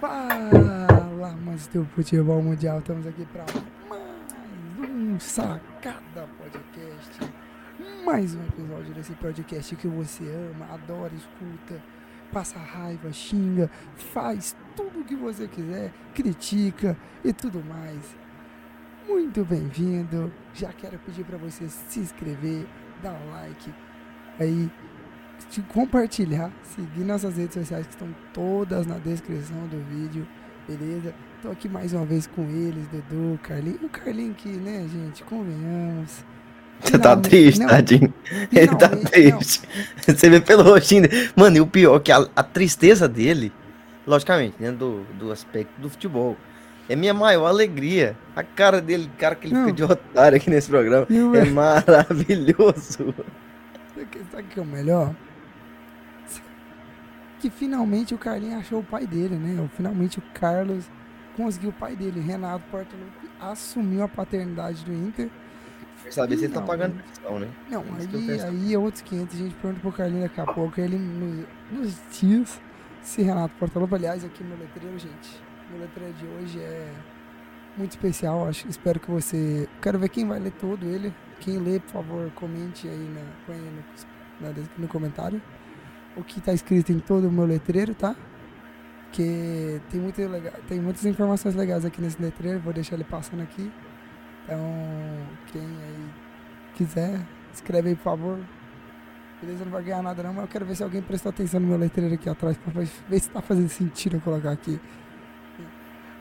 Fala, mas do futebol mundial, estamos aqui para mais um Sacada Podcast. Mais um episódio desse podcast que você ama, adora, escuta, passa raiva, xinga, faz tudo o que você quiser, critica e tudo mais. Muito bem-vindo. Já quero pedir para você se inscrever, dar um like aí de compartilhar, seguir nossas redes sociais que estão todas na descrição do vídeo, beleza? Tô aqui mais uma vez com eles, Dudu, Carlinhos. O Carlinho que, né, gente, convenhamos. Você tá triste, não, tadinho. Ele tá triste. Não. Você vê pelo rostinho dele. Mano, e o pior é que a, a, tristeza dele, logicamente, dentro do, do aspecto do futebol, é minha maior alegria. A cara dele, cara que ele não. de otário aqui nesse programa, é maravilhoso. Sabe o que é o melhor? Que finalmente o Carlinhos achou o pai dele, né? Finalmente o Carlos conseguiu o pai dele, Renato Portaluppi, assumiu a paternidade do Inter. Quer saber se ele tá pagando pensão, né? Não, aí, aí é outros 500, a gente pergunta pro Carlinhos daqui a pouco, ele nos, nos dias, se Renato Portaluppi, aliás, aqui no letreiro, gente, meu letreiro de hoje é muito especial, acho, espero que você, quero ver quem vai ler todo ele, quem lê, por favor, comente aí, na, no, na, no comentário o que está escrito em todo o meu letreiro, tá? Que tem, muito tem muitas informações legais aqui nesse letreiro, vou deixar ele passando aqui. Então, quem aí quiser, escreve aí, por favor. Beleza, não vai ganhar nada não, mas eu quero ver se alguém prestou atenção no meu letreiro aqui atrás pra ver se está fazendo sentido eu colocar aqui.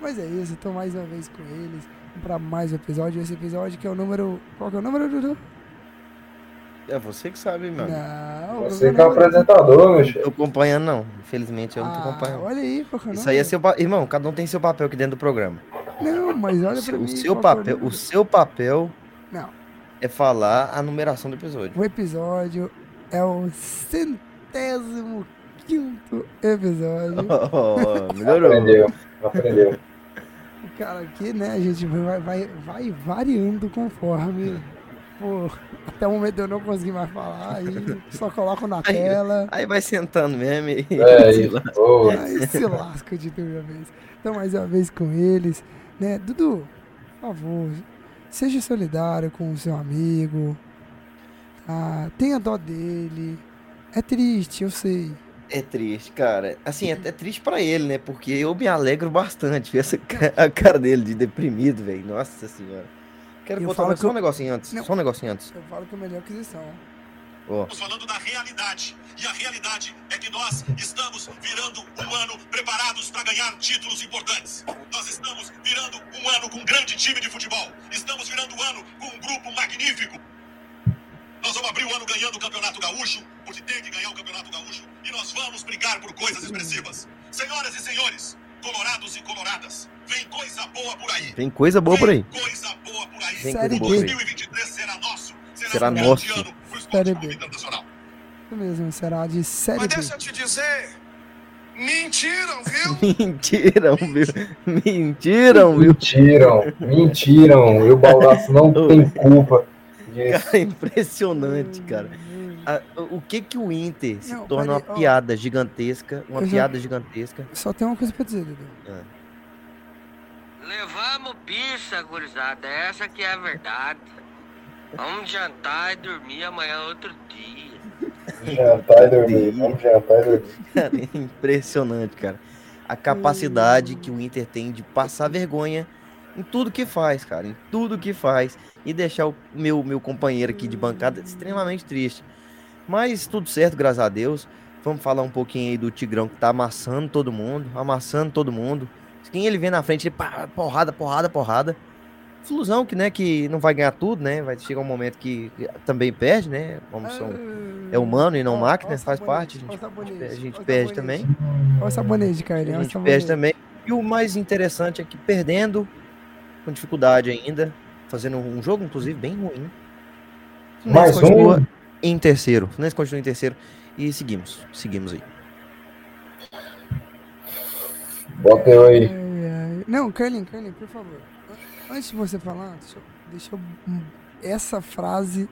Mas é isso, estou mais uma vez com eles para mais um episódio. Esse episódio que é o número. Qual que é o número, Dudu? É você que sabe, mano. Não, você que é o apresentador, meu chefe. Não tô acompanhando, não. Infelizmente, eu ah, não tô acompanhando. Olha aí, qual Isso aí é seu papel. Irmão, cada um tem seu papel aqui dentro do programa. Não, mas olha pra o mim. Seu papel, o seu papel não. é falar a numeração do episódio. O episódio é o centésimo quinto episódio. Oh, melhorou. Aprendeu, aprendeu. Cara, aqui, né, a gente vai, vai, vai variando conforme Até o momento eu não consegui mais falar, aí só coloco na aí, tela. Aí vai sentando mesmo e é, se, lasca. Oh. Aí se lasca de uma vez. Então, mais uma vez com eles, né? Dudu, por favor, seja solidário com o seu amigo, tá? Tenha dó dele. É triste, eu sei. É triste, cara. Assim, é, é triste para ele, né? Porque eu me alegro bastante. Essa a cara dele de deprimido, velho. Nossa senhora. Quero eu botar só um negocinho antes. Não, só um negocinho antes. Eu falo que é a melhor aquisição. Oh. Estamos falando da realidade. E a realidade é que nós estamos virando um ano preparados para ganhar títulos importantes. Nós estamos virando um ano com um grande time de futebol. Estamos virando um ano com um grupo magnífico. Nós vamos abrir o ano ganhando o Campeonato Gaúcho, porque tem que ganhar o Campeonato Gaúcho. E nós vamos brigar por coisas expressivas. Senhoras e senhores, colorados e coloradas, vem coisa boa por aí. Vem coisa boa por aí. Vem coisa boa por aí. Série coisa boa 2023 será nosso. Será, será nosso. Série B. Internacional. Isso mesmo, será de Série Mas B. deixa eu te dizer, mentiram, viu? mentiram, viu? Mentiram, viu? Mentiram, mentiram. E o Baldaço não tem culpa. Disso. Cara, impressionante, cara a, o que que o Inter se não, torna uma ó, piada gigantesca, uma piada já, gigantesca. Só tem uma coisa pra dizer, Dudu. É. Levamos pizza, gurizada, essa que é a verdade. Vamos jantar e dormir amanhã é outro dia. Jantar e dormir, vamos jantar e dormir. Cara, é impressionante, cara. A capacidade que o Inter tem de passar vergonha em tudo que faz, cara, em tudo que faz e deixar o meu meu companheiro aqui de bancada extremamente triste. Mas tudo certo, graças a Deus. Vamos falar um pouquinho aí do Tigrão que tá amassando todo mundo, amassando todo mundo. Quem ele vê na frente, ele pá, porrada, porrada, porrada. Flusão que, né, que não vai ganhar tudo, né? Vai chegar um momento que também perde, né? Como são, é humano e não máquina, faz parte. A gente, a gente perde também. Olha o sabonete, cara. A gente perde também. E o mais interessante é que perdendo, com dificuldade ainda, fazendo um jogo, inclusive, bem ruim. Mais um em terceiro. Fluminense continua em terceiro. E seguimos. Seguimos aí. Bota eu aí. Não, Carlin, Carlin, por favor. Antes de você falar, deixa eu, deixa eu essa frase,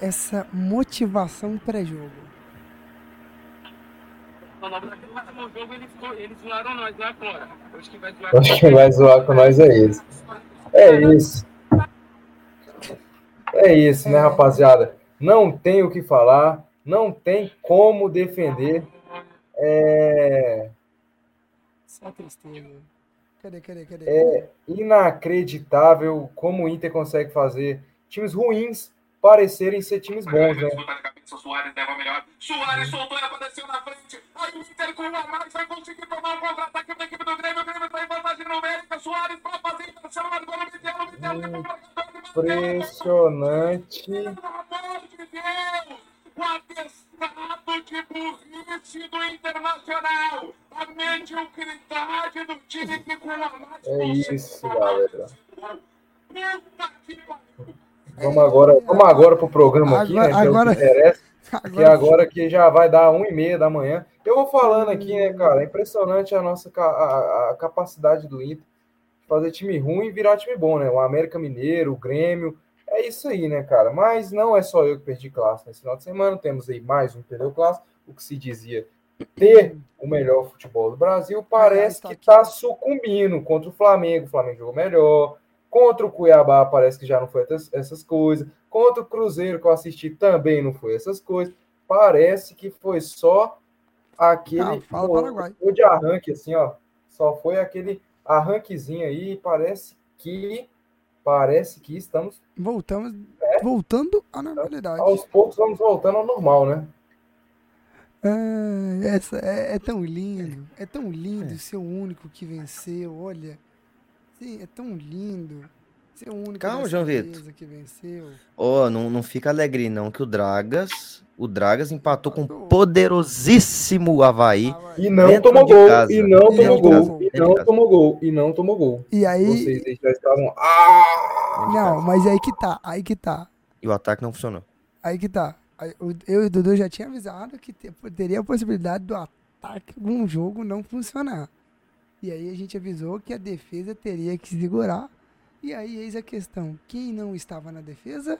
essa motivação pré-jogo. último jogo, eles, eles zoaram nós lá fora. Hoje que vai zoar Acho que vai zoar com nós é esse. É isso. É isso, né, rapaziada? Não tem o que falar, não tem como defender. É Só tristeza. Cadê, cadê, cadê? É inacreditável como o Inter consegue fazer times ruins parecerem ser times bons, né? Soares leva melhor. Soares soltou, ela apareceu na frente. Aí o Inter com um a mais vai conseguir tomar um contra-ataque da equipe do Grêmio. O Grêmio está em vantagem numérica. Soares para fazer inversão. Agora o Miguel, o Miguel. Impressionante. Pelo amor de Deus! O atestado de burrice do Internacional. A mediocridade do time que com a mais É isso, galera. Puta que pariu. Vamos agora, vamos agora pro programa aqui, né? Que é o que Agora- interessa. Que Agora, agora que já vai dar uma e meia da manhã. Eu vou falando aqui, né, cara? É impressionante a nossa a, a capacidade do Inter de fazer time ruim e virar time bom, né? O América Mineiro, o Grêmio. É isso aí, né, cara? Mas não é só eu que perdi classe nesse final de semana. Temos aí mais um perdeu classe. O que se dizia ter o melhor futebol do Brasil parece tá que aqui. tá sucumbindo contra o Flamengo. O Flamengo jogou melhor. Contra o Cuiabá parece que já não foi essas- coisas. Contra o Cruzeiro que eu assisti também não foi essas coisas. Parece que foi só aquele o de arranque, assim, ó. Só foi aquele arranquezinho aí. e Parece que parece que estamos voltamos, voltando à normalidade. aos poucos vamos voltando ao normal, né? Ah, essa é, é tão lindo, é tão lindo ser o único que venceu, olha. Sim, é tão lindo ser o único Calma, João Vitor. que venceu. Ó, não, não fica alegre não, que o Dragas, o Dragas empatou com o poderosíssimo Havaí. E não tomou de gol, casa. e não tomou gol, e não tomou gol, e não tomou gol. E aí, Vocês já estavam. Ah! não, mas aí que tá, aí que tá, E o ataque não funcionou. aí que tá. Eu e o Dudu já tinha avisado que te- teria a possibilidade do ataque algum jogo não funcionar. E aí a gente avisou que a defesa teria que segurar. E aí eis a questão, quem não estava na defesa?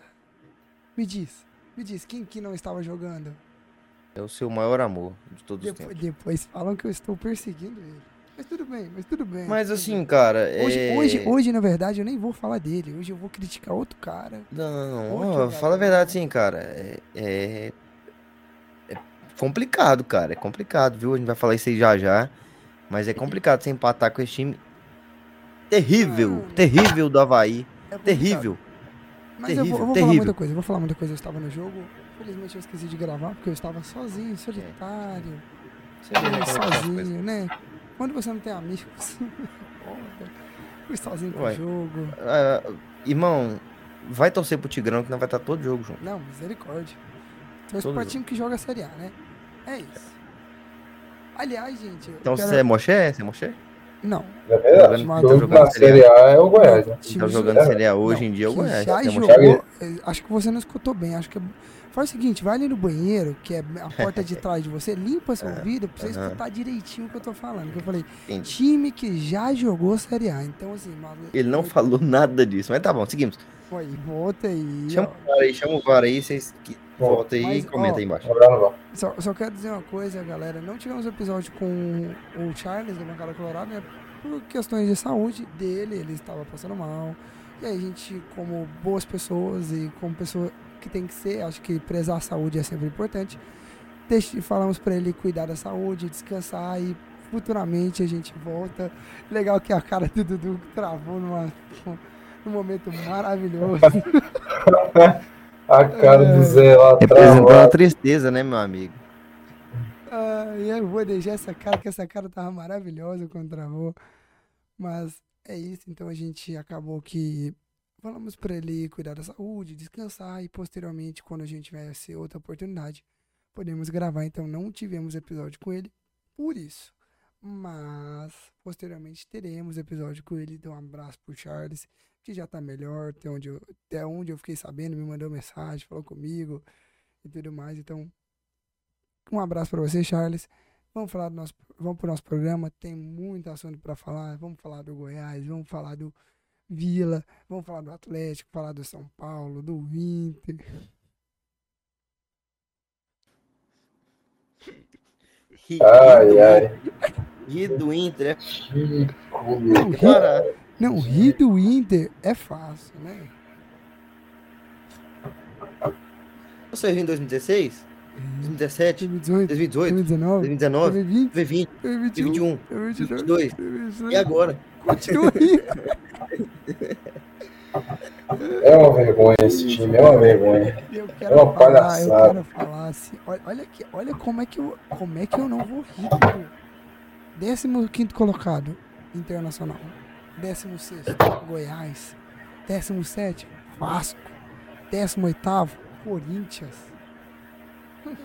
Me diz, me diz, quem que não estava jogando? É o seu maior amor de todos os Depois, tempos. depois falam que eu estou perseguindo ele. Mas tudo bem, mas tudo bem. Mas assim, bem. cara, Hoje, é... hoje, hoje, na verdade, eu nem vou falar dele. Hoje eu vou criticar outro cara. Não, Outro ó, jogador. fala a verdade sim, cara. É, é, é complicado, cara. É complicado, viu? A gente vai falar isso aí já já. Mas é complicado você empatar com esse time terrível, Ah. terrível do Havaí. É. Terrível. Mas eu vou, eu vou terrível, falar terrível. muita coisa. Eu vou falar muita coisa. Eu estava no jogo. Felizmente eu esqueci de gravar porque eu estava sozinho, solitário. É, coisas. sozinho, né? Quando você não tem amigos. Fui sozinho com o Ué. jogo. Ah, irmão, vai torcer pro Tigrão que não vai estar todo jogo junto. Não, misericórdia. Pra jogo. time que joga a Série A, né? É isso. Aliás, gente. Então quero- você é Moché? Você é Moché? Não. É verdade. Mas O tá jogando Série A é o Goiás, né? Tá jogando Série A hoje Não, em dia é o Goiás. Já é jogou. Eh, Acho que você não escutou bem. Acho que. Faz o seguinte, vai ali no banheiro, que é a porta de trás de você, limpa seu ouvido pra você aham. escutar direitinho o que eu tô falando. Que eu falei, Entendi. time que já jogou Série A. Então, assim, Ele não falou nada disso, mas tá bom, seguimos. Aí, volta aí. Chama o VAR aí, chama o VAR aí, vocês volta aí mas, e comenta ó, aí embaixo. Só, só quero dizer uma coisa, galera. Não tivemos episódio com o Charles da Bancada Colorado, né? Por questões de saúde dele, ele estava passando mal. E aí a gente, como boas pessoas e como pessoa que tem que ser, acho que prezar a saúde é sempre importante. Deixe, falamos para ele cuidar da saúde, descansar e futuramente a gente volta. Legal que a cara do Dudu travou numa, num momento maravilhoso. A cara do Zé lá Representando a atrás. tristeza, né, meu amigo? Ah, e eu vou deixar essa cara, que essa cara tava maravilhosa quando travou. Mas é isso, então a gente acabou que falamos pra ele cuidar da saúde, descansar e posteriormente, quando a gente tivesse outra oportunidade, podemos gravar. Então não tivemos episódio com ele por isso. Mas posteriormente teremos episódio com ele. Então um abraço pro Charles, que já tá melhor, até onde eu, até onde eu fiquei sabendo, me mandou mensagem, falou comigo e tudo mais. Então um abraço para você, Charles. Vamos falar do nosso, vamos pro nosso programa. Tem muito assunto para falar. Vamos falar do Goiás, vamos falar do Vila, vamos falar do Atlético, falar do São Paulo, do Inter. Ai, ai. Inter. Ri do Inter. é Cara, não, rir do Inter é fácil, né? você riu em 2016? 2017? 2018, 2018? 2019, 2019? 2020, 2020? 2021, 2021? 2022, 2022? E agora? Continua rindo. É uma vergonha esse time, é uma vergonha. Eu É uma falar, eu palhaçada. quero falar assim. Olha, olha, aqui, olha como, é que eu, como é que eu não vou rir do 15 colocado, Internacional. 16 Goiás. 17 Vasco. 18 Corinthians.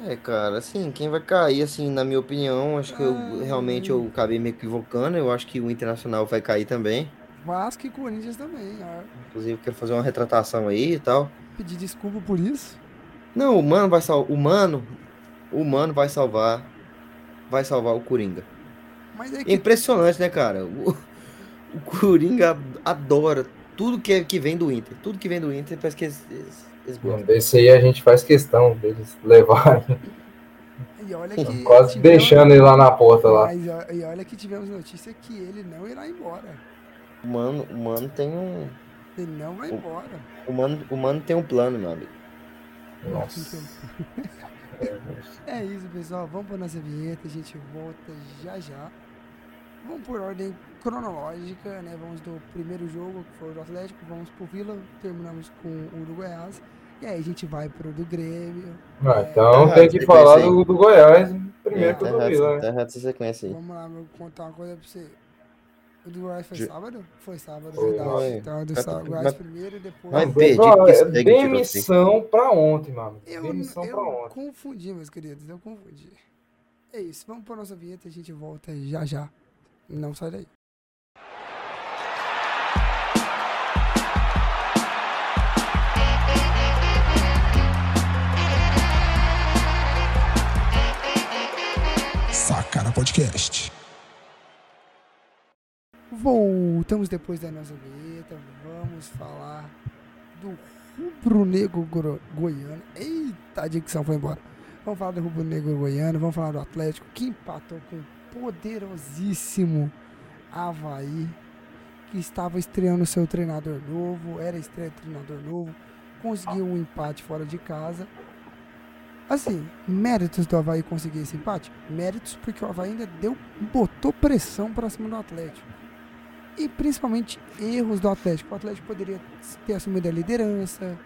É, cara, assim, quem vai cair, assim, na minha opinião, acho que eu Ah. realmente eu acabei me equivocando. Eu acho que o Internacional vai cair também. Vasco e Corinthians também. ó. Inclusive, quero fazer uma retratação aí e tal. Pedir desculpa por isso. Não, o Mano vai salvar. O Mano. O Mano vai salvar. Vai salvar o Coringa. Mas é É que impressionante, né, cara? O, o Coringa adora tudo que, é- que vem do Inter. Tudo que vem do Inter parece que eles, eles, eles gostam. Desse aí a gente faz questão deles levarem, E olha que quase tivemos- deixando ele lá na porta lá. Mas, e olha que tivemos notícia que ele não irá embora. O Mano, o Mano tem um. Ele não vai O- embora. O Mano, o Mano tem um plano, meu amigo. Nossa. É isso, pessoal. Vamos para nossa vinheta. A gente volta já já. Vamos por ordem cronológica, né? Vamos do primeiro jogo, que foi o do Atlético. Vamos pro Vila. Terminamos com o do Goiás. E aí a gente vai pro do Grêmio. Ah, então Tá tem que falar do, do Goiás primeiro que Tá o do errado, Vila, tá né? errado essa sequência aí. Vamos lá, vou contar uma coisa pra você. O do Goiás foi sábado? Foi sábado, Foi. verdade. Então, o do Sa- Goiás mas- primeiro e depois. mas perdi, é assim. demissão pra ontem, mano. Eu, Demissão pra eu ontem. confundi, meus queridos, eu confundi. É isso, vamos pra nossa vinheta e a gente volta já já. Não sai daí. Podcast. Voltamos depois da nossa vinheta, vamos falar do rubro-negro gro- goiano. Eita, a dicção foi embora. Vamos falar do rubro-negro goiano, vamos falar do Atlético, que empatou com o poderosíssimo Havaí, que estava estreando seu treinador novo, era estreia treinador novo, conseguiu um empate fora de casa. Assim, méritos do Havaí conseguir esse empate? Méritos porque o Havaí ainda deu, botou pressão para cima do Atlético. E principalmente erros do Atlético. O Atlético poderia ter assumido a liderança,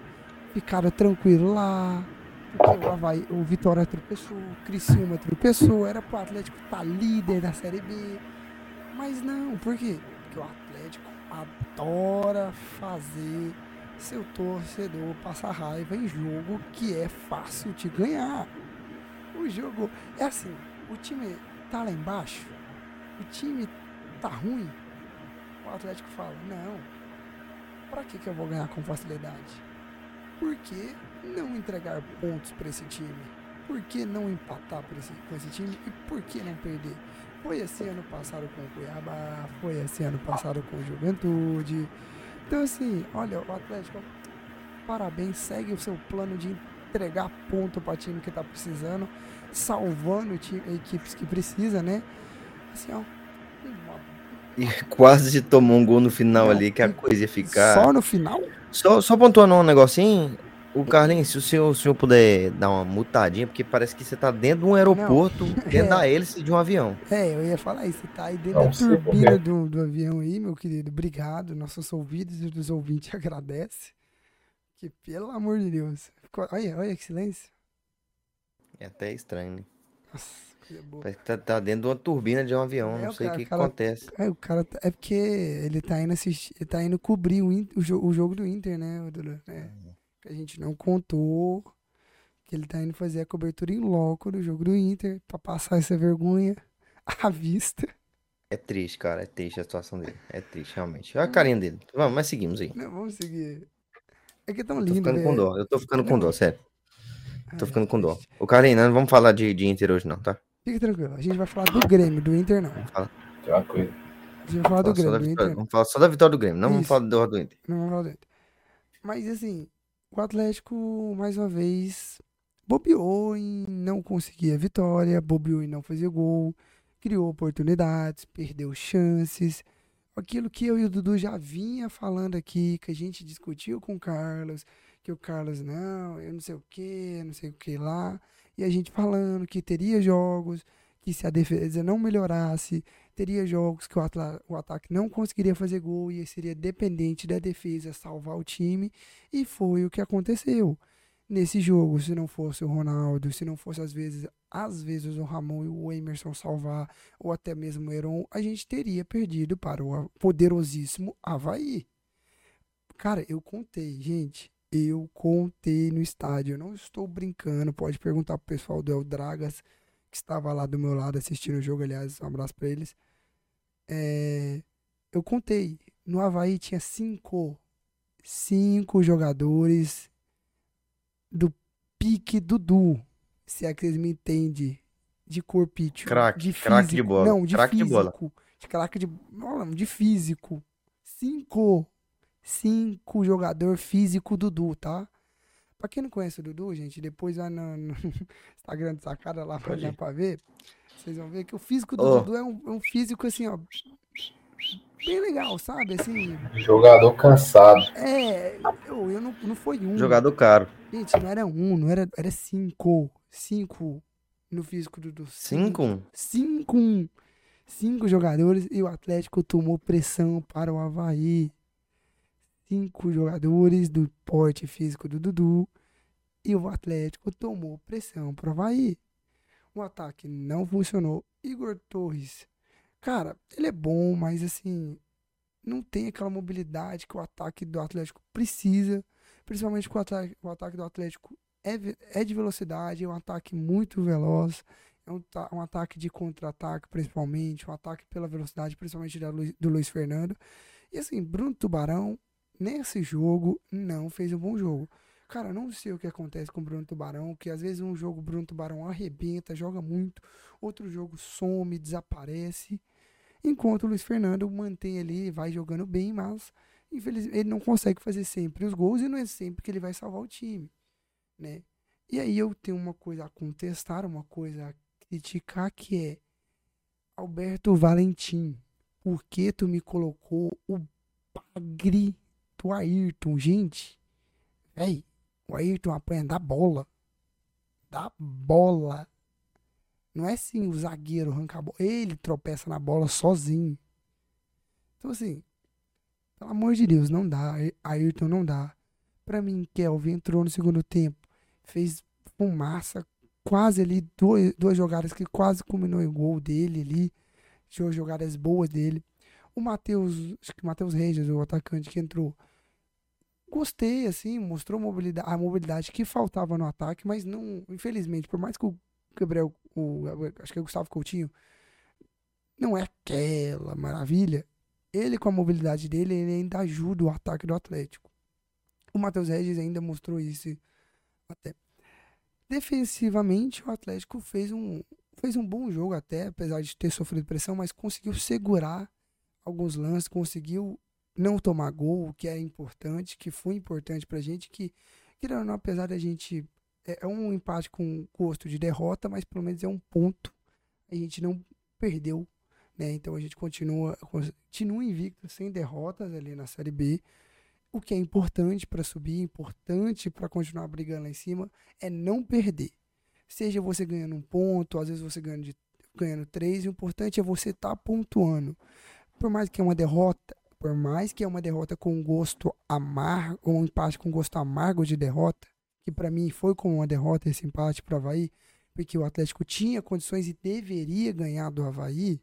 ficaram tranquilo lá. Porque o Havaí, o Vitória tropeçou, o Criciúma tropeçou, era pro Atlético estar líder da Série B. Mas não, por quê? Porque o Atlético adora fazer seu torcedor passar raiva em jogo que é fácil de ganhar. O jogo é assim, o time tá lá embaixo, o time tá ruim, o Atlético fala, não, pra que, que eu vou ganhar com facilidade? Por que não entregar pontos para esse time? Por que não empatar esse, com esse time? E por que não perder? Foi assim ano passado com o Cuiabá, foi assim ano passado com o Juventude. Então assim, olha, o Atlético, parabéns, segue o seu plano de entregar ponto para time que tá precisando, salvando time, equipes que precisa, né? Assim, ó, E quase tomou um gol no final Não, ali, que a coisa ia ficar. Só no final? Só, só pontuando um negocinho, o Carlinhos, se o senhor, o senhor puder dar uma mutadinha, porque parece que você tá dentro de um aeroporto, dentro É. da hélice de um avião. É, eu ia falar isso. Você tá aí dentro Não da turbina do, do avião aí, meu querido. Obrigado. Nossos ouvidos e dos ouvintes agradecem. Que pelo amor de Deus. Olha, olha que silêncio. É até estranho, né? Nossa. Parece que tá, tá dentro de uma turbina de um avião, É, não sei o cara- que, que cara- acontece. É, o cara tá- é porque ele tá indo assistir, ele tá indo cobrir o, o, jo- o jogo do Inter, né, Dudu? É, que a gente não contou que ele tá indo fazer a cobertura em loco do jogo do Inter pra passar essa vergonha à vista. É triste, cara, é triste a situação dele. É triste, realmente. Olha a carinha dele. Vamos, mas seguimos aí. Não, vamos seguir. É que é tão Tô lindo, ficando com velho. dó, eu tô ficando com dó, sério. Tô ficando com dó. O Carlinhos, não vamos falar de, de Inter hoje não, tá? Fique tranquilo, a gente vai falar do Grêmio, do Inter não. Tranquilo. A gente vai falar do Falar só da Grêmio, do vitória- Inter. Vamos falar só da vitória do Grêmio, não vamos Isso. falar do do Inter. Não vamos falar do Inter. Mas assim, o Atlético, mais uma vez, bobeou em não conseguir a vitória, bobeou em não fazer gol, criou oportunidades, perdeu chances. Aquilo que eu e o Dudu já vinha falando aqui, que a gente discutiu com o Carlos, que o Carlos, não, eu não sei o que, não sei o que lá. E a gente falando que teria jogos, que se a defesa não melhorasse, teria jogos que o, atla- o ataque não conseguiria fazer gol e seria dependente da defesa salvar o time. E foi o que aconteceu. Nesse jogo, se não fosse o Ronaldo, se não fosse às vezes, às vezes o Ramon e o Emerson salvar, ou até mesmo o Heron, a gente teria perdido para o poderosíssimo Havaí. Cara, eu contei, gente. Eu contei no estádio. Eu não estou brincando. Pode perguntar pro pessoal do El Dragas, que estava lá do meu lado assistindo o jogo. Aliás, um abraço pra eles. É, eu contei. No Havaí tinha cinco. Cinco jogadores do pique Dudu. Se é que vocês me entendem. De corpício. Craque, de craque de físico. bola, Não, de craque de físico. bola. De craque de. Não, de físico. Cinco. Cinco jogador físico Dudu, tá? Pra quem não conhece o Dudu, gente, depois vai no, no Instagram do Sacada lá pra, olhar pra ver. Vocês vão ver que o físico do Ô. Dudu é um, é um físico assim, ó. Bem legal, sabe? Assim, Jogador cansado. é. Eu, eu não, não foi um. Jogador caro. Gente, não era um, não era. Era cinco. Cinco no físico do Dudu. 5 Cinco, um. cinco jogadores e o Atlético tomou pressão para o Havaí. Cinco jogadores do porte físico do Dudu e o Atlético tomou pressão para o Havaí. O ataque não funcionou. Igor Torres, cara, ele é bom, mas assim, não tem aquela mobilidade que o ataque do Atlético precisa. Principalmente que o ataque, o ataque do Atlético é, é de velocidade, é um ataque muito veloz. É um, um ataque de contra-ataque, principalmente. Um ataque pela velocidade, principalmente do Luiz Fernando. E assim, Bruno Tubarão, nesse jogo, não fez um bom jogo. Cara, não sei o que acontece com o Bruno Tubarão, que às vezes um jogo o Bruno Tubarão arrebenta, joga muito, outro jogo some, desaparece. Enquanto o Luiz Fernando mantém ali, vai jogando bem, mas infelizmente ele não consegue fazer sempre os gols e não é sempre que ele vai salvar o time, né? E aí eu tenho uma coisa a contestar, uma coisa a criticar que é Alberto Valentim, por que tu me colocou o bagre do Ayrton, gente? Véi, o Ayrton apanha da bola. Da bola. Não é assim o zagueiro arranca a bola. Ele tropeça na bola sozinho. Então, assim, pelo amor de Deus, não dá. Ayrton não dá. Pra mim, Kelvin entrou no segundo tempo. Fez fumaça. Quase ali, duas, duas jogadas que quase culminou em gol dele ali. Jogadas boas dele. O Matheus, acho que o Matheus Regis, o atacante que entrou. Gostei, assim, mostrou mobilidade, a mobilidade que faltava no ataque, mas não, infelizmente, por mais que o Gabriel, o, acho que é o Gustavo Coutinho, não é aquela maravilha, ele com a mobilidade dele, ele ainda ajuda o ataque do Atlético. O Matheus Regis ainda mostrou isso até. Defensivamente, o Atlético fez um, fez um bom jogo até, apesar de ter sofrido pressão, mas conseguiu segurar alguns lances, conseguiu não tomar gol, que é importante, que foi importante pra gente, que, ou não, apesar da gente. É, é um empate com gosto de derrota, mas pelo menos é um ponto. A gente não perdeu, né? Então a gente continua, continua invicto, sem derrotas ali na Série B. O que é importante para subir, importante para continuar brigando lá em cima, é não perder. Seja você ganhando um ponto, às vezes você ganhando, de, ganhando três, o importante é você estar tá pontuando. Por mais que é uma derrota, por mais que é uma derrota com gosto amargo, um empate com gosto amargo de derrota, que para mim foi como uma derrota esse empate para o Havaí, porque o Atlético tinha condições e deveria ganhar do Havaí,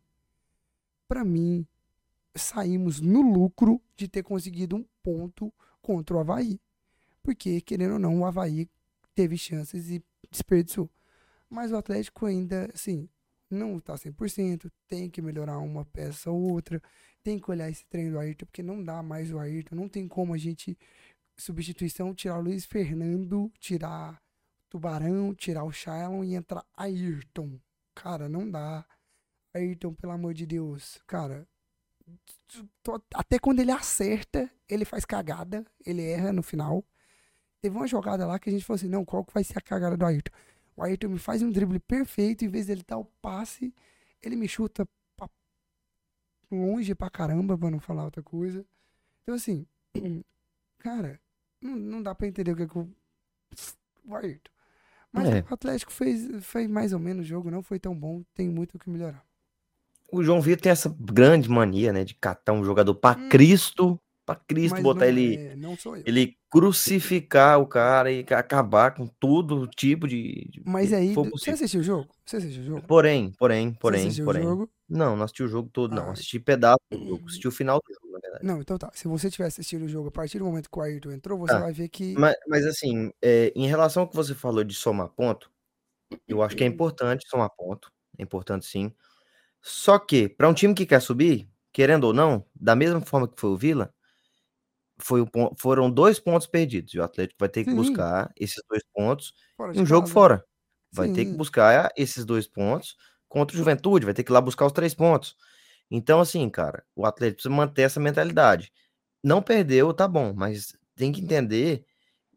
para mim saímos no lucro de ter conseguido um ponto contra o Havaí. Porque, querendo ou não, o Havaí teve chances e desperdiçou. Mas o Atlético ainda, assim, não está 100%, tem que melhorar uma peça ou outra, tem que olhar esse treino do Ayrton, porque não dá mais o Ayrton, não tem como a gente, substituição, tirar o Luiz Fernando, tirar Tubarão, tirar o Shailon e entrar Ayrton. Cara, não dá. Ayrton, pelo amor de Deus, cara, até quando ele acerta, ele faz cagada, ele erra no final. teve uma jogada lá que a gente falou assim, não, qual que vai ser a cagada do Ayrton? O Ayrton me faz um drible perfeito, em vez dele dar o passe, ele me chuta pra longe pra caramba, pra não falar outra coisa. Então, assim, cara, não, não dá pra entender o que é que o, o Ayrton. Mas É. o Atlético fez, fez mais ou menos o jogo, não foi tão bom, tem muito o que melhorar. O João Vitor tem essa grande mania, né, de catar um jogador pra Hum. Cristo, pra Cristo, Mas botar não, ele, é, ele crucificar o cara e ca- acabar com todo tipo de. de- Mas aí, você assistiu o jogo? Você assistiu o jogo? Porém, porém, Você porém, assistiu porém. o jogo? Não, não assisti o jogo todo, não. Ah. Assisti pedaço do jogo. Assisti o final do jogo, na verdade. Não, então tá. Se você tiver assistido o jogo a partir do momento que o Ayrton entrou, você Ah, vai ver que. Mas, mas assim, é, em relação ao que você falou de somar ponto, eu acho que é importante somar ponto. É importante sim. Só que, para um time que quer subir, querendo ou não, da mesma forma que foi o Vila, foi pon- foram dois pontos perdidos. E o Atlético vai ter que Sim. buscar esses dois pontos Fora em um jogo casa. fora. Vai ter que Sim. buscar esses dois pontos contra o Juventude, vai ter que ir lá buscar os três pontos. Então, assim, cara, o Atlético precisa manter essa mentalidade. Não perdeu, tá bom, mas tem que entender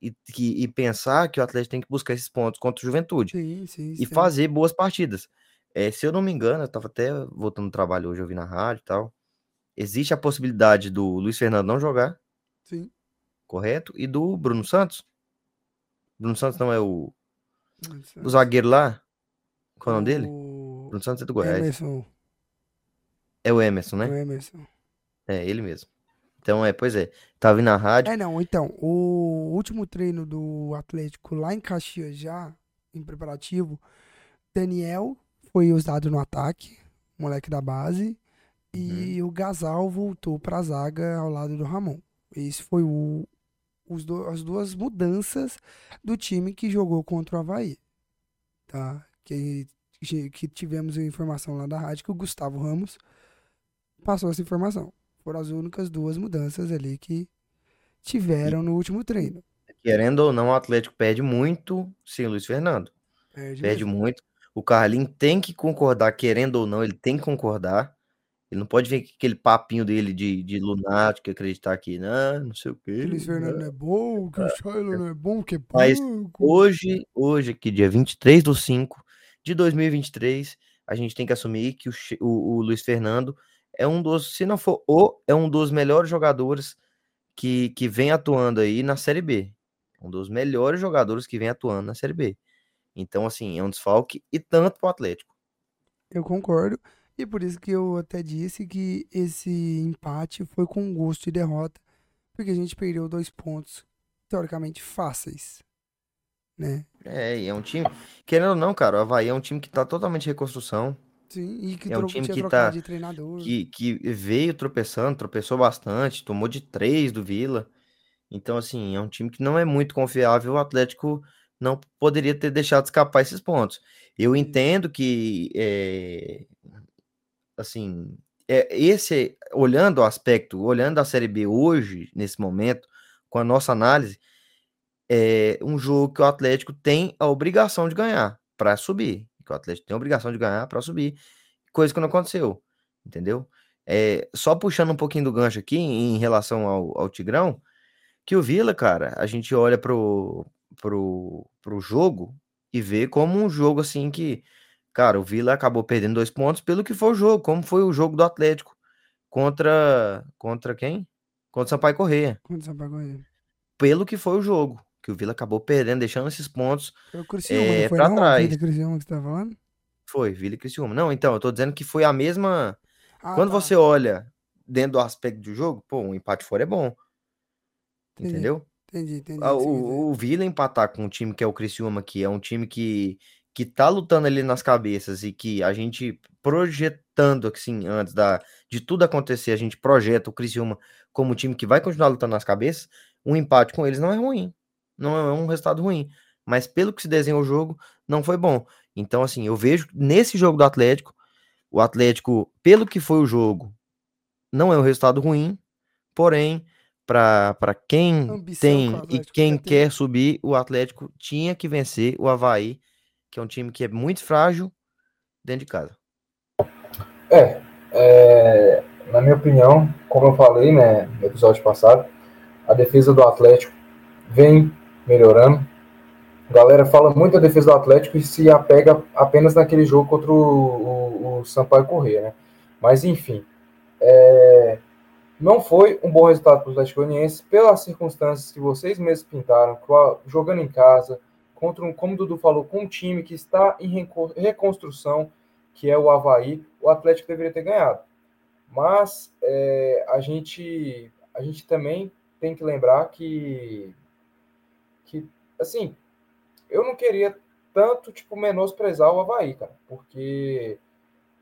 e, que, e pensar que o Atlético tem que buscar esses pontos contra o Juventude Sim, sim, e sim. fazer boas partidas. É, se eu não me engano, eu tava até voltando do trabalho hoje, eu vi na rádio e tal. Existe a possibilidade do Luiz Fernando não jogar, Sim. Correto? E do Bruno Santos. Bruno Santos não é o, o zagueiro lá? Qual é o nome dele? O Bruno Santos é do Goiás. Emerson. É o Emerson, O né? Emerson. É, ele mesmo. Então, é, pois é. Tava na rádio. É, não, então, o último treino do Atlético lá em Caxias já, em preparativo, Daniel foi usado no ataque, moleque da base, e Uhum. o Gasal voltou pra zaga ao lado do Ramon. Esse foi o, do- as duas mudanças do time que jogou contra o Havaí, tá? Que, que tivemos a informação lá da rádio que o Gustavo Ramos passou essa informação. Foram as únicas duas mudanças ali que tiveram no último treino. Querendo ou não, o Atlético perde muito sem Luiz Fernando. Perde Perde muito. O Carlinhos tem que concordar, querendo ou não, ele tem que concordar. Ele não pode vir com aquele papinho dele de, de lunático, acreditar que não, não sei o quê. Que o Luiz Fernando não é bom, que o Shiloh não é bom, que é Mas. Hoje, hoje aqui, dia 23 do 5 de 2023, a gente tem que assumir que o, o, o Luiz Fernando é um dos, se não for o, é um dos melhores jogadores que, que vem atuando aí na Série B. Um dos melhores jogadores que vem atuando na Série B. Então, assim, é um desfalque e tanto pro Atlético. Eu concordo. E por isso que eu até disse que esse empate foi com gosto de derrota, porque a gente perdeu dois pontos teoricamente fáceis, né? É, e é um time, querendo ou não, cara, o Havaí é um time que tá totalmente em reconstrução. Sim, e que É um time que tá- de treinador. que, que veio tropeçando, tropeçou bastante, tomou de três do Vila. Então, assim, é um time que não é muito confiável. O Atlético não poderia ter deixado escapar esses pontos. Eu entendo que, é, assim, é, esse, olhando o aspecto, olhando a Série B hoje, nesse momento, com a nossa análise, é um jogo que o Atlético tem a obrigação de ganhar para subir. Que o Atlético tem a obrigação de ganhar para subir, coisa que não aconteceu, entendeu? É, só puxando um pouquinho do gancho aqui em relação ao, ao Tigrão, que o Vila, cara, a gente olha pro, pro, pro jogo e vê como um jogo assim que, cara, o Vila acabou perdendo dois pontos pelo que foi o jogo, como foi o jogo do Atlético contra contra quem? Contra o Sampaio Corrêa. Quando o Sampaio Corrêa. Pelo que foi o jogo, que o Vila acabou perdendo, deixando esses pontos Foi o Criciúma, É, pra não? trás. Criciúma que você tá falando? Foi, Vila e Criciúma. Não, então, eu tô dizendo que foi a mesma. Ah, Quando tá. você olha dentro do aspecto do jogo, pô, um empate fora é bom. Entendi. Entendeu? Entendi, entendi. Ah. O, o Vila empatar com um time que é o Criciúma, que é um time que, que tá lutando ali nas cabeças e que a gente projetando, assim, antes da, de tudo acontecer, a gente projeta o Criciúma como um time que vai continuar lutando nas cabeças, um empate com eles não é ruim. Não é um resultado ruim. Mas pelo que se desenhou o jogo, não foi bom. Então, assim, eu vejo nesse jogo do Atlético, o Atlético, pelo que foi o jogo, não é um resultado ruim, porém, para quem Ambição tem e quem quer subir, o Atlético tinha que vencer o Havaí, que é um time que é muito frágil dentro de casa. É, é, na minha opinião, como eu falei né, no episódio passado, a defesa do Atlético vem melhorando. A galera fala muito da defesa do Atlético e se apega apenas naquele jogo contra o, o, o Sampaio Corrêa, né? Mas enfim, é, não foi um bom resultado para o Atlético Goianiense pelas circunstâncias que vocês mesmos pintaram, jogando em casa, contra um, como o Dudu falou, com um time que está em reconstrução, que é o Havaí, o Atlético deveria ter ganhado. Mas é, a, gente, a gente também tem que lembrar que, que assim, eu não queria tanto, tipo, menosprezar o Havaí, cara, porque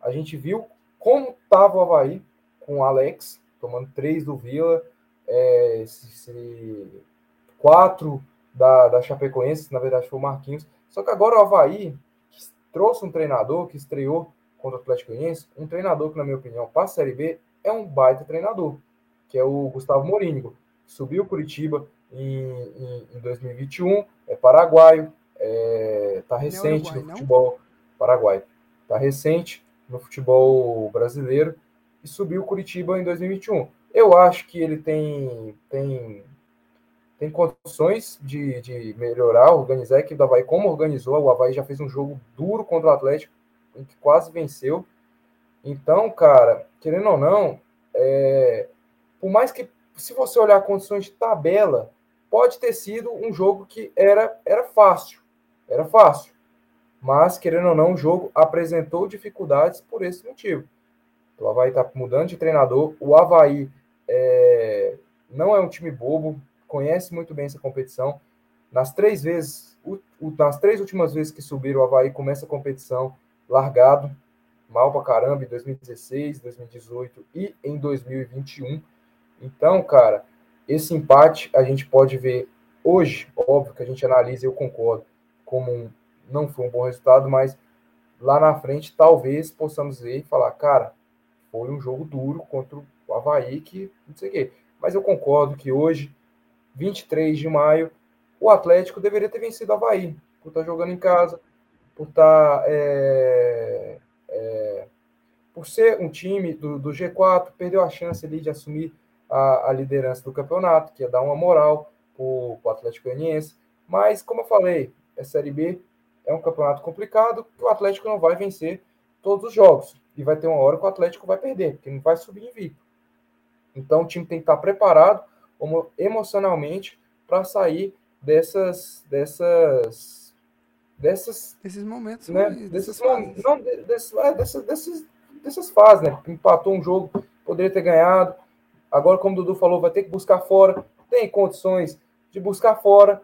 a gente viu como estava o Havaí com o Alex, tomando três do Vila, é, se, se, quatro da, da Chapecoense, na verdade foi o Marquinhos. Só que agora o Havaí trouxe um treinador que estreou contra o Atlético Goianiense, um treinador que, na minha opinião, para a Série B, é um baita treinador, que é o Gustavo Morínigo. Subiu Curitiba em, em, em 2021, é paraguaio, é, tá recente Uruguai, no futebol não? paraguaio, tá recente no futebol brasileiro e subiu Curitiba em 2021. Eu acho que ele tem tem tem condições de, de melhorar, organizar a equipe do Havaí como organizou. O Havaí já fez um jogo duro contra o Atlético, em que quase venceu. Então, cara, querendo ou não, é, por mais que, se você olhar condições de tabela, pode ter sido um jogo que era, era fácil. Era fácil. Mas, querendo ou não, o jogo apresentou dificuldades por esse motivo. O Havaí está mudando de treinador. O Havaí é, não é um time bobo, conhece muito bem essa competição. Nas três vezes, o, o, nas três últimas vezes que subiram, o Havaí começa a competição largado, mal pra caramba, em 2016, 2018 e em 2021. Então, cara, esse empate a gente pode ver hoje, óbvio que a gente analisa, eu concordo, como um, não foi um bom resultado, mas lá na frente talvez possamos ver e falar, cara, foi um jogo duro contra o Havaí que não sei o quê. Mas eu concordo que hoje 23 de maio, o Atlético deveria ter vencido o Havaí, por estar jogando em casa, por estar. É, é, por ser um time do, do, G4, perdeu a chance ali de assumir a, a liderança do campeonato, que ia dar uma moral para o Atlético Goianiense. Mas, como eu falei, a Série B é um campeonato complicado que o Atlético não vai vencer todos os jogos. E vai ter uma hora que o Atlético vai perder, porque não vai subir invicto. Então o time tem que estar preparado emocionalmente para sair dessas dessas dessas esses momentos né desses momentos. Não desses, é, dessas, dessas dessas fases né? Empatou um jogo poderia ter ganhado. Agora como o Dudu falou vai ter que buscar fora. Tem condições de buscar fora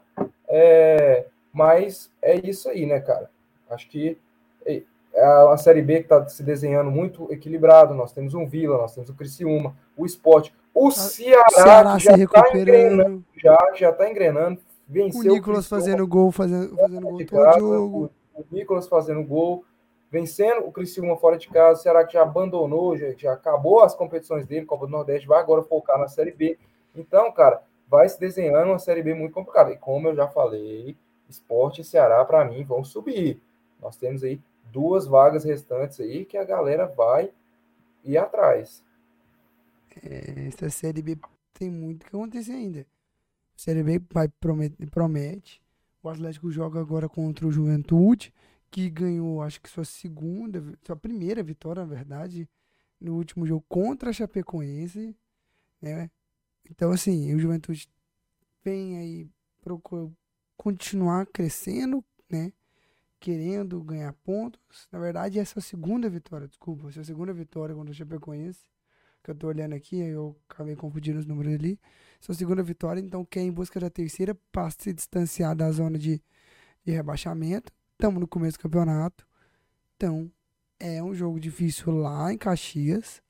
é, mas é isso aí né cara? Acho que é, é uma série B que está se desenhando muito equilibrado. Nós temos um Vila nós temos o Criciúma o Esporte o Ceará, Ceará já está engrenando, já já tá engrenando, venceu o Nicolas o fazendo gol, fazendo, fazendo gol casa. O, o Nicolas fazendo gol, vencendo o Criciúma fora de casa, o Ceará que já abandonou, já, já acabou as competições dele, Copa do Nordeste, vai agora focar na Série B. Então, cara, vai se desenhando uma Série B muito complicada. E como eu já falei, Esporte e Ceará, para mim, vão subir. Nós temos aí duas vagas restantes aí que a galera vai ir atrás. É, essa Série B tem muito que acontecer ainda. A Série B vai, promete, promete. O Atlético joga agora contra o Juventude, que ganhou, acho que sua segunda, sua primeira vitória, na verdade, no último jogo contra a Chapecoense. Né? Então, assim, o Juventude vem aí procura continuar crescendo, né? Querendo ganhar pontos. Na verdade, essa é a segunda vitória, desculpa. A segunda vitória contra a Chapecoense que eu tô olhando aqui, eu acabei confundindo os números ali. Sua segunda vitória, então quem em busca da terceira para se distanciar da zona de, de rebaixamento. Estamos no começo do campeonato. Então, é um jogo difícil lá em Caxias.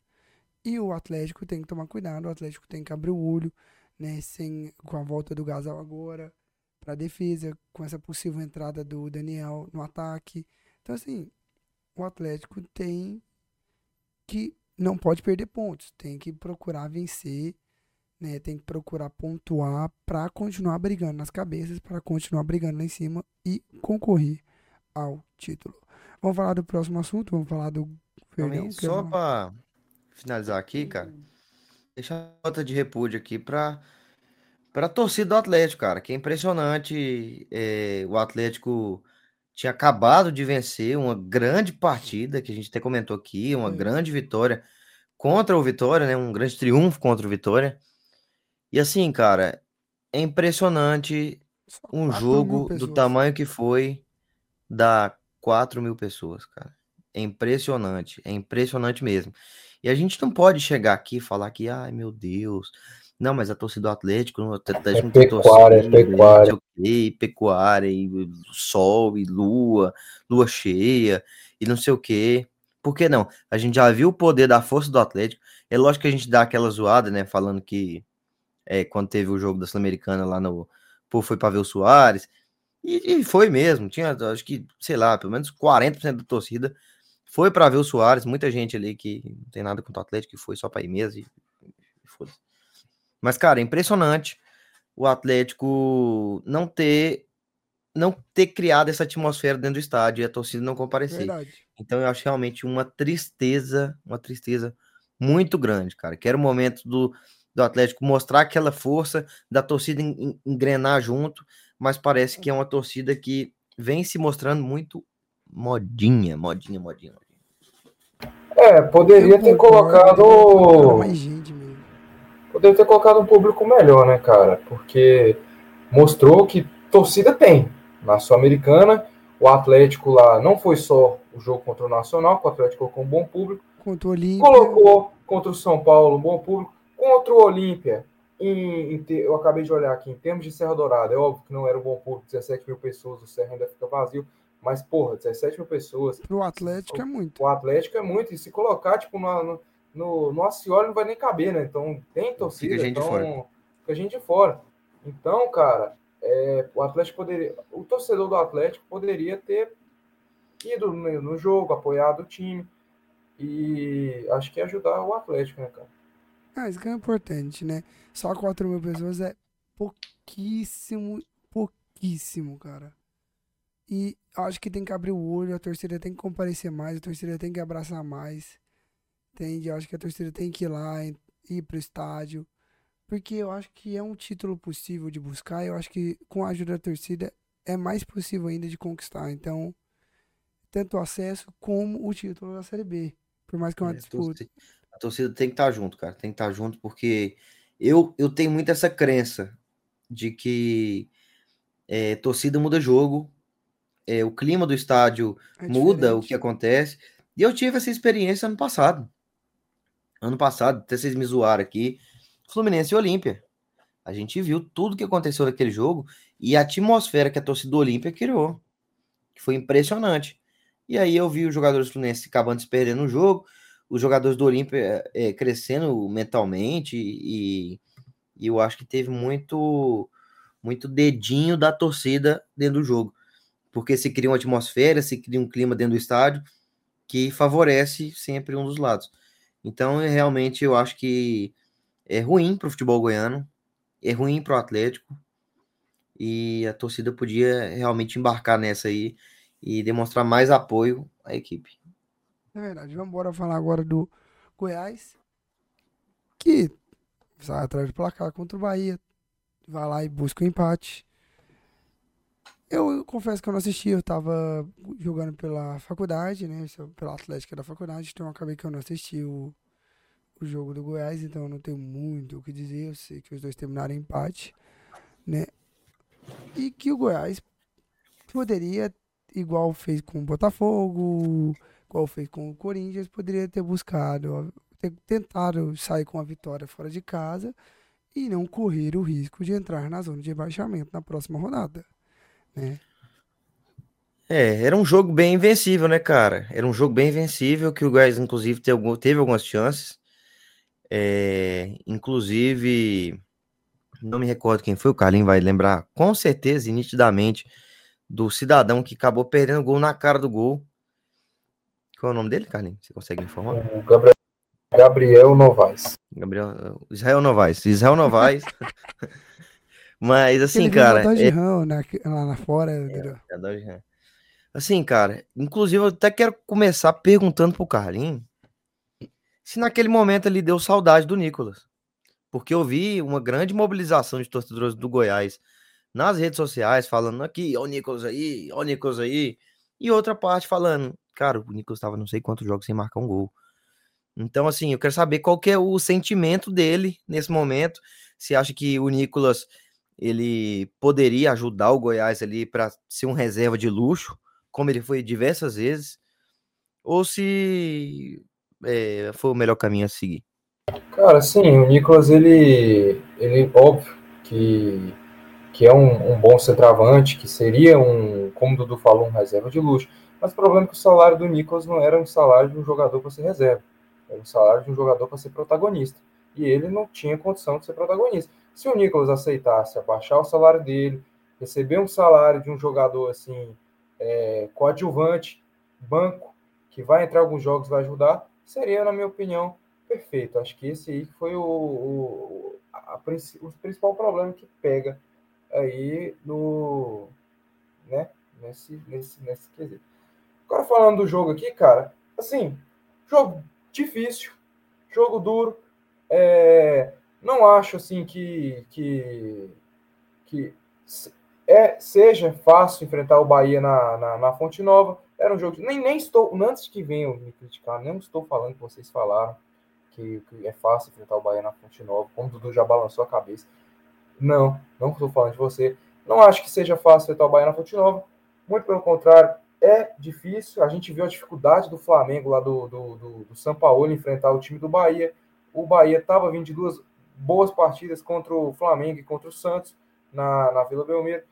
E o Atlético tem que tomar cuidado, o Atlético tem que abrir o olho, né? Sem, com a volta do Gasal agora para defesa, com essa possível entrada do Daniel no ataque. Então, assim, o Atlético tem que não pode perder pontos, tem que procurar vencer, né? Tem que procurar pontuar para continuar brigando nas cabeças, para continuar brigando lá em cima e concorrer ao título. Vamos falar do próximo assunto, vamos falar do Só para finalizar aqui, cara, deixar uma nota de repúdio aqui para Para a torcida do Atlético, cara, que é impressionante. é, o Atlético tinha acabado de vencer uma grande partida, que a gente até comentou aqui, uma grande vitória contra o Vitória, né? Um grande triunfo contra o Vitória. E assim, cara, é impressionante um 4 mil jogo do tamanho que foi dar 4 mil pessoas, cara. É impressionante, é impressionante mesmo. E a gente não pode chegar aqui e falar que, ai meu Deus, não, mas a torcida do Atlético, o Atlético não tem pecuária, é torcida, pecuária. sei o quê, e pecuária, e sol, e lua, lua cheia, e não sei o quê. Por que não? A gente já viu o poder da força do Atlético. É lógico que a gente dá aquela zoada, né? Falando que é, quando teve o jogo da Sul-Americana lá no. Pô, foi para ver o Soares. E, e foi mesmo. Tinha, acho que, sei lá, pelo menos 40% da torcida foi para ver o Soares. Muita gente ali que não tem nada contra o Atlético, que foi só para ir mesmo. E, e foda-se. Mas, cara, é impressionante o Atlético não ter não ter criado essa atmosfera dentro do estádio e a torcida não comparecer. Verdade. Então eu acho realmente uma tristeza, uma tristeza muito grande, cara. Que era o momento do, do Atlético mostrar aquela força, da torcida en- en- engrenar junto, mas parece que é uma torcida que vem se mostrando muito modinha, modinha, modinha. modinha. É, poderia Eu ter colocado mais gente. Poderia ter colocado um público melhor, né, cara? Porque mostrou que torcida tem. Na Sul-Americana, o Atlético lá não foi só o jogo contra o Nacional, que o Atlético colocou um bom público. Contra o Olímpia. Colocou contra o São Paulo um bom público. Contra o Olímpia, em- em eu acabei de olhar aqui, em termos de Serra Dourada, é óbvio que não era um bom público, 17 mil pessoas, o Serra ainda fica vazio. Mas, porra, 17 mil pessoas. Pro Atlético é muito. O Atlético é muito. E se colocar, tipo, no, no, no, no Acioli não vai nem caber, né? Então tem torcida, Fica gente de então fora. fica gente de fora. Então, cara, é, o Atlético poderia. O torcedor do Atlético poderia ter ido no, no jogo, apoiado o time. E acho que ia ajudar o Atlético, né, cara? Ah, isso que é importante, né? Só 4 mil pessoas é pouquíssimo, pouquíssimo, cara. E acho que tem que abrir o olho, a torcida tem que comparecer mais, a torcida tem que abraçar mais. Entende? Eu acho que a torcida tem que ir lá, ir pro estádio. Porque eu acho que é um título possível de buscar. Eu acho que com a ajuda da torcida é mais possível ainda de conquistar. Então, tanto o acesso como o título da Série B. Por mais que é uma É, disputa. A torcida tem que estar junto, cara. Tem que estar junto, porque eu, eu tenho muito essa crença de que é, torcida muda jogo, é, o clima do estádio É muda o que acontece. E eu tive essa experiência ano passado. Ano passado, até vocês me zoaram aqui, Fluminense e Olímpia. A gente viu tudo que aconteceu naquele jogo e a atmosfera que a torcida do Olímpia criou, que foi impressionante. E aí eu vi os jogadores do Fluminense acabando se perdendo no jogo, os jogadores do Olímpia eh, crescendo mentalmente e, e eu acho que teve muito muito dedinho da torcida dentro do jogo, porque se cria uma atmosfera, se cria um clima dentro do estádio que favorece sempre um dos lados. Então, é, realmente, eu acho que é ruim para o futebol goiano, é ruim para o Atlético, e a torcida podia realmente embarcar nessa aí e demonstrar mais apoio à equipe. É verdade. Vamos embora falar agora do Goiás. Que sai atrás do placar contra o Bahia. Vai lá e busca o empate. Eu confesso que eu não assisti, eu tava jogando pela faculdade, né? Pela Atlética da faculdade, então acabei que eu não assisti o, o jogo do Goiás, então eu não tenho muito o que dizer. Eu sei que os dois terminaram em empate, né? E que o Goiás poderia, igual fez com o Botafogo, igual fez com o Corinthians, poderia ter buscado, ter tentado sair com a vitória fora de casa e não correr o risco de entrar na zona de rebaixamento na próxima rodada. Né? É, era um jogo bem invencível, né, cara? Era um jogo bem invencível, que o Goiás, inclusive, teve, algum- teve algumas chances. É, inclusive, não me recordo quem foi, o Carlinhos vai lembrar com certeza e nitidamente do cidadão que acabou perdendo o gol na cara do gol. Qual é o nome dele, Carlinhos? Você consegue me informar? O Gabriel, Gabriel Novaes. Gabriel, Israel Novaes. Israel Novaes. Mas assim, Ele cara, Dodge é, Ram na, lá, lá fora. entendeu? É, Dodge Ram. Assim, cara, inclusive eu até quero começar perguntando pro Carlinhos se naquele momento ele deu saudade do Nicolas. Porque eu vi uma grande mobilização de torcedores do Goiás nas redes sociais, falando aqui, ó o Nicolas aí, ó o Nicolas aí. E outra parte falando, cara, o Nicolas estava não sei quantos jogos sem marcar um gol. Então, assim, eu quero saber qual que é o sentimento dele nesse momento. Se acha que o Nicolas ele poderia ajudar o Goiás ali para ser um reserva de luxo, como ele foi diversas vezes, ou se é, foi o melhor caminho a seguir. Cara, sim, o Nicolas, ele, ele óbvio que, que é um, um bom centroavante, que seria um, como o Dudu falou, um reserva de luxo. Mas o problema é que o salário do Nicolas não era um salário de um jogador para ser reserva, era um salário de um jogador para ser protagonista. E ele não tinha condição de ser protagonista. Se o Nicolas aceitasse abaixar o salário dele, receber um salário de um jogador assim, é, coadjuvante, banco, que vai entrar alguns jogos vai ajudar, seria, na minha opinião, perfeito. Acho que esse aí foi o, o, a, o principal problema que pega aí no. Né, nesse, nesse, nesse quesito. Agora falando do jogo aqui, cara, assim, jogo difícil, jogo duro. É, não acho assim que, que, que é, seja fácil enfrentar o Bahia na, na, na Fonte Nova. Era um jogo. Nem, nem estou. Antes que venham me criticar, nem estou falando que vocês falaram que, que é fácil enfrentar o Bahia na Fonte Nova, como o Dudu já balançou a cabeça. Não, não estou falando de você. Não acho que seja fácil enfrentar o Bahia na Fonte Nova. Muito pelo contrário, é difícil. A gente viu a dificuldade do Flamengo lá do, do, do, do São Paulo enfrentar o time do Bahia. O Bahia estava vindo de duas boas partidas contra o Flamengo e contra o Santos na, na Vila Belmiro.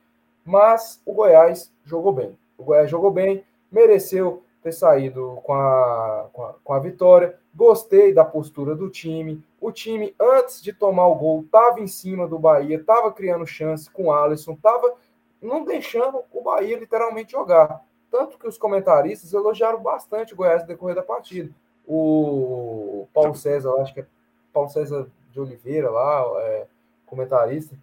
Mas o Goiás jogou bem. O Goiás jogou bem, mereceu ter saído com a, com a, com a vitória. Gostei da postura do time. O time, antes de tomar o gol, estava em cima do Bahia, estava criando chance com o Alisson, estava não deixando o Bahia literalmente jogar. Tanto que os comentaristas elogiaram bastante o Goiás no decorrer da partida. O Paulo César, acho que é Paulo César de Oliveira lá, é, comentarista,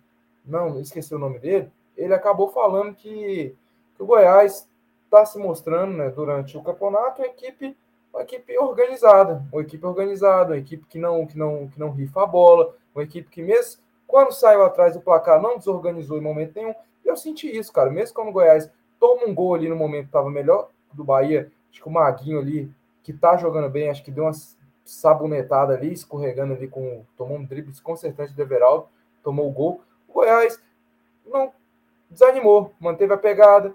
não, esqueci o nome dele, ele acabou falando que, que o Goiás está se mostrando né, durante o campeonato uma equipe, uma equipe organizada, uma equipe organizada, uma equipe que não, que não, que não rifa a bola, uma equipe que mesmo quando saiu atrás do placar não desorganizou em momento nenhum. Eu senti isso, cara. Mesmo quando o Goiás toma um gol ali no momento que estava melhor do Bahia, acho que o Maguinho ali, que tá jogando bem, acho que deu uma sabonetada ali, escorregando ali, com, tomou um drible desconcertante do Everaldo, tomou o gol. O Goiás não desanimou, manteve a pegada,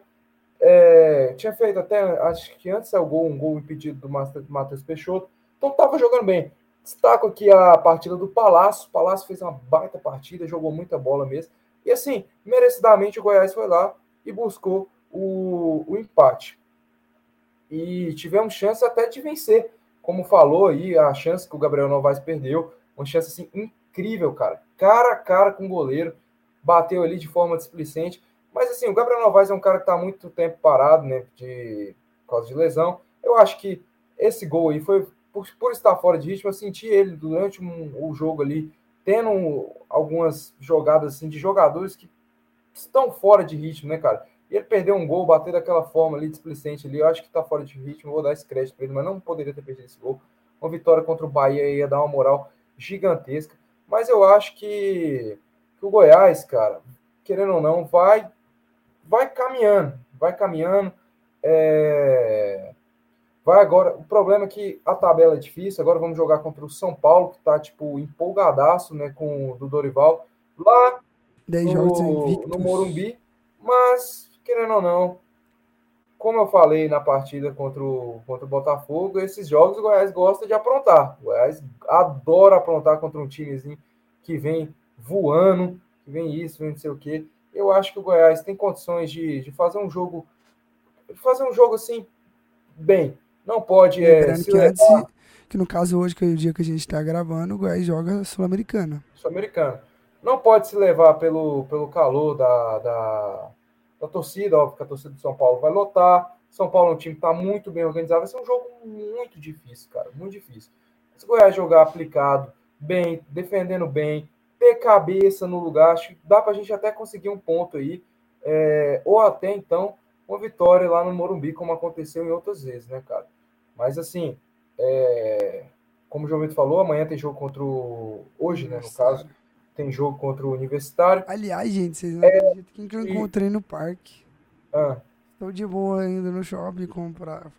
é, tinha feito até, acho que antes é o gol, um gol impedido do Matheus Peixoto. Então estava jogando bem. Destaco aqui a partida do Palácio. O Palácio fez uma baita partida, jogou muita bola mesmo. E assim, merecidamente o Goiás foi lá e buscou o, o empate. E tivemos chance até de vencer. Como falou aí, a chance que o Gabriel Novaes perdeu, uma chance assim incrível, cara. Cara a cara com o goleiro, bateu ali de forma displicente. Mas assim, o Gabriel Novaes é um cara que está muito tempo parado, né? De por causa de lesão. Eu acho que esse gol aí foi por, por estar fora de ritmo. Eu senti ele durante um, o jogo ali, tendo algumas jogadas assim de jogadores que estão fora de ritmo, né, cara? E ele perdeu um gol, bater daquela forma ali, displicente ali. Eu acho que está fora de ritmo. Vou dar esse crédito para ele, mas não poderia ter perdido esse gol. Uma vitória contra o Bahia ia dar uma moral gigantesca. Mas eu acho que, que o Goiás, cara, querendo ou não, vai vai caminhando, vai caminhando. É... Vai agora. O problema é que a tabela é difícil. Agora vamos jogar contra o São Paulo, que está tipo empolgadaço, né, com o do Dorival lá no, no Morumbi. Mas querendo ou não, como eu falei na partida contra o, contra o Botafogo, esses jogos o Goiás gosta de aprontar. O Goiás adora aprontar contra um timezinho que vem voando, que vem isso, vem não sei o quê eu acho que o Goiás tem condições de, de fazer um jogo, de fazer um jogo assim, bem. Não pode. é, que, antes, que no caso hoje, que é o dia que a gente está gravando, o Goiás joga Sul-Americana. Sul-Americana. Não pode se levar pelo, pelo calor da, da, da torcida, óbvio que a torcida do São Paulo vai lotar. São Paulo é um time que está muito bem organizado. Vai ser um jogo muito difícil, cara. Muito difícil. Se o Goiás jogar aplicado, bem, defendendo bem, ter cabeça no lugar, acho que dá para a gente até conseguir um ponto aí, é, ou até então uma vitória lá no Morumbi, como aconteceu em outras vezes, né, cara? Mas assim, é, como o João Vitor falou, amanhã tem jogo contra o. Hoje, né, no caso, tem jogo contra o Universitário. Aliás, gente, vocês não acreditam quem que eu e- encontrei no parque. Ah, Estou de boa indo no shopping comprar,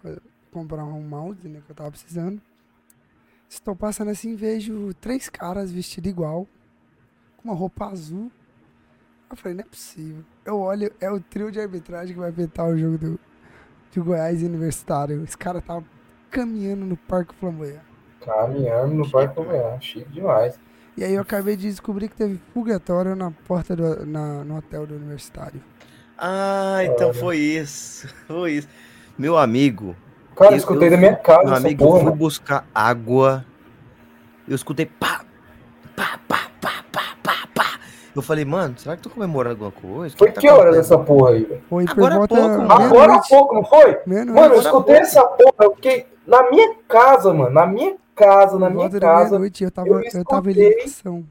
comprar um mouse, né, que eu tava precisando. Estou passando assim, vejo três caras vestidos igual, com uma roupa azul. Eu falei, não é possível. Eu olho, é o trio de arbitragem que vai apitar o jogo do, de Goiás e Universitário. Esse cara tá caminhando no Parque Flamboyant. caminhando no Parque Convenhar. Chique demais. E aí eu acabei de descobrir que teve fogatório na porta do na, no hotel do Universitário. Ah, então Olha. foi isso. Foi isso. Meu amigo, Cara, eu Eu- escutei eu da minha casa meu amigo, eu porra, fui né? buscar água. Eu escutei pá, pá, pá, pá, pá, pá, pá. Eu falei, mano, será que tô comemorando alguma coisa? Foi tá que horas acontecendo? essa porra aí? Foi Agora há pouco, mano. Agora há pouco, não foi? Meia-noite. Mano, eu escutei essa porra, eu fiquei na minha casa, mano. Na minha casa, na minha da casa. meia-noite, eu tava, eu eu tava em escutei. ligação.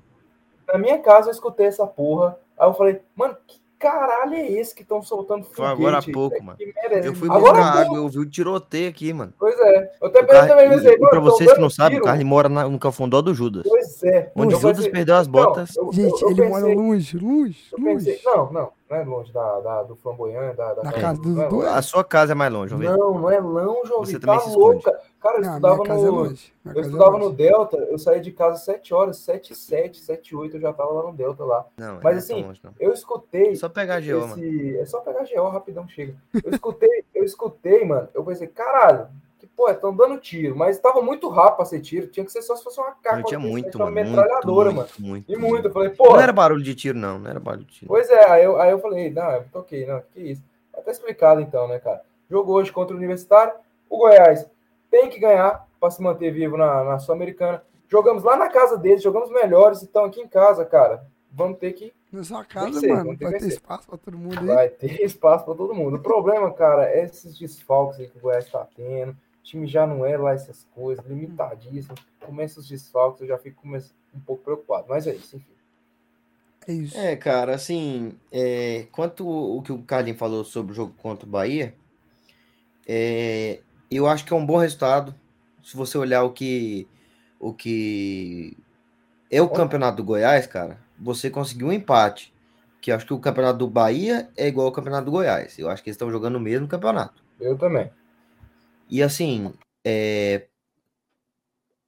Na minha casa eu escutei essa porra. Aí eu falei, mano, que caralho é esse que estão soltando Foi foguete? agora há pouco, mano. É Eu essa? fui Agora buscar água, eu vi o tiroteio aqui, mano. Pois é. Eu até pensei também, pensei, pra mano, vocês que não sabem, o. Carlos mora na- no Cafundó do Judas. Pois é. Onde Eu Judas pensei- perdeu as botas. eu- Gente, eu- eu ele mora pensei- longe, longe, Eu pensei, longe. não, não, não é longe da, da- do flamboyant, da, da Na casa, casa dos não é dois? longe. A sua casa é mais longe, vamos ver. Não, não é longe, Você também tá se esconde. louca. Cara, eu Não, estudava casa é no, longe. Minha eu casa é estudava no. Delta, eu saí de casa às 7 horas, 7 e 7, 7 e 8, eu já tava lá no Delta lá. Não, Mas não é assim, longe, não. Eu escutei É só pegar a GO, mano. esse... É só pegar GO, rapidão chega. Eu escutei, eu escutei, mano, eu pensei, caralho, que porra, estão dando tiro, mas tava muito rápido pra ser tiro, tinha que ser só se fosse uma Não caca, tinha muito, uma mano. Muito, metralhadora, mano. muito, muito, E muito, eu falei, Não porra, era barulho de tiro, não. Não era barulho de tiro. Pois é, aí eu, aí eu falei, não, eu toquei, não, que isso. Tá até explicado então, né, cara? Jogo hoje contra o Universitário, o Goiás tem que ganhar para se manter vivo na, na Sul-Americana. Jogamos lá na casa deles, jogamos melhores, então aqui em casa, cara, vamos ter que. Na sua casa, Vencer, mano, vai que ter vencer. espaço pra todo mundo aí. Vai ter espaço para todo mundo. O problema, cara, é esses desfalques aí que o Goiás tá tendo. O time já não é lá essas coisas, limitadíssimo. Começa os desfalques, eu já fico um pouco preocupado. Mas é isso, enfim. É isso. É, cara, assim, é, quanto o que o Carlinhos falou sobre o jogo contra o Bahia, é, eu acho que é um bom resultado. Se você olhar o que o que é o campeonato do Goiás, cara, você conseguiu um empate. Que eu acho que o campeonato do Bahia é igual ao campeonato do Goiás. Eu acho que eles estão jogando o mesmo campeonato. Eu também. E assim, é,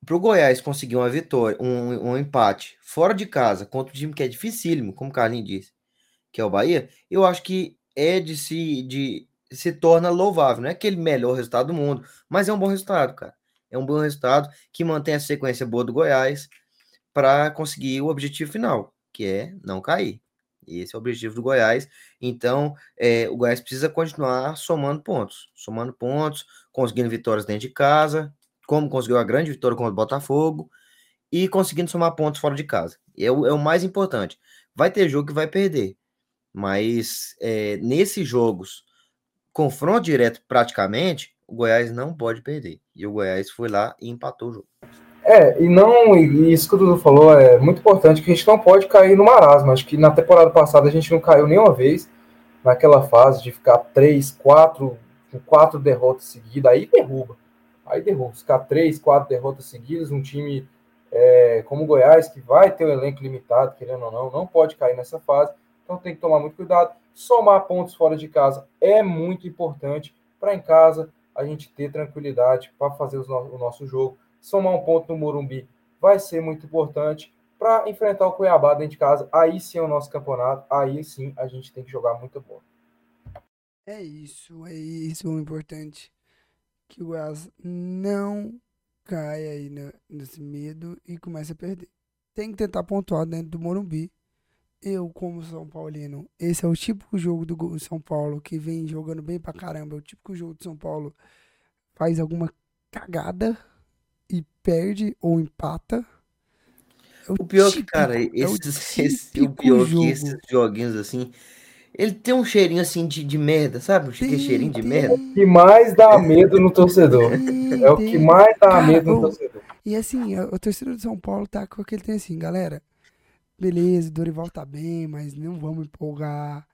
para o Goiás conseguir uma vitória, um, um empate fora de casa contra um time que é dificílimo, como o Carlinhos disse, que é o Bahia, eu acho que é de se, de, se torna louvável. Não é aquele melhor resultado do mundo, mas é um bom resultado, cara. É um bom resultado que mantém a sequência boa do Goiás para conseguir o objetivo final, que é não cair. Esse é o objetivo do Goiás. Então, é, o Goiás precisa continuar somando pontos, somando pontos, conseguindo vitórias dentro de casa, como conseguiu a grande vitória contra o Botafogo, e conseguindo somar pontos fora de casa. É o, é o mais importante. Vai ter jogo que vai perder, mas é, nesses jogos, confronto direto praticamente, o Goiás não pode perder. E o Goiás foi lá e empatou o jogo. É, e não, e isso que o Dudu falou é muito importante, que a gente não pode cair no marasmo. Acho que na temporada passada a gente não caiu nenhuma vez naquela fase de ficar três, quatro, com quatro derrotas seguidas, aí derruba. Aí derruba. Ficar três, quatro derrotas seguidas, um time é, como o Goiás, que vai ter o elenco limitado, querendo ou não, não pode cair nessa fase. Então tem que tomar muito cuidado. Somar pontos fora de casa é muito importante para em casa a gente ter tranquilidade para fazer no- o nosso jogo somar um ponto no Morumbi vai ser muito importante para enfrentar o Cuiabá dentro de casa. Aí sim é o nosso campeonato, aí sim a gente tem que jogar muito bola. É isso, é isso o importante. Que o Goiás não caia aí na- nesse medo e comece a perder. Tem que tentar pontuar dentro do Morumbi. Eu, como São Paulino, esse é o típico jogo do São Paulo que vem jogando bem pra caramba. É o típico jogo do São Paulo faz alguma cagada e perde ou empata. É O pior que, típico, cara, é o esses, esse- o pior jogo. que esses joguinhos assim, ele tem um cheirinho assim de, de merda, sabe? Aquele cheirinho de merda. O que mais dá medo no torcedor. Tem, É o que tem. mais dá Cara, medo no torcedor. E assim, a torcida do São Paulo tá com aquele tem assim, galera. Beleza, Dorival tá bem, mas não vamos empolgar.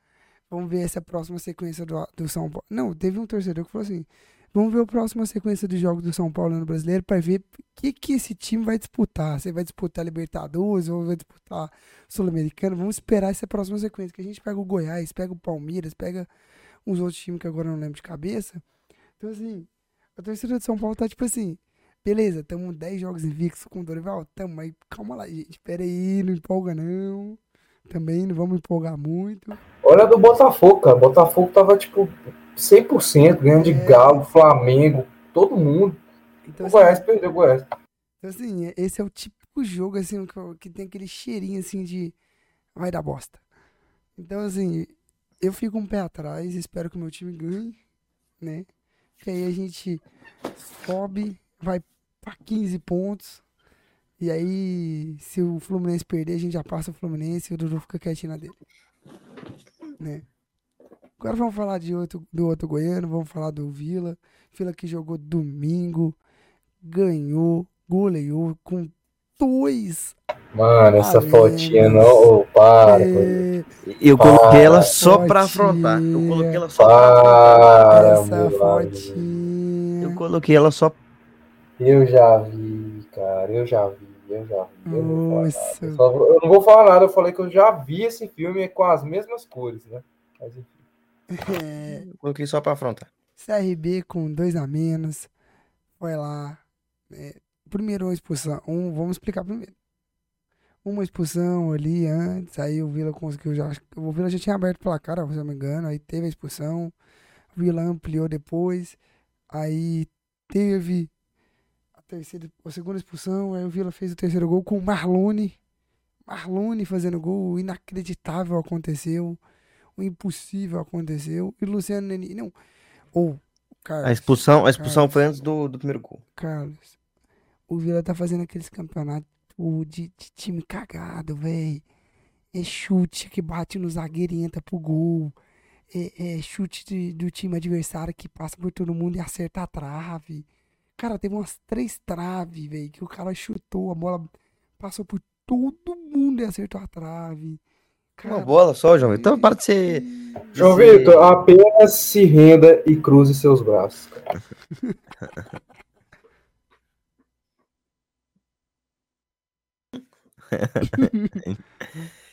Vamos ver essa próxima sequência do, do São Paulo. Não, teve um torcedor que falou assim: Vamos ver a próxima sequência de jogos do São Paulo no Brasileiro para ver o que, que esse time vai disputar. Você vai disputar Libertadores ou vai disputar Sul-Americano? Vamos esperar essa próxima sequência. Que a gente pega o Goiás, pega o Palmeiras, pega uns outros times que agora eu não lembro de cabeça. Então, assim, a torcida de São Paulo tá tipo assim. Beleza, estamos 10 jogos invictos com o Dorival? Tamo, mas calma lá, gente. Pera aí, não empolga não. Também não vamos empolgar muito. Olha do Botafogo, cara. Botafogo tava tipo 100% ganhando de É. Galo, Flamengo, todo mundo. Então, O assim, Goiás perdeu o Goiás. Então, assim, esse é o típico jogo, assim, que, que tem aquele cheirinho, assim, de vai dar bosta. Então, assim, eu fico um pé atrás, espero que o meu time ganhe, né? Que aí a gente sobe, vai pra 15 pontos. E aí, se o Fluminense perder, a gente já passa o Fluminense e o Dudu fica quietinho na dele. Né? Agora vamos falar de outro, do outro goiano, vamos falar do Vila. Vila que jogou domingo, ganhou, goleou com dois. Mano, essa Ah, fotinha não. Para. É, Eu coloquei ela só pra fotinha. afrontar. Eu coloquei ela só pra Para, essa fotinha. Eu coloquei ela só. Eu já vi, cara. Eu já vi. Eu já vi. Eu não, vou falar nada. Nossa. Eu só vou- eu não vou falar nada. Eu falei que eu já vi esse filme com as mesmas cores, né? Mas, enfim. É, coloquei só pra afrontar. CRB com dois a menos. Foi lá. é, primeiro uma expulsão. Um, vamos explicar primeiro. Uma expulsão ali antes. Aí o Vila conseguiu já. O Vila já tinha aberto o placar, se eu não me engano. Aí teve a expulsão. O Vila ampliou depois. Aí teve terceira, a segunda expulsão. Aí o Vila fez o terceiro gol com o Marlone. Marlone fazendo gol. O inacreditável aconteceu. O impossível aconteceu. E o Luciano Neni. Não. Ou. A expulsão, a expulsão Carlos. foi antes do, do primeiro gol. Carlos, o Vila tá fazendo aqueles campeonatos de, de time cagado, velho. É chute que bate no zagueiro e entra pro gol. É, é chute de- do time adversário que passa por todo mundo e acerta a trave. Cara, teve umas três traves, velho, que o cara chutou, a bola passou por todo mundo e acertou a trave. Uma Cara, bola só, João. Então para de ser. João Esse- Vitor, apenas se renda e cruze seus braços.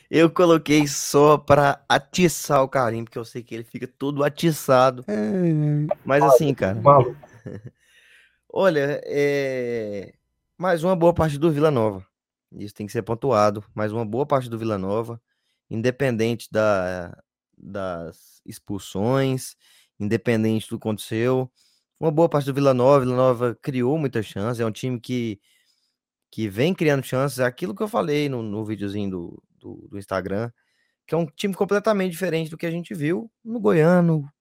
Eu coloquei só pra atiçar o Karim, porque eu sei que ele fica todo atiçado. É, Mas assim, cara. Maluco. Olha, é... mais uma boa parte do Vila Nova. Isso tem que ser pontuado. Mais uma boa parte do Vila Nova, independente da... das expulsões, independente do que aconteceu. Uma boa parte do Vila Nova. Vila Nova criou muitas chances. É um time que, que vem criando chances. É aquilo que eu falei no, no videozinho do, do, do Instagram, que é um time completamente diferente do que a gente viu no Goiano,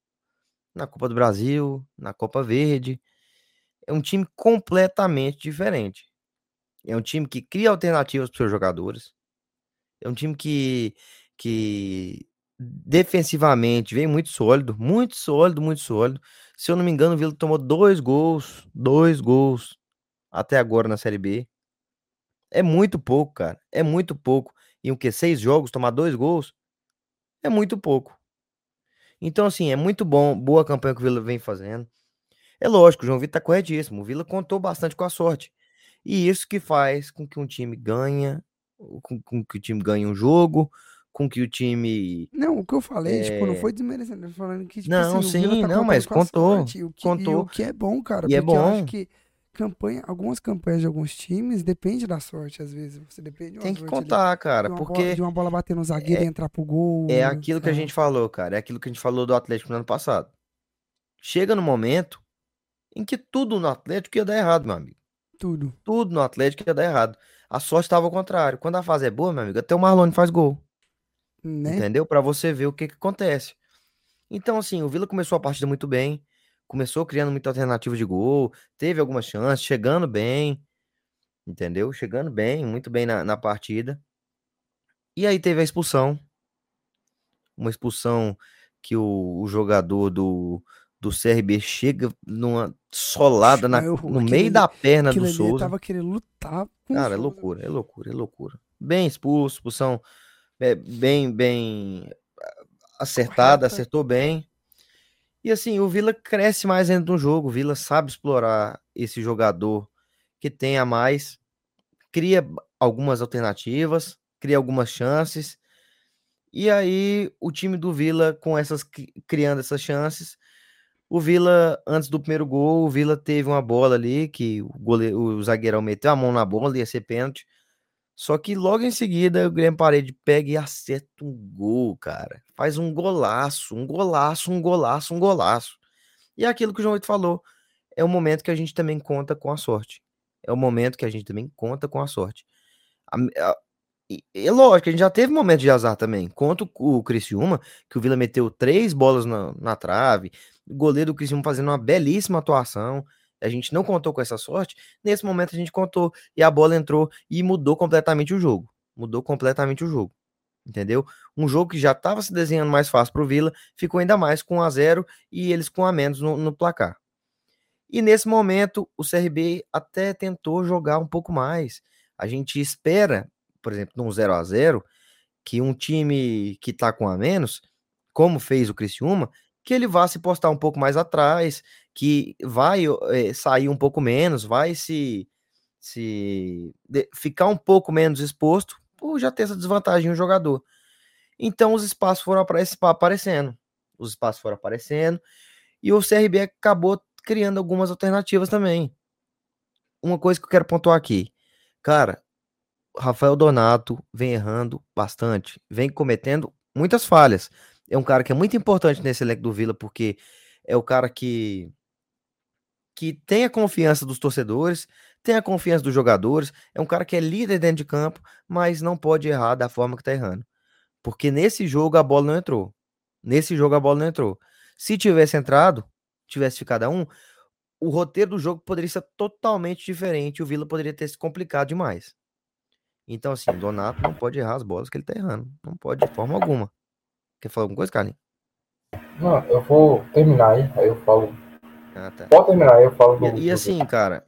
na Copa do Brasil, na Copa Verde é um time completamente diferente. É um time que cria alternativas para seus jogadores. É um time que, que defensivamente vem muito sólido, muito sólido, muito sólido. Se eu não me engano, o Vila tomou dois gols, dois gols até agora na Série B. É muito pouco, cara. É muito pouco. Em o que? Seis jogos, tomar dois gols? É muito pouco. Então, assim, é muito bom, boa campanha que o Vila vem fazendo. É lógico, o João Vitor tá corretíssimo. O Vila contou bastante com a sorte. E isso que faz com que um time ganha, com, com que o time ganhe um jogo, com que o time. Não, o que eu falei, tipo, não É. foi desmerecendo, eu tô falando que, tipo Não, assim, sim, tá não, mas contou, sorte, o que, contou. O que é bom, cara, E é porque eu acho bom. que campanha, algumas campanhas de alguns times depende da sorte, às vezes, você depende Tem que sorte ali, contar, cara, de uma bola, porque de uma bola bater no zagueiro e entrar pro gol, é aquilo que a sabe? gente falou, cara. É aquilo que a gente falou do Atlético no ano passado. Chega no momento em que tudo no Atlético ia dar errado, meu amigo. tudo, Tudo no Atlético ia dar errado. A sorte estava ao contrário. Quando a fase é boa, meu amigo, até o Marlone faz gol. né? Entendeu? Pra você ver o que, que acontece. Então, assim, o Vila começou a partida muito bem. Começou criando muita alternativa de gol. Teve algumas chances, chegando bem. Entendeu? Chegando bem, muito bem na, na partida. E aí teve a expulsão. Uma expulsão que o, o jogador do, do CRB chega numa solada na- no meio da perna do ali, ele Souza. tava querendo lutar Cara, é Souza. loucura, é loucura, é loucura. Bem expulso, expulsão é, bem, bem acertada, Correta. acertou bem. E assim, o Vila cresce mais dentro do jogo. O Vila sabe explorar esse jogador que tem a mais, cria algumas alternativas, cria algumas chances. E aí, o time do Vila, com essas criando essas chances, o Vila, antes do primeiro gol, o Vila teve uma bola ali que o, goleiro, o zagueirão meteu a mão na bola, ia ser pênalti. Só que logo em seguida o Guilherme Parede pega e acerta um gol, cara. Faz um golaço, um golaço, um golaço, um golaço. E é aquilo que o João Vitor falou, é o momento que a gente também conta com a sorte. É o momento que a gente também conta com a sorte. A, a, é lógico, a gente já teve momentos de azar também. Conta o, o Criciúma, que o Vila meteu três bolas na, na trave, goleiro do Criciúma fazendo uma belíssima atuação a gente não contou com essa sorte, nesse momento a gente contou e a bola entrou e mudou completamente o jogo. Mudou completamente o jogo. Entendeu? Um jogo que já estava se desenhando mais fácil para o Vila, ficou ainda mais com 1 a 0 e eles com a menos no, no placar. E nesse momento, o CRB até tentou jogar um pouco mais. A gente espera, por exemplo, num 0 a 0 que um time que está com a menos, como fez o Criciúma, que ele vá se postar um pouco mais atrás, que vai é, sair um pouco menos, vai se, se de, ficar um pouco menos exposto, por já ter essa desvantagem o jogador. Então os espaços foram aparecendo, os espaços foram aparecendo, e o CRB acabou criando algumas alternativas também. Uma coisa que eu quero pontuar aqui, cara, Rafael Donato vem errando bastante, vem cometendo muitas falhas é um cara que é muito importante nesse elenco do Vila, porque é o cara que que tem a confiança dos torcedores, tem a confiança dos jogadores, é um cara que é líder dentro de campo, mas não pode errar da forma que tá errando. Porque nesse jogo a bola não entrou. Nesse jogo a bola não entrou. Se tivesse entrado, tivesse ficado a um, o roteiro do jogo poderia ser totalmente diferente, o Vila poderia ter se complicado demais. Então, assim, o Donato não pode errar as bolas que ele tá errando. Não pode de forma alguma. Quer falar alguma coisa, Carlinhos? Não, eu vou terminar aí, aí eu falo. Ah, tá. Pode terminar aí, eu falo do. E, e assim, cara,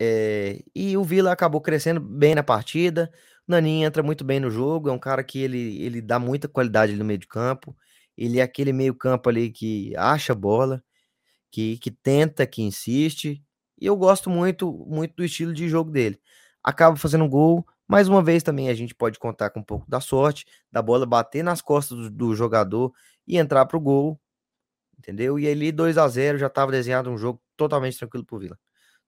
é... e o Vila acabou crescendo bem na partida. Naninho entra muito bem no jogo, é um cara que ele, ele dá muita qualidade no meio de campo. Ele é aquele meio campo ali que acha bola, que, que tenta, que insiste. E eu gosto muito, muito do estilo de jogo dele. Acaba fazendo um gol, mais uma vez também a gente pode contar com um pouco da sorte, da bola bater nas costas do, do jogador e entrar para o gol, entendeu? E ali 2 a 0 já estava desenhado um jogo totalmente tranquilo para o Vila.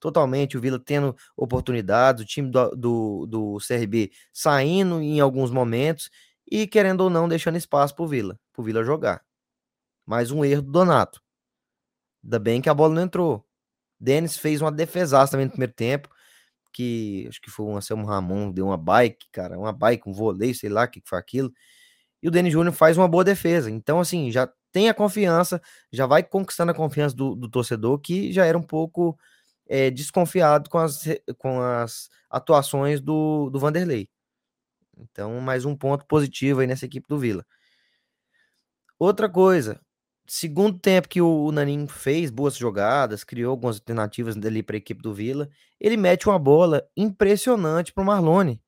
Totalmente, o Vila tendo oportunidades, o time do, do, do CRB saindo em alguns momentos e querendo ou não deixando espaço para o Vila, para o Vila jogar. Mais um erro do Donato. Ainda bem que a bola não entrou. Denis fez uma defesaça também no primeiro tempo que acho que foi o Anselmo Ramon, deu uma bike, cara, uma bike, um voleio, sei lá o que foi aquilo. E o Denis Júnior faz uma boa defesa. Então, assim, já tem a confiança, já vai conquistando a confiança do, do torcedor, que já era um pouco é, desconfiado com as, com as atuações do, do Vanderlei. Então, mais um ponto positivo aí nessa equipe do Vila. Outra coisa, segundo tempo que o Nanin fez boas jogadas, criou algumas alternativas ali para a equipe do Vila, ele mete uma bola impressionante para o Marlone.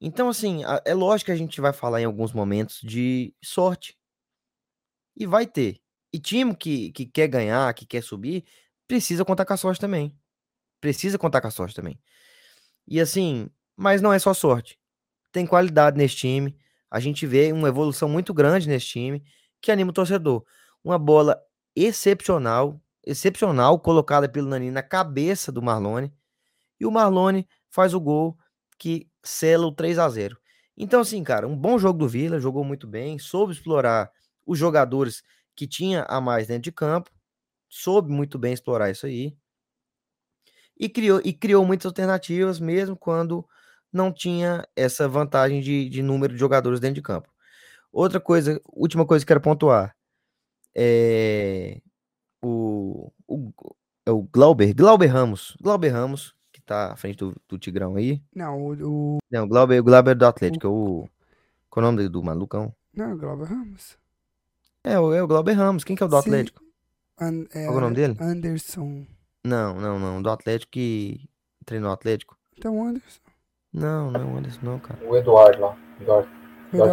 Então, assim, é lógico que a gente vai falar em alguns momentos de sorte. E vai ter. E time que, que quer ganhar, que quer subir, precisa contar com a sorte também. Precisa contar com a sorte também. E assim, mas não é só sorte. Tem qualidade nesse time. A gente vê uma evolução muito grande nesse time que anima o torcedor. Uma bola excepcional, excepcional, colocada pelo Nani na cabeça do Marlone. E o Marlone faz o gol que sela o 3 a 0 Então, assim, cara, um bom jogo do Vila, jogou muito bem, soube explorar os jogadores que tinha a mais dentro de campo, soube muito bem explorar isso aí. E criou, e criou muitas alternativas, mesmo quando não tinha essa vantagem de, de número de jogadores dentro de campo. Outra coisa, última coisa que quero pontuar. É o, o, é o Glauber, Glauber Ramos. Glauber Ramos, que tá à frente do, do Tigrão aí. Não, o. o... Não, o Glauber, o Glauber do Atlético, o... Qual é o nome do malucão? Não, é o Glauber Ramos. É, o, é o Glauber Ramos. Quem que é o do Sim. Atlético? An é, Qual é o nome dele? Anderson. Não, não, não. Do Atlético que treinou o Atlético. Então, Anderson. Não, não é o Anderson, não, cara. O Eduardo lá. Eduardo.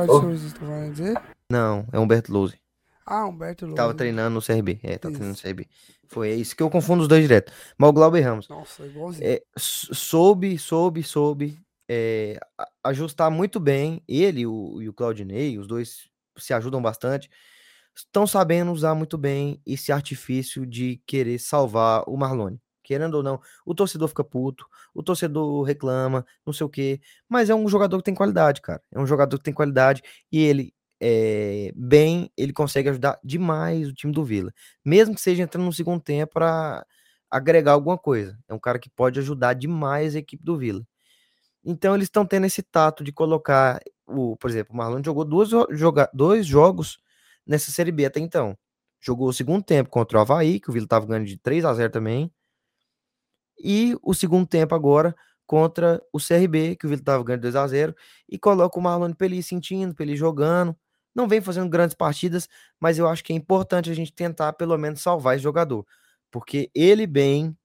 Souza, você tá falando dizer? Não, é Humberto Louze. Ah, Humberto Lousa. Tava treinando no CRB. É, Isso. treinando no CRB. Foi é isso que eu confundo os dois direto. Mas o Glauber Ramos. Nossa, igualzinho. É, soube, soube, soube é, ajustar muito bem. Ele o, e o Claudinei, os dois se ajudam bastante. Estão sabendo usar muito bem esse artifício de querer salvar o Marlone. Querendo ou não, o torcedor fica puto, o torcedor reclama, não sei o quê. Mas é um jogador que tem qualidade, cara. É um jogador que tem qualidade e ele, é, bem, ele consegue ajudar demais o time do Vila. Mesmo que seja entrando no segundo tempo para agregar alguma coisa. É um cara que pode ajudar demais a equipe do Vila. Então eles estão tendo esse tato de colocar o, por exemplo, o Marlon jogou duas, jo- joga, dois jogos nessa Série B até então. Jogou o segundo tempo contra o Havaí, que o Vila estava ganhando de 3 a 0 também. E o segundo tempo agora contra o CRB, que o Vila estava ganhando 2 a 0 e coloca o Marlon ir sentindo, ir jogando. Não vem fazendo grandes partidas, mas eu acho que é importante a gente tentar pelo menos salvar esse jogador, porque ele bem,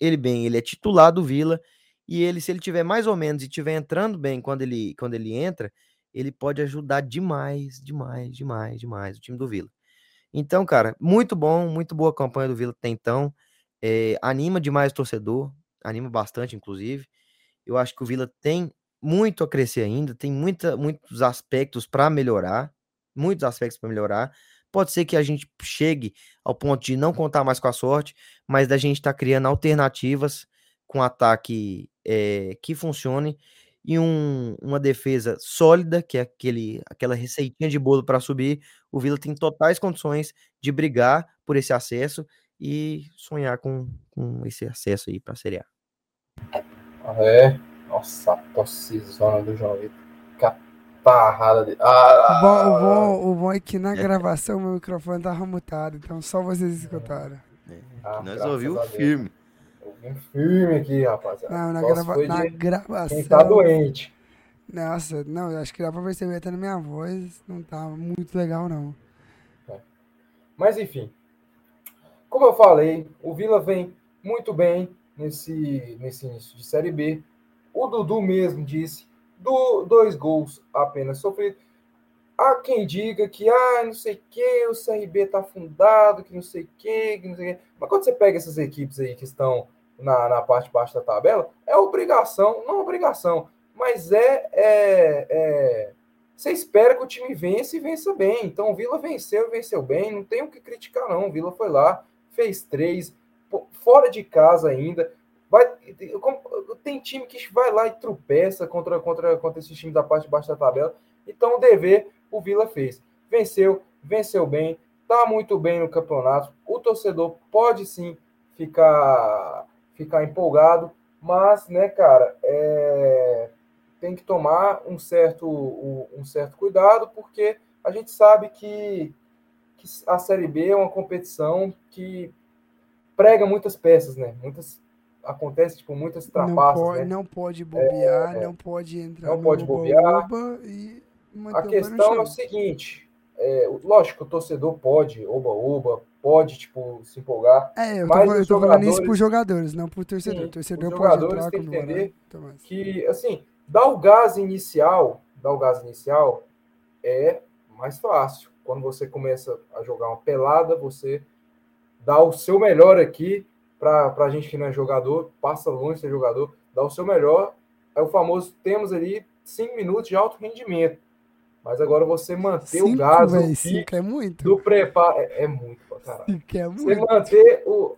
ele bem, ele é titular do Vila e ele se ele tiver mais ou menos e tiver entrando bem quando ele quando ele entra, ele pode ajudar demais, demais, demais, demais o time do Vila. Então, cara, muito bom, muito boa campanha do Vila até então. É, anima demais o torcedor, anima bastante, inclusive. Eu acho que o Vila tem muito a crescer ainda, tem muita, muitos aspectos para melhorar, muitos aspectos para melhorar. Pode ser que a gente chegue ao ponto de não contar mais com a sorte, mas da gente estar criando alternativas com ataque é, que funcione e um, uma defesa sólida, que é aquele, aquela receitinha de bolo para subir. O Vila tem totais condições de brigar por esse acesso e sonhar com, com esse acesso aí para a Série A. É. Nossa, a tossizona do João Vitor. Catarrada de. Ah, O bom, o, bom, o bom é que na gravação meu microfone tava mutado, então só vocês escutaram. Ah, Nós ouvimos firme. Eu vim firme aqui, rapaziada. Não, na, grava, na de gravação. Quem tá doente. Nossa, não, eu acho que dá pra perceber até na minha voz, não tá muito legal, não. Mas enfim. Como eu falei, o Vila vem muito bem nesse, nesse início de Série B. O Dudu mesmo disse: do, dois gols apenas sofridos. Há quem diga que, ah, não sei o que, o CRB tá afundado, que não sei o que, que não sei. Mas quando você pega essas equipes aí que estão na, na parte de baixo da tabela, é obrigação, não obrigação, mas é, é, é você espera que o time vença e vença bem. Então o Vila venceu venceu bem, não tem o que criticar, não. O Vila foi lá, fez três, fora de casa ainda. Vai, tem time que vai lá e tropeça contra, contra, contra esse time da parte de baixo da tabela. Então o dever o Vila fez. Venceu, venceu bem, tá muito bem no campeonato. O torcedor pode sim ficar, ficar empolgado, mas, né, cara, é, tem que tomar um certo, um certo cuidado, porque a gente sabe que, que a Série B é uma competição que prega muitas peças, né? Muitas acontece tipo muitas trapaças, não pode, né? não pode bobear, é, não pode entrar não pode bobear. e a questão é o seguinte, é, lógico, o torcedor pode oba-oba, pode tipo se empolgar. É, eu tô, mas eu tô falando isso por jogadores, não por torcedor. Sim, o torcedor os jogadores têm que entender morar, que assim, dar o gás inicial, dar o gás inicial é mais fácil. Quando você começa a jogar uma pelada, você dá o seu melhor aqui para a gente que não é jogador, passa longe de ser jogador, dá o seu melhor. É o famoso, temos ali cinco minutos de alto rendimento. Mas agora você manter cinco, o gás véio, do, cinco é muito. do preparo. É, é muito pra caralho. Cinco é muito. Você manter o.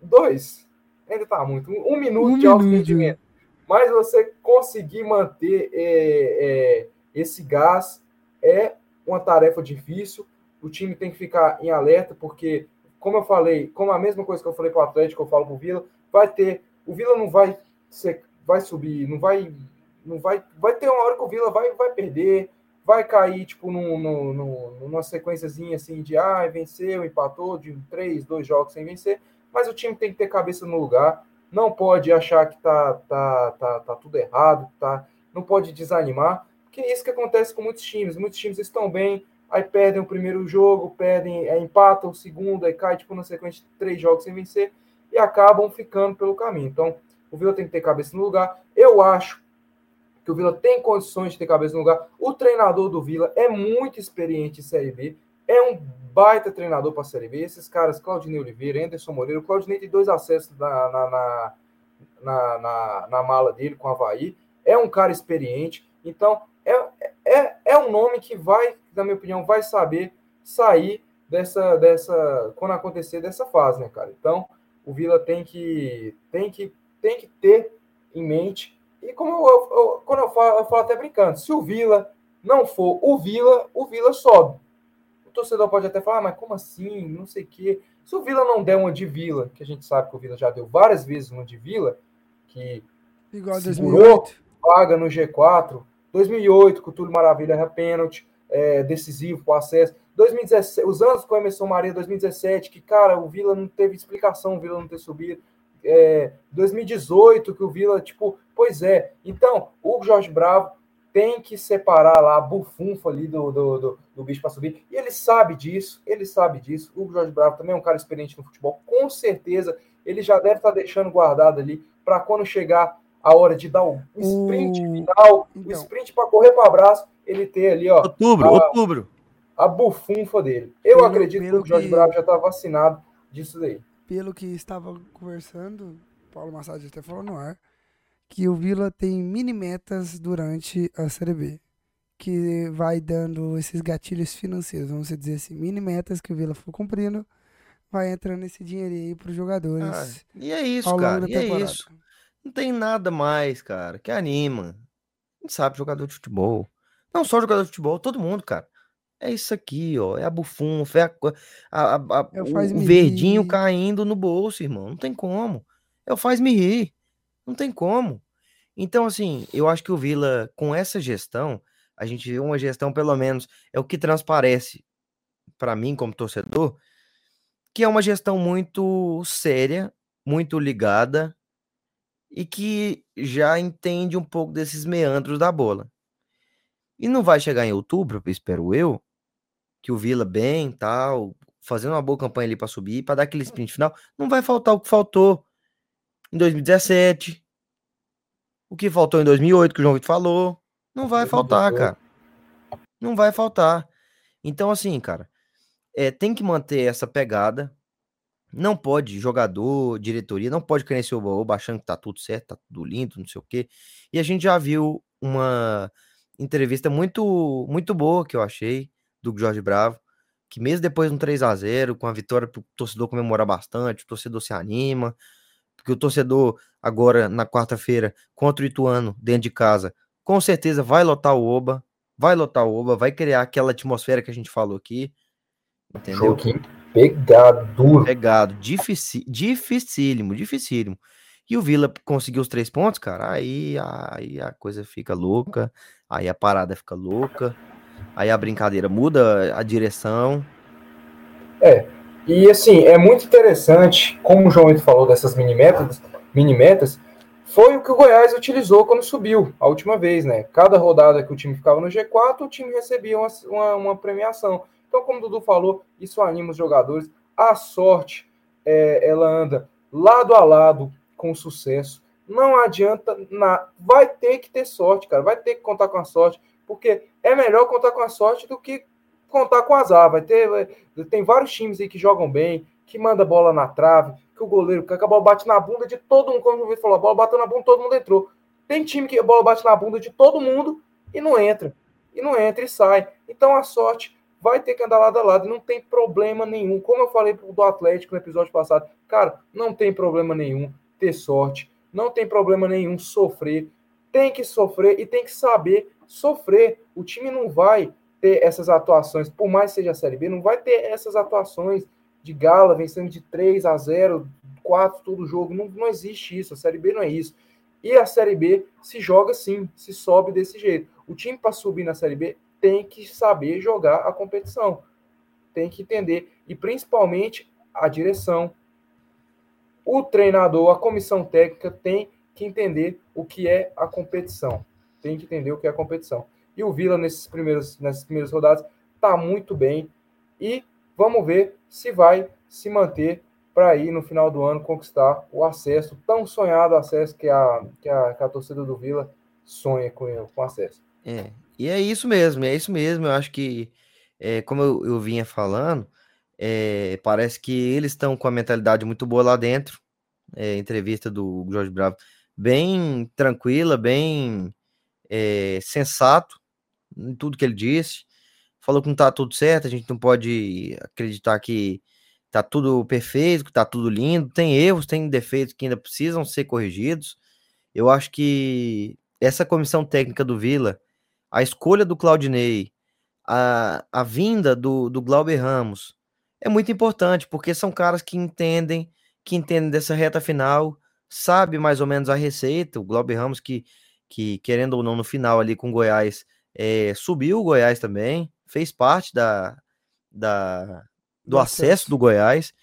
Dois. Ainda tá muito. Um, um minuto um de alto minuto. rendimento. Mas você conseguir manter é, é, esse gás é uma tarefa difícil. O time tem que ficar em alerta, porque, como eu falei, como a mesma coisa que eu falei para o Atlético, eu falo para o Vila, vai ter. O Vila não vai ser, vai subir, não vai. Não vai, vai ter uma hora que o Vila vai, vai perder, vai cair, tipo, num, num, num, numa sequenciazinha assim de ah, venceu, empatou de três, dois jogos sem vencer, mas o time tem que ter cabeça no lugar, não pode achar que tá, tá, tá, tá tudo errado, tá, não pode desanimar, porque é isso que acontece com muitos times. Muitos times estão bem, aí perdem o primeiro jogo, perdem, é, empatam o segundo, aí cai, tipo, na sequência de três jogos sem vencer, e acabam ficando pelo caminho. Então, o Vila tem que ter cabeça no lugar. Eu acho que o Vila tem condições de ter cabeça no lugar. O treinador do Vila é muito experiente em Série B, é um baita treinador para a Série B. Esses caras, Claudinei Oliveira, Anderson Moreira, o Claudinei tem dois acessos na, na, na, na, na mala dele com o Havaí. É um cara experiente. Então, é, é, é um nome que vai, na minha opinião, vai saber sair dessa, dessa quando acontecer dessa fase, né, cara? Então, o Vila tem que tem que tem que ter em mente e como eu, eu, quando eu falo, eu falo até brincando, se o Vila não for o Vila, o Vila sobe. O torcedor pode até falar, ah, mas como assim? Não sei o quê. Se o Vila não der uma de Vila, que a gente sabe que o Vila já deu várias vezes uma de Vila, que Igual segurou 2008. vaga no G4, 2008, com o Túlio Maravilha era pênalti, é, decisivo o acesso. 2017, os anos com o Emerson Maria, 2017, que, cara, o Vila não teve explicação, o Vila não ter subido. É, 2018, que o Vila, tipo, pois é. Então, o Jorge Bravo tem que separar lá a bufunfa ali do, do, do, do bicho para subir. E ele sabe disso, ele sabe disso. O Jorge Bravo também é um cara experiente no futebol, com certeza ele já deve estar deixando guardado ali para quando chegar a hora de dar o sprint O- final, o Então. sprint para correr para abraço, ele ter ali, ó, Outubro, Ah. outubro. a bufunfa dele. Eu Pelo- acredito que pelo o Jorge que- Bravo já está vacinado disso daí. Pelo que estava conversando, Paulo Massad até falou no ar, que o Vila tem mini metas durante a Série B. Que vai dando esses gatilhos financeiros, vamos dizer assim, mini metas que o Vila for cumprindo, vai entrando esse dinheirinho aí para os jogadores Ah, e é isso, ao longo cara. da E é isso. Não tem nada mais, cara, que anima. Gente sabe, jogador de futebol. Não só jogador de futebol, todo mundo, cara. É isso aqui, ó. É a bufunfa, é a, a- a- É o verdinho rir. caindo no bolso, irmão. Não tem como. É o faz-me rir. Não tem como. Então, assim, eu acho que o Vila, com essa gestão, a gente vê uma gestão, pelo menos, é o que transparece para mim, como torcedor, que é uma gestão muito séria, muito ligada e que já entende um pouco desses meandros da bola. E não vai chegar em outubro, espero eu, que o Vila bem, tal, fazendo uma boa campanha ali para subir, para dar aquele sprint final, não vai faltar o que faltou em 2017, o que faltou em 2008, que o João Vitor falou, não vai faltar, 2018. cara. Não vai faltar. Então, assim, cara, é, tem que manter essa pegada. Não pode, jogador, diretoria, não pode cair nesse oba-oba achando que tá tudo certo, tá tudo lindo, não sei o quê. E a gente já viu uma entrevista muito muito boa que eu achei do Jorge Bravo, que mesmo depois de um 3 a 0 com a vitória pro torcedor comemorar bastante, o torcedor se anima, porque o torcedor agora na quarta-feira contra o Ituano dentro de casa, com certeza vai lotar o Oba, vai lotar o Oba, vai criar aquela atmosfera que a gente falou aqui. Entendeu? Joguinho pegado, duro. Pegado, difici- dificílimo, dificílimo. E o Vila conseguiu os três pontos, cara. Aí, aí a coisa fica louca, aí a parada fica louca, aí a brincadeira muda a direção. E assim, é muito interessante, como o João falou dessas mini metas, mini metas, foi o que o Goiás utilizou quando subiu a última vez, né? Cada rodada que o time ficava no G4, o time recebia uma, uma, uma premiação. Então, como o Dudu falou, isso anima os jogadores. A sorte, é, ela anda lado a lado com sucesso. Não adianta nada. Vai ter que ter sorte, cara. Vai ter que contar com a sorte, porque é melhor contar com a sorte do que contar com azar. Vai ter, vai- tem vários times aí que jogam bem, que manda bola na trave, que o goleiro, que a bola bate na bunda de todo mundo. Como o Vitor falou, a bola bateu na bunda, todo mundo entrou. Tem time que a bola bate na bunda de todo mundo e não entra. E não entra e sai. Então a sorte vai ter que andar lado a lado. Não tem problema nenhum. Como eu falei do Atlético no episódio passado, cara, não tem problema nenhum ter sorte. Não tem problema nenhum sofrer. Tem que sofrer e tem que saber sofrer. O time não vai ter essas atuações, por mais que seja a Série B, não vai ter essas atuações de gala vencendo de 3 a 0, 4 todo jogo. Não, não existe isso. A Série B não é isso. E a Série B se joga sim, se sobe desse jeito. O time para subir na Série B tem que saber jogar a competição. Tem que entender. E principalmente a direção, o treinador, a comissão técnica tem que entender o que é a competição. Tem que entender o que é a competição. E o Vila, nesses primeiros, nessas primeiras rodadas, está muito bem. E vamos ver se vai se manter para aí no final do ano conquistar o acesso, tão sonhado acesso que a, que a, que a torcida do Vila sonha com, com acesso. É, e é isso mesmo, é isso mesmo. Eu acho que é, como eu, eu vinha falando, é, parece que eles estão com a mentalidade muito boa lá dentro. É, entrevista do Jorge Bravo, bem tranquila, bem sensato em tudo que ele disse. Falou que não tá tudo certo, a gente não pode acreditar que tá tudo perfeito, que tá tudo lindo. Tem erros, tem defeitos que ainda precisam ser corrigidos. Eu acho que essa comissão técnica do Vila, a escolha do Claudinei, a, a vinda do, do Glauber Ramos, é muito importante, porque são caras que entendem, que entendem dessa reta final, sabe mais ou menos a receita. O Glauber Ramos, que, que querendo ou não, no final ali com o Goiás, é, subiu o Goiás também, fez parte da, da, do acesso do Goiás.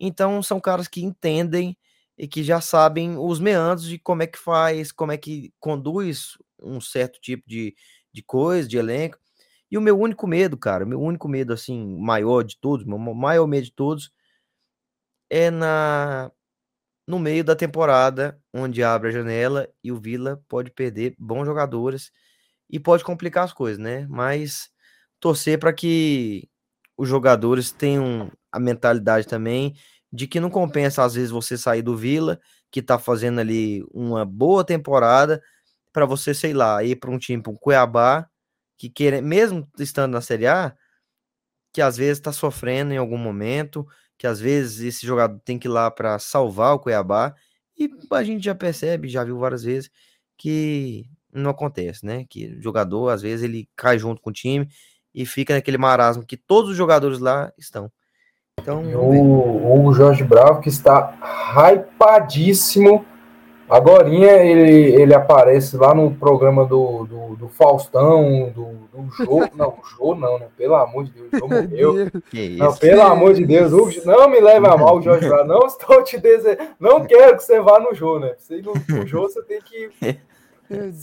Então são caras que entendem e que já sabem os meandros de como é que faz, como é que conduz um certo tipo de, de coisa, de elenco. E o meu único medo, cara, meu único medo, assim, maior de todos, meu maior medo de todos, é na no meio da temporada, onde abre a janela e o Vila pode perder bons jogadores e pode complicar as coisas, né? Mas torcer para que os jogadores tenham a mentalidade também de que não compensa às vezes você sair do Vila, que tá fazendo ali uma boa temporada, para você, sei lá, ir para um time, para um Cuiabá, que quer, mesmo estando na Série A, que às vezes está sofrendo em algum momento, que às vezes esse jogador tem que ir lá para salvar o Cuiabá, e a gente já percebe, já viu várias vezes, que não acontece, né? Que o jogador, às vezes, ele cai junto com o time e fica naquele marasmo que todos os jogadores lá estão. Então, o, o Jorge Bravo, que está hypadíssimo Agorinha ele, ele aparece lá no programa do, do, do Faustão, do, do Jô. Não, Jô não, né? Pelo amor de Deus, o Jô morreu. Não, pelo amor de Deus, não me leve a mal, Jorge. Não estou te desejando. Não quero que você vá no Jô, né? Você no, no Jô, você tem que.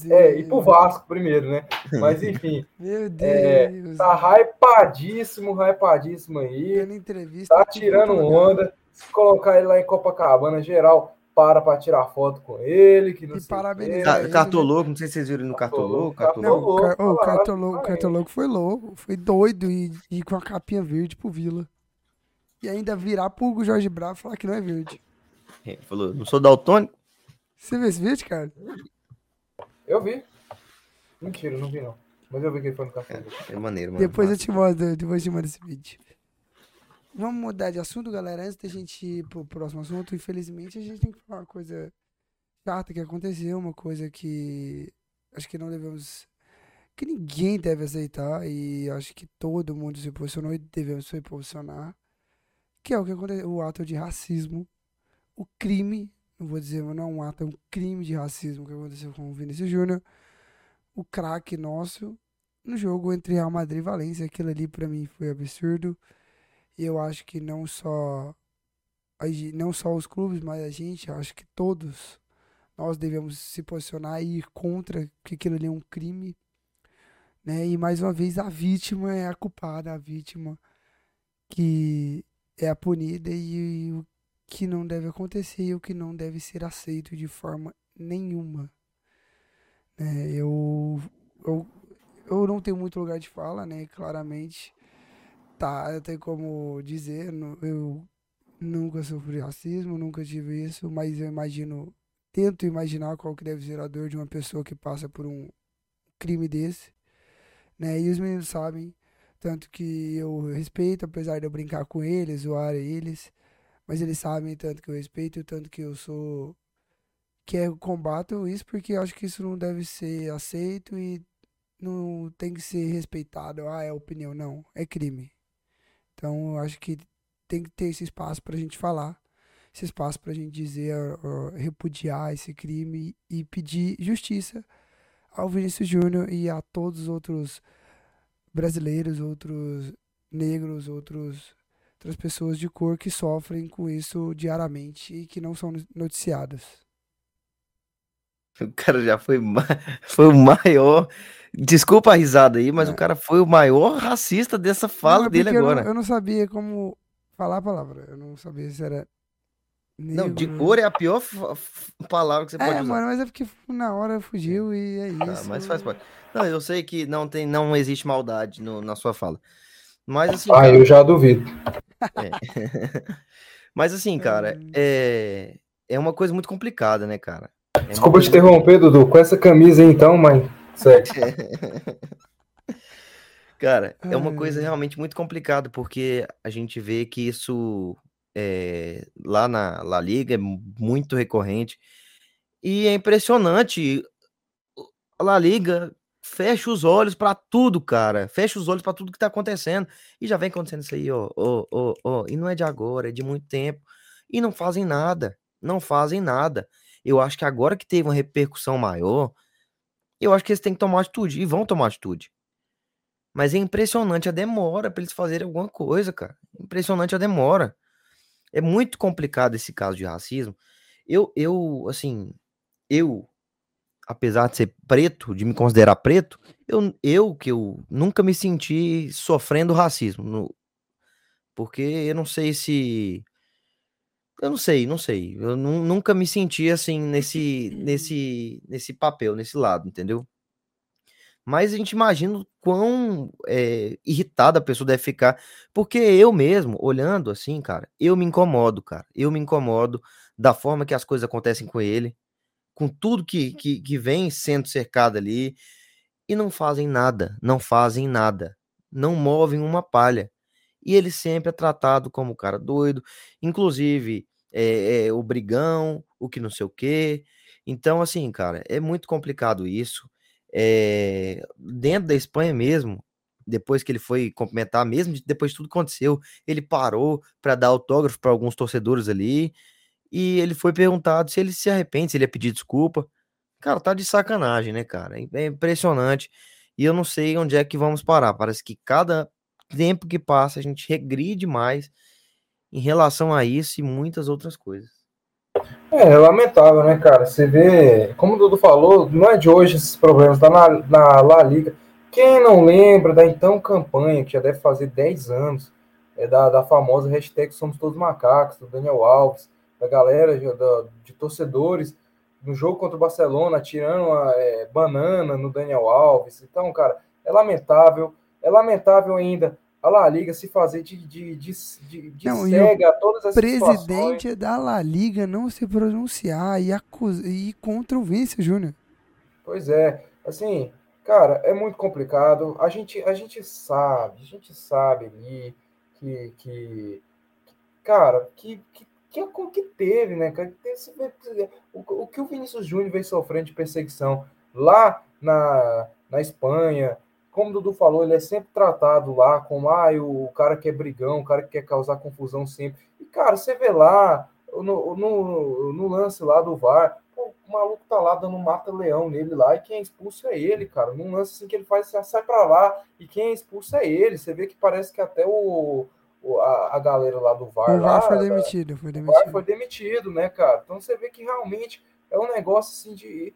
É, ir pro Vasco primeiro, né? Mas enfim. Meu é, Deus. tá hypadíssimo, hypadíssimo aí. Tá tirando onda. Se colocar ele lá em Copacabana, geral para para tirar foto com ele, que não E sei parabeniza o quê. Ca- Ca- Cartoloco, não sei se vocês viram no Cartoloco. Cartoloco. O, car Cartoloco, foi louco, foi doido e, e com a capinha verde pro Vila. E ainda virar pro Jorge Bravo falar que não é verde. Ele falou, não sou daltônico. Você viu esse vídeo, cara? Eu vi. Mentira, não vi não. Mas eu vi que ele foi no café. É maneiro, mano. Depois eu te mando, depois eu te mando esse vídeo. Vamos mudar de assunto, galera. Antes da gente ir pro próximo assunto, infelizmente a gente tem que falar uma coisa chata que aconteceu, uma coisa que acho que não devemos. que ninguém deve aceitar e acho que todo mundo se posicionou e devemos se posicionar. Que é o que aconteceu, o ato de racismo, o crime, não vou dizer, não é um ato, é um crime de racismo que aconteceu com o Vinícius Júnior, o craque nosso, no jogo entre Real Madrid e Valência. Aquilo ali pra mim foi absurdo. E eu acho que não só não só os clubes, mas a gente, acho que todos nós devemos se posicionar e ir contra que aquilo ali é um crime, né? E mais uma vez a vítima é a culpada, a vítima que é a punida e o que não deve acontecer e o que não deve ser aceito de forma nenhuma. Né? Eu, eu, eu não tenho muito lugar de fala, né? Claramente, tá, tenho como dizer, eu nunca sofri racismo, nunca tive isso, mas eu imagino, tento imaginar qual que deve ser a dor de uma pessoa que passa por um crime desse, né? E os meninos sabem, tanto que eu respeito, apesar de eu brincar com eles, zoar eles, mas eles sabem tanto que eu respeito, tanto que eu sou que eu combato isso porque eu acho que isso não deve ser aceito e não tem que ser respeitado. Ah, é opinião. Não, é crime. Então, eu acho que tem que ter esse espaço pra gente falar, esse espaço pra gente dizer, ó, repudiar esse crime e pedir justiça ao Vinícius Júnior e a todos os outros brasileiros, outros negros, outros outras pessoas de cor que sofrem com isso diariamente e que não são noticiadas. O cara já foi, ma- foi o maior. Desculpa a risada aí, mas É. o cara foi o maior racista dessa fala Não, é dele porque eu não- agora. Eu não, sabia como falar a palavra. Eu não sabia se era. Não, de negro. cor é a pior palavra que você pode É, usar. mano, mas é porque na hora fugiu e é isso. mas faz parte. Não, eu sei que não tem, não existe maldade no- na sua fala. Mas assim, Ah, cara, eu já duvido. mas assim, cara, é, é uma coisa muito complicada, né, cara? Desculpa te interromper, Dudu. Com essa camisa aí, então, mãe. Cara, é uma coisa realmente muito complicada, porque a gente vê que isso é, lá na La Liga é muito recorrente. E é impressionante. A La Liga fecha os olhos pra tudo, cara. Fecha os olhos pra tudo que tá acontecendo. E já vem acontecendo isso aí, ó, ó, ó, ó. E não é de agora, é de muito tempo. E não fazem nada. Não fazem nada. Eu acho que agora que teve uma repercussão maior, eu acho que eles têm que tomar atitude. E vão tomar atitude. Mas é impressionante a demora para eles fazerem alguma coisa, cara. Impressionante a demora. É muito complicado esse caso de racismo. Eu, eu, assim, eu, apesar de ser preto, de me considerar preto, eu, eu que eu nunca me senti sofrendo racismo. no- porque eu não sei se. Eu não sei, não sei. Eu nu- nunca me senti assim nesse, nesse, nesse papel, nesse lado, entendeu? Mas a gente imagina o quão é, irritada a pessoa deve ficar. Porque eu mesmo, olhando assim, cara, eu me incomodo, cara. Eu me incomodo da forma que as coisas acontecem com ele, com tudo que, que, que vem sendo cercado ali, e não fazem nada, não fazem nada, não movem uma palha. E ele sempre é tratado como um cara doido, inclusive é, é, o brigão, o que não sei o quê. Então, assim, cara, é muito complicado isso. É, dentro da Espanha mesmo, depois que ele foi cumprimentar, mesmo de- depois de tudo aconteceu, ele parou para dar autógrafo para alguns torcedores ali e ele foi perguntado se ele se arrepende, se ele ia pedir desculpa. Cara, tá de sacanagem, né, cara? É é impressionante. E eu não sei onde é que vamos parar. Parece que cada tempo que passa a gente regride mais em relação a isso e muitas outras coisas. É, é lamentável, né, cara? Você vê, como o Dudu falou, não é de hoje esses problemas, tá na, na La Liga. Quem não lembra da então campanha, que já deve fazer 10 anos, é da, da famosa hashtag Somos Todos Macacos, do Daniel Alves, da galera de, da- de torcedores no jogo contra o Barcelona, tirando uma é, banana no Daniel Alves. Então, cara, é lamentável. É lamentável ainda a La Liga se fazer de, de, de, de, de Não, o cega a todas situações. Presidente da La Liga não se pronunciar e, acus... e ir contra o Vinícius Júnior. Pois é, assim, cara, é muito complicado. A gente, a gente sabe, a gente sabe ali que, que cara, que, que, que, que teve, né, cara? O, o que o Vinícius Júnior vem sofrendo de perseguição lá na, na Espanha, como o Dudu falou, ele é sempre tratado lá como ah, o, cara que é brigão, o cara que quer causar confusão sempre. E, cara, você vê lá, no, no, no lance lá do VAR, pô, o maluco tá lá dando mata-leão nele lá, e quem é expulso é ele, cara. Num lance assim que ele faz, sai pra lá, e quem é expulso é ele. Você vê que parece que até o, o- a, a galera lá do VAR, O VAR lá, foi demitido, foi o VAR demitido. foi demitido, né, cara? Então você vê que realmente é um negócio assim de,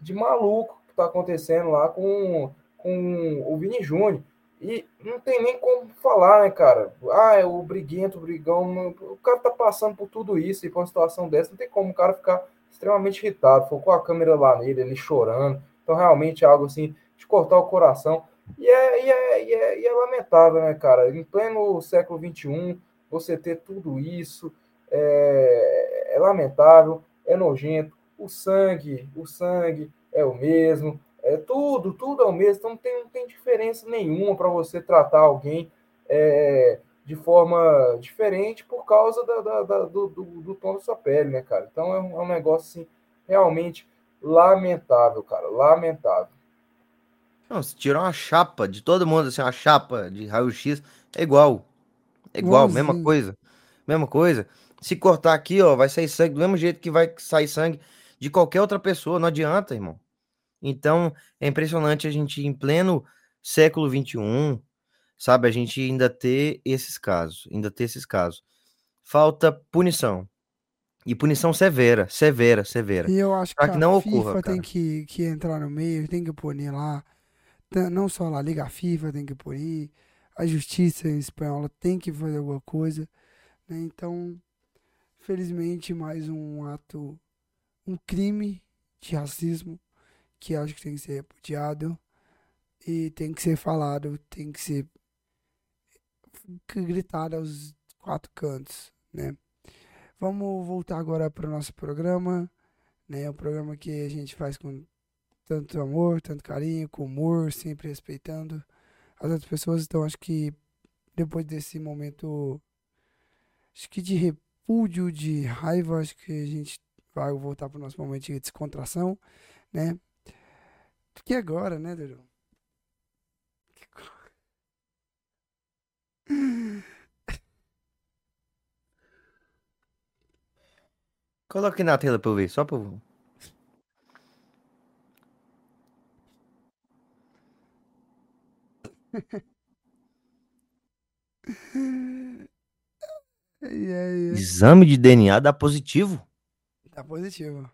de maluco que tá acontecendo lá com, com o Vini Júnior. E não tem nem como falar, né, cara? Ah, é o briguento, o brigão. O cara tá passando por tudo isso e por uma situação dessa, não tem como o cara ficar extremamente irritado. Focou a câmera lá nele, ele chorando. Então, realmente é algo assim de cortar o coração. E é, e é, e é, e é lamentável, né, cara? Em pleno século XXI, você ter tudo isso é, é lamentável, é nojento. O sangue, o sangue é o mesmo, é tudo, tudo é o mesmo. Então não tem, não tem diferença nenhuma para você tratar alguém é, de forma diferente por causa da, da- da- do, do, do tom da sua pele, né, cara? Então é um, é um negócio assim realmente lamentável, cara, lamentável. Não, se tirar uma chapa de todo mundo, assim, uma chapa de raio-x, é igual. É igual, mesma Igualzinho. coisa. Mesma coisa. Se cortar aqui, ó, vai sair sangue do mesmo jeito que vai sair sangue de qualquer outra pessoa. Não adianta, irmão. Então, é impressionante a gente, em pleno século XXI, sabe, a gente ainda ter esses casos. Ainda ter esses casos. Falta punição. E punição severa, severa, severa. E eu acho que que a não FIFA ocorra, tem que, que entrar no meio, tem que punir lá. Não só lá, a Liga FIFA tem que punir, a Justiça Espanhola tem que fazer alguma coisa. né? Então, felizmente, mais um ato, um crime de racismo que acho que tem que ser repudiado e tem que ser falado, tem que ser que gritada aos quatro cantos, né? Vamos voltar agora para o nosso programa, né? O programa que a gente faz com tanto amor, tanto carinho, com humor, sempre respeitando as outras pessoas. Então, acho que depois desse momento, acho que de repúdio, de raiva, acho que a gente vai voltar para o nosso momento de descontração, né? Que agora, né, Dudu? Coloque na tela pra eu ver, só pra eu... Exame de DNA dá positivo? Tá positivo.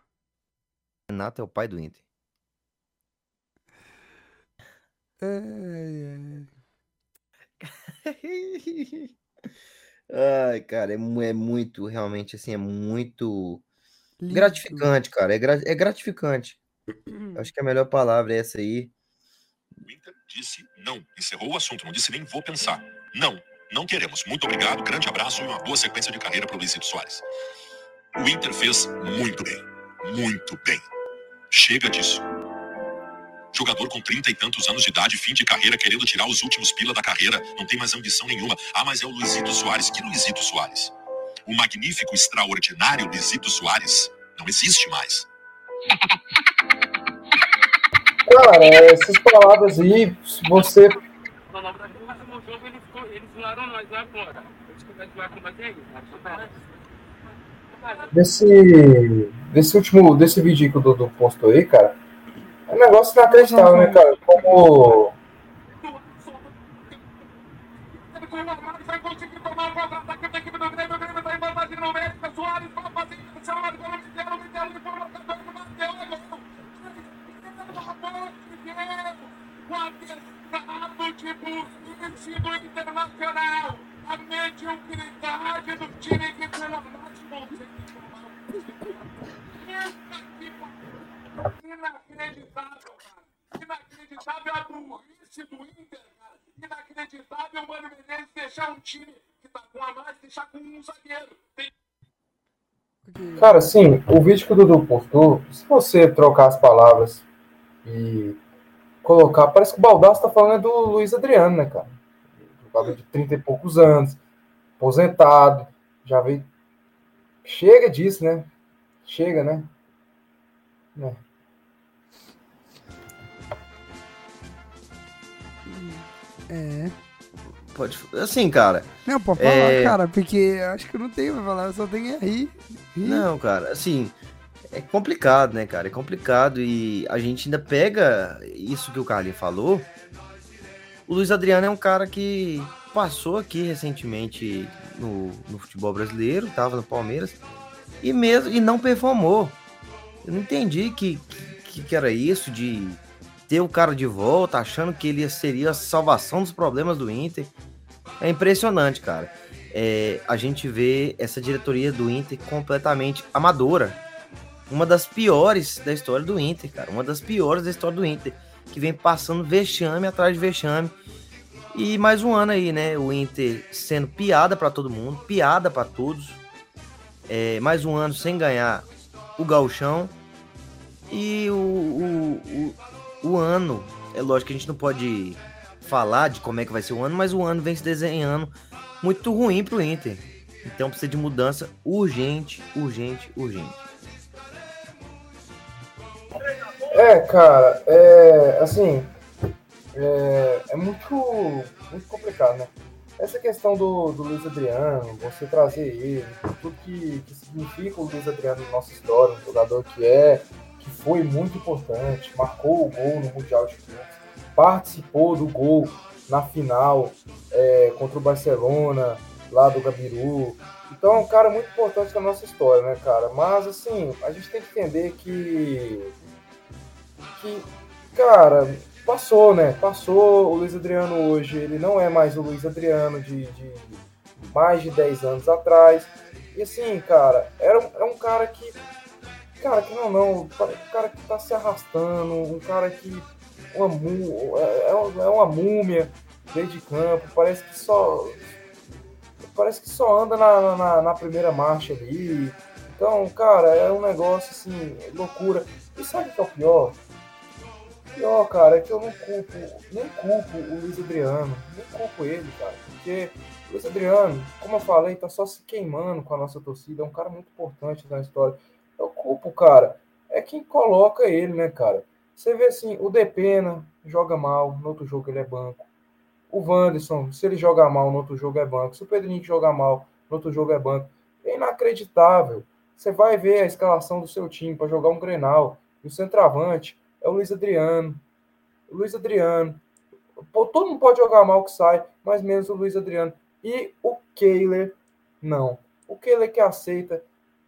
Renato é o pai do Inter. Ai, ai. Ai, cara, é, é muito, realmente, assim, é muito Lindo. gratificante, cara. É, gra- é gratificante. Eu Acho que a melhor palavra é essa aí. O Inter disse não, encerrou o assunto, não disse nem vou pensar. Não, não queremos. Muito obrigado, grande abraço e uma boa sequência de carreira para o Luizito Soares. O Inter fez muito bem, muito bem. Chega disso. Jogador com trinta e tantos anos de idade, fim de carreira, querendo tirar os últimos pila da carreira, não tem mais ambição nenhuma. Ah, mas é o Luizito Soares. Que Luizito Soares? O magnífico, extraordinário Luizito Soares não existe mais. Cara, essas palavras aí, se você. Desse, desse último. Desse vídeo que o Dudu postou aí, cara. É um negócio inacreditável, né, cara? Como. Mediocridade do time que pelo amor de Deus. Puta que pariu. Inacreditável, cara. Inacreditável a burrice do Inter, cara. Inacreditável o Mano Menezes deixar um time que tá com a mais, deixar com um zagueiro. Tem. Cara, assim, o vídeo que o Dudu postou, se você trocar as palavras e colocar. Parece que o Baldasso tá falando é do Luiz Adriano, né, cara? Jogador de 30 e poucos anos, aposentado, já veio. Chega disso, né? Chega, né? É. É. Pode. Assim, cara. Não, pode falar, É. cara, porque acho que eu não tenho pra falar, só tenho a rir. rir. Não, cara, assim. É complicado, né, cara? É complicado e a gente ainda pega isso que o Carlinhos falou. O Luiz Adriano é um cara que passou aqui recentemente no, no futebol brasileiro, tava no Palmeiras e mesmo e não performou. Eu não entendi que, que, que era isso de ter o cara de volta, achando que ele seria a salvação dos problemas do Inter. É impressionante, cara. É, a gente vê essa diretoria do Inter completamente amadora. Uma das piores da história do Inter, cara. Uma das piores da história do Inter. Que vem passando vexame atrás de vexame. E mais um ano aí, né? O Inter sendo piada pra todo mundo, piada pra todos. É, mais um ano sem ganhar o gauchão. E o, o, o ano, é lógico que a gente não pode falar de como é que vai ser o ano, mas o ano vem se desenhando muito ruim pro Inter. Então precisa de mudança urgente, urgente, urgente. É, cara, é assim, é, é muito, muito complicado, né? Essa questão do, do Luiz Adriano, você trazer ele, tudo que, que significa o Luiz Adriano na nossa história, um jogador que é, que foi muito importante, marcou o gol no Mundial de Clubes, participou do gol na final é, contra o Barcelona, lá do Gabiru. Então é um cara muito importante na nossa história, né, cara? Mas assim, a gente tem que entender que que, cara, passou, né? Passou. O Luiz Adriano hoje, ele não é mais o Luiz Adriano de, de mais de 10 anos atrás. E assim, cara, era um, é um cara que, cara, que não, não, um cara que tá se arrastando, um cara que, uma, mú- é, é uma múmia. dentro de campo, parece que só. Parece que só anda na, na, na primeira marcha ali. Então, cara, é um negócio assim, loucura. E sabe o que é o pior? O pior, cara, é que eu não culpo, nem culpo o Luiz Adriano, nem culpo ele, cara. Porque o Luiz Adriano, como eu falei, tá só se queimando com a nossa torcida, é um cara muito importante na história. Eu culpo, cara, é quem coloca ele, né, cara? Você vê assim, o Depena joga mal, no outro jogo ele é banco. O Wanderson, se ele joga mal, no outro jogo é banco. Se o Pedro Henrique joga mal, no outro jogo é banco. É inacreditável. Você vai ver a escalação do seu time para jogar um Grenal. E o centroavante é o Luiz Adriano. O Luiz Adriano. Pô, todo mundo pode jogar mal que sai, mas menos o Luiz Adriano. E o Kehler, não. O Kehler que aceita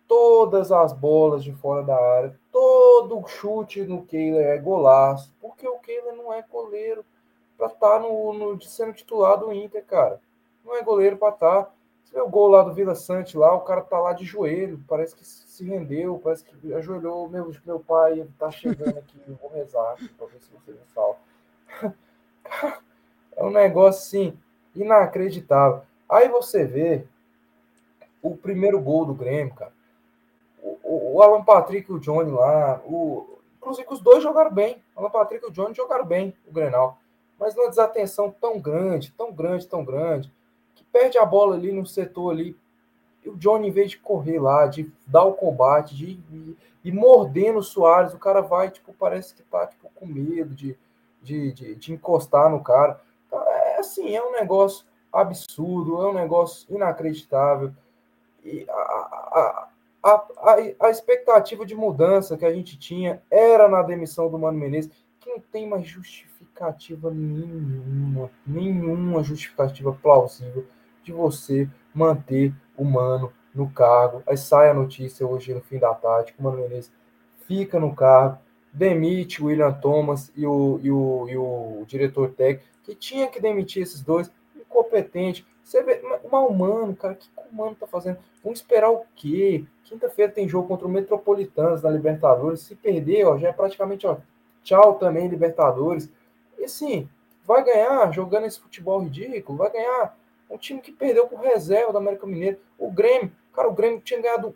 todas as bolas de fora da área, todo chute no Kehler é golaço, porque o Kehler não é goleiro para estar tá no, no, sendo titular do Inter, cara. Não é goleiro para estar. Tá. Você vê o gol lá do Vila Sante lá, o cara tá lá de joelho, parece que se rendeu, parece que ajoelhou, meu, meu pai tá chegando aqui, eu vou rezar para ver se você me salva. É um negócio assim, inacreditável. Aí você vê o primeiro gol do Grêmio, cara. O, o, Alan Patrick e o Johnny lá, o, inclusive os dois jogaram bem. O Alan Patrick e o Johnny jogaram bem o Grenal. Mas numa desatenção tão grande, tão grande, tão grande, que perde a bola ali no setor ali. E o Johnny, em vez de correr lá, de dar o combate, de, de, de mordendo o Soares, o cara vai, tipo, parece que tá tipo, com medo de, de, de, de encostar no cara. Então, é assim, é um negócio absurdo, é um negócio inacreditável. E a, a, a expectativa de mudança que a gente tinha era na demissão do Mano Menezes, que não tem mais justificativa nenhuma, nenhuma justificativa plausível de você manter o Mano no cargo. Aí sai a notícia hoje no fim da tarde que o Mano Menezes fica no cargo, demite o William Thomas e o, e o, e o diretor técnico, que tinha que demitir esses dois, incompetente. Você vê, mal humano, cara, o que o Mano tá fazendo? Vamos esperar o quê? Quinta-feira tem jogo contra o Metropolitanos da Libertadores. Se perder, ó, já é praticamente ó, tchau também, Libertadores. E assim, vai ganhar jogando esse futebol ridículo, vai ganhar um time que perdeu com reserva do América Mineiro. O Grêmio, cara, o Grêmio tinha ganhado.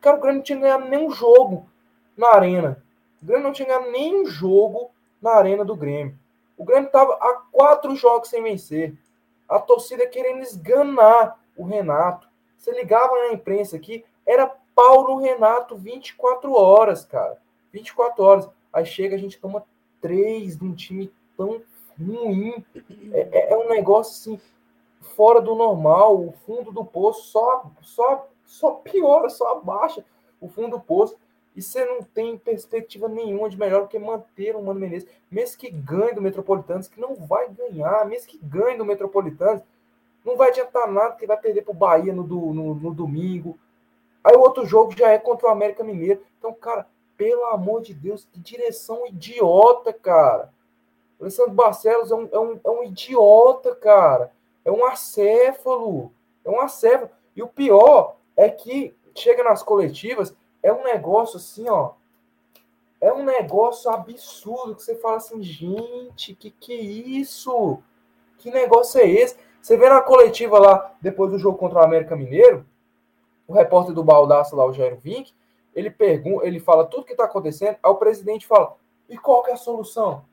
Cara, o Grêmio não tinha ganhado nenhum jogo na arena. O Grêmio não tinha ganhado nenhum jogo na arena do Grêmio. O Grêmio estava há quatro jogos sem vencer. A torcida querendo esganar o Renato. Você ligava na imprensa aqui, era Paulo Renato 24 horas, cara. 24 horas. Aí chega, a gente toma três de um time tão ruim. É, é, é um negócio assim, fora do normal. O fundo do poço só, só, só piora, só abaixa o fundo do poço. E você não tem perspectiva nenhuma de melhor do que manter o Mano Menezes. Mesmo que ganhe do Metropolitanos, que não vai ganhar, mesmo que ganhe do Metropolitanos, não vai adiantar nada, que vai perder para o Bahia no, no, no, domingo. Aí o outro jogo já é contra o América Mineiro. Então, cara, pelo amor de Deus, que direção idiota, cara. O Alessandro Barcelos é um, é, um, é um idiota, cara. É um acéfalo. É um acéfalo. E o pior é que chega nas coletivas, é um negócio assim, ó. É um negócio absurdo que você fala assim, gente, que que é isso? Que negócio é esse? Você vê na coletiva lá, depois do jogo contra o América Mineiro, o repórter do Baldaço lá, o Jairo Vink, ele pergunta, ele fala tudo que está acontecendo, aí o presidente fala, e qual que é a solução?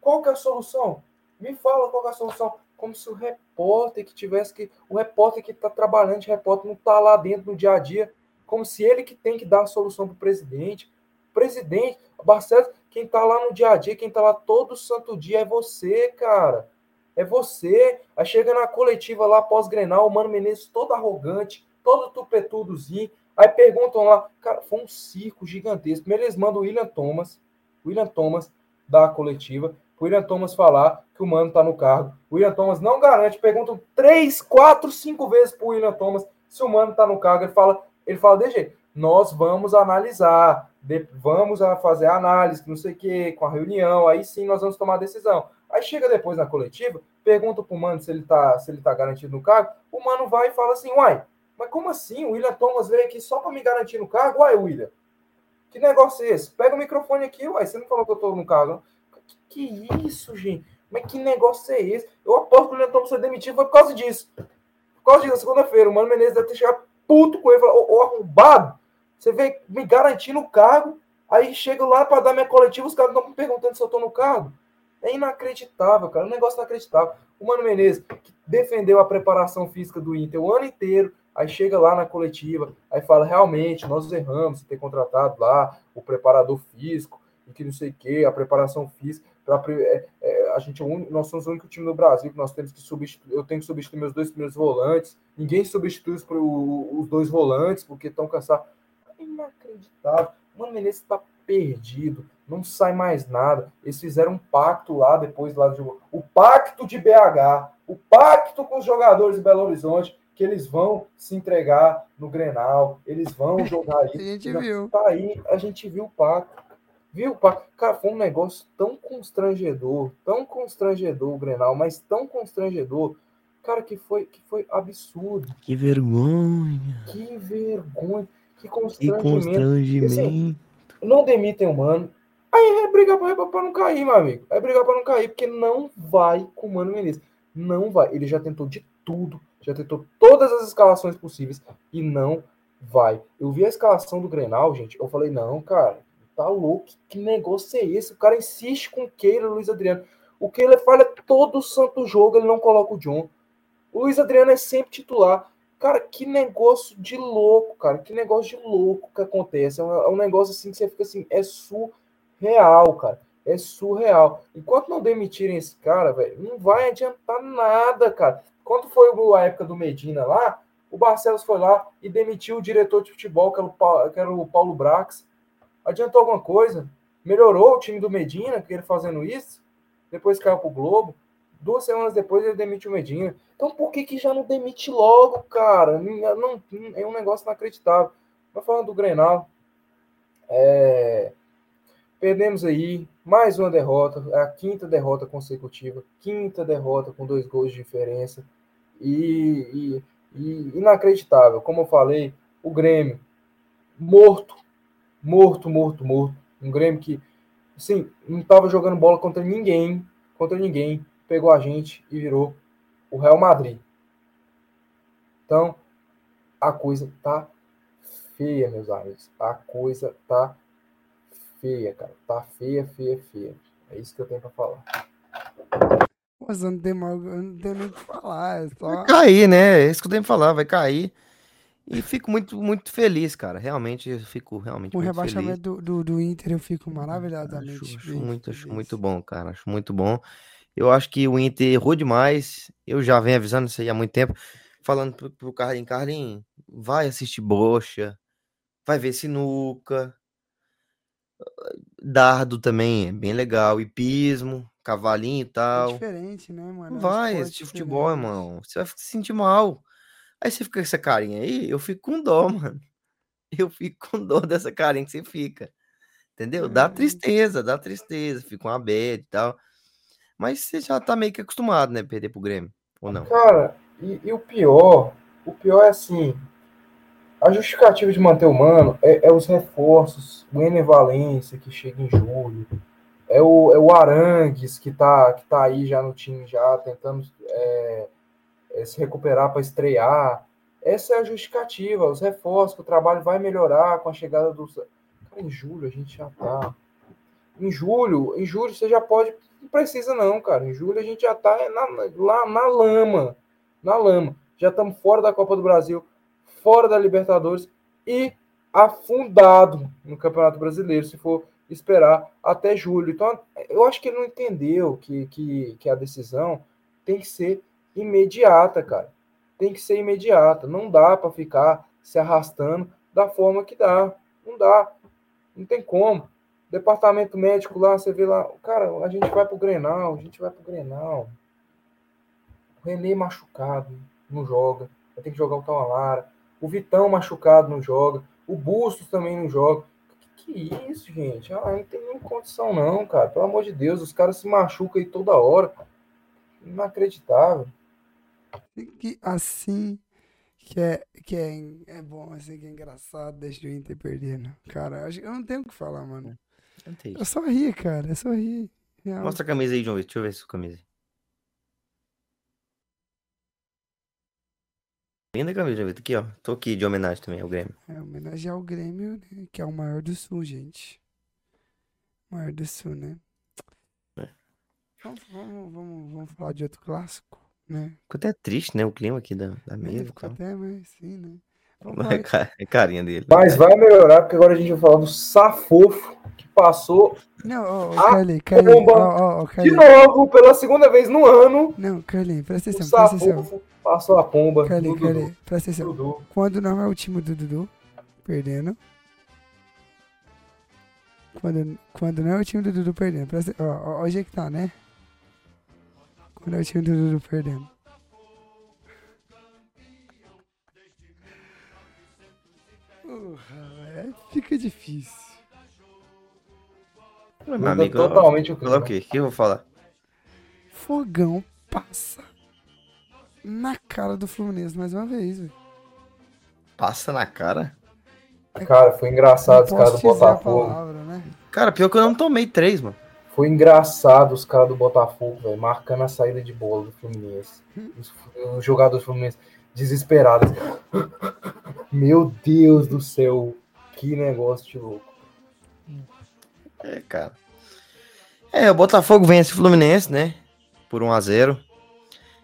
Qual que é a solução? Me fala qual que é a solução. Como se o repórter que tivesse que. O repórter que está trabalhando de repórter não está lá dentro no dia a dia como se ele que tem que dar a solução para o presidente. O presidente, Barcelos, quem está lá no dia a dia, quem está lá todo santo dia é você, cara. É você. Aí chega na coletiva lá pós-grenal, o Mano Menezes todo arrogante, todo tupetudozinho. Aí perguntam lá, cara, foi um circo gigantesco. Primeiro eles mandam o William Thomas, William Thomas da coletiva, o William Thomas falar que o Mano tá no cargo. O William Thomas não garante, perguntam três, quatro, cinco vezes pro William Thomas se o Mano tá no cargo. Ele fala, ele fala jeito, nós vamos analisar, vamos fazer análise, não sei o quê, com a reunião, aí sim nós vamos tomar decisão. Aí chega depois na coletiva, pergunta pro Mano se ele tá, se ele tá garantido no cargo, o Mano vai e fala assim, uai, mas como assim? O William Thomas veio aqui só para me garantir no cargo? Uai, William, que negócio é esse? Pega o microfone aqui, uai, você não falou que eu no cargo. Que, que isso, gente? Mas que negócio é esse? Eu aposto que o Leandro ser demitido foi por causa disso. Por causa disso, segunda-feira, o Mano Menezes deve ter chegado puto com ele. Ô, arrombado, você veio me garantindo o cargo, aí chega lá para dar minha coletiva, os caras estão me perguntando se eu tô no cargo. É inacreditável, cara. Um negócio inacreditável. O Mano Menezes, que defendeu a preparação física do Inter o ano inteiro, aí chega lá na coletiva, aí fala, realmente, nós erramos ter contratado lá o preparador físico, e que não sei o quê, a preparação física. Pra, é, é, a gente é un... nós somos o único time no Brasil que nós temos que substituir. Eu tenho que substituir meus dois primeiros volantes. Ninguém substitui os, os dois volantes porque estão cansados. É inacreditável. Mano Menezes está perdido não sai mais nada. Eles fizeram um pacto lá depois lá de o pacto de BH, o pacto com os jogadores de Belo Horizonte que eles vão se entregar no Grenal, eles vão jogar aí. a gente viu. Tá aí, a gente viu o pacto. Viu? Cara, foi um negócio tão constrangedor, tão constrangedor o Grenal, mas tão constrangedor, cara, que foi que foi absurdo. Que vergonha. Que vergonha, que constrangimento. Que constrangimento. Assim, não demitem o mano, Aí é brigar pra, pra não cair, meu amigo. É brigar pra não cair, porque não vai com o Mano Menezes. Não vai. Ele já tentou de tudo, já tentou todas as escalações possíveis e não vai. Eu vi a escalação do Grenal, gente. Eu falei, não, cara, tá louco. Que negócio é esse? O cara insiste com o Keila, Luiz Adriano. O Keila falha todo santo jogo, ele não coloca o John. O Luiz Adriano é sempre titular. Cara, que negócio de louco, cara. Que negócio de louco que acontece. É um, é negócio assim que você fica assim, é surreal real, cara. É surreal. Enquanto não demitirem esse cara, velho, não vai adiantar nada, cara. Quando foi a época do Medina lá, o Barcelos foi lá e demitiu o diretor de futebol, que era o Paulo, que era o Paulo Brax. Adiantou alguma coisa? Melhorou o time do Medina, que ele fazendo isso? Depois caiu pro Globo. Duas semanas depois ele demite o Medina. Então por que, que já não demite logo, cara? Não, não, é um negócio inacreditável. Mas falando do Grenal, é, Perdemos aí mais uma derrota, a quinta derrota consecutiva, quinta derrota com dois gols de diferença. E, e, e inacreditável, como eu falei, o Grêmio morto, morto, morto, morto. Um Grêmio que, assim, não estava jogando bola contra ninguém, contra ninguém, pegou a gente e virou o Real Madrid. Então, a coisa tá feia, meus amigos. A coisa tá feia, cara. Tá feia, feia, feia. É isso que eu tenho pra falar. Mas não tem, mal, não tem nem o que falar. É só... Vai cair, né? É isso que eu tenho pra falar, vai cair. E fico muito, muito feliz, cara. Realmente, eu fico realmente. O rebaixamento do, do, do, Inter eu fico maravilhosamente. Acho, acho muito, acho muito bom, cara. Acho muito bom. Eu acho que o Inter errou demais. Eu já venho avisando isso aí há muito tempo. Falando pro, pro Carlinhos, Carlinhos, vai assistir Bocha, vai ver sinuca, Dardo também é bem legal. Hipismo, cavalinho e É tal. diferente, né, mano? É Vai assistir futebol, irmão. Você vai se sentir mal. Aí você fica com essa carinha aí, eu fico com dó, mano. Eu fico com dó dessa carinha que você fica. Entendeu? Dá É. tristeza, dá tristeza. Fica uma bad e tal. Mas você já tá meio que acostumado, né? Perder pro Grêmio. Ou não? Cara, e, e o pior, o pior é assim, a justificativa de manter o Mano é, é os reforços, o Ener Valência, que chega em julho, é o, é o Arangues, que tá, que tá aí já no time, já tentando é, se recuperar para estrear. Essa é a justificativa, os reforços, que o trabalho vai melhorar com a chegada do. Cara, em julho a gente já tá. Em julho, em julho você já pode. Não precisa, não, cara. Em julho a gente já tá na, lá na lama. Na lama. Já estamos fora da Copa do Brasil, fora da Libertadores e afundado no Campeonato Brasileiro, se for esperar até julho. Então, eu acho que ele não entendeu que, que, que a decisão tem que ser imediata, cara. Tem que ser imediata. Não dá para ficar se arrastando da forma que dá. Não dá. Não tem como. Departamento médico lá, você vê lá, cara, a gente vai pro Grenal, a gente vai pro Grenal. O René machucado, não joga. Vai ter que jogar o Tawalara. O Vitão machucado, não joga. O Bustos também não joga. Que, isso, gente? Ah, não tem nem condição, não, cara. Pelo amor de Deus, os caras se machucam aí toda hora. Inacreditável. Que assim que é, que é, é bom, assim, que é engraçado, deixa o Inter perdendo. Cara, eu, eu não tenho o que falar, mano. Tem Eu só ri, cara, eu só ri. Real. Mostra a camisa aí, João Vitor. Deixa eu ver essa camisa. Linda camisa, João Vitor. Aqui, ó. Tô aqui de homenagem também ao Grêmio. É homenagear o Grêmio, né, que é o maior do Sul, gente. Maior do Sul, né? É. Vamos, vamos, vamos falar de outro clássico, né? Ficou até triste, né? O clima aqui da, da É, mesa. ficou até mais assim, né? É, é carinha dele. Mas vai melhorar, porque agora a gente vai falar do Safofo, que passou Não, Carlinhos, Carlinhos, bomba. ó, ó, ó, de novo, pela segunda vez no ano, Não, Carlinhos, presta o atenção, presta atenção. Safofo passou a pomba Carlinhos, do Dudu. Presta atenção. Dudu. Quando não é o time do Dudu perdendo. Quando, quando não é o time do Dudu perdendo. Presta, ó, ó, hoje é que tá, né? Quando o time do Dudu perdendo. Porra, é, fica difícil. Meu amigo, totalmente o falar o que eu vou falar? Fogão passa na cara do Fluminense mais uma vez, velho. Passa na cara? Cara, foi engraçado os caras do Botafogo. palavra, né? Cara, pior que eu não tomei três, mano. Foi engraçado os caras do Botafogo, velho, marcando a saída de bola do Fluminense. Os, os jogadores do Fluminense desesperados. Meu Deus do céu, que negócio de louco. É, cara. É, o Botafogo vence o Fluminense, né? Por 1 a 0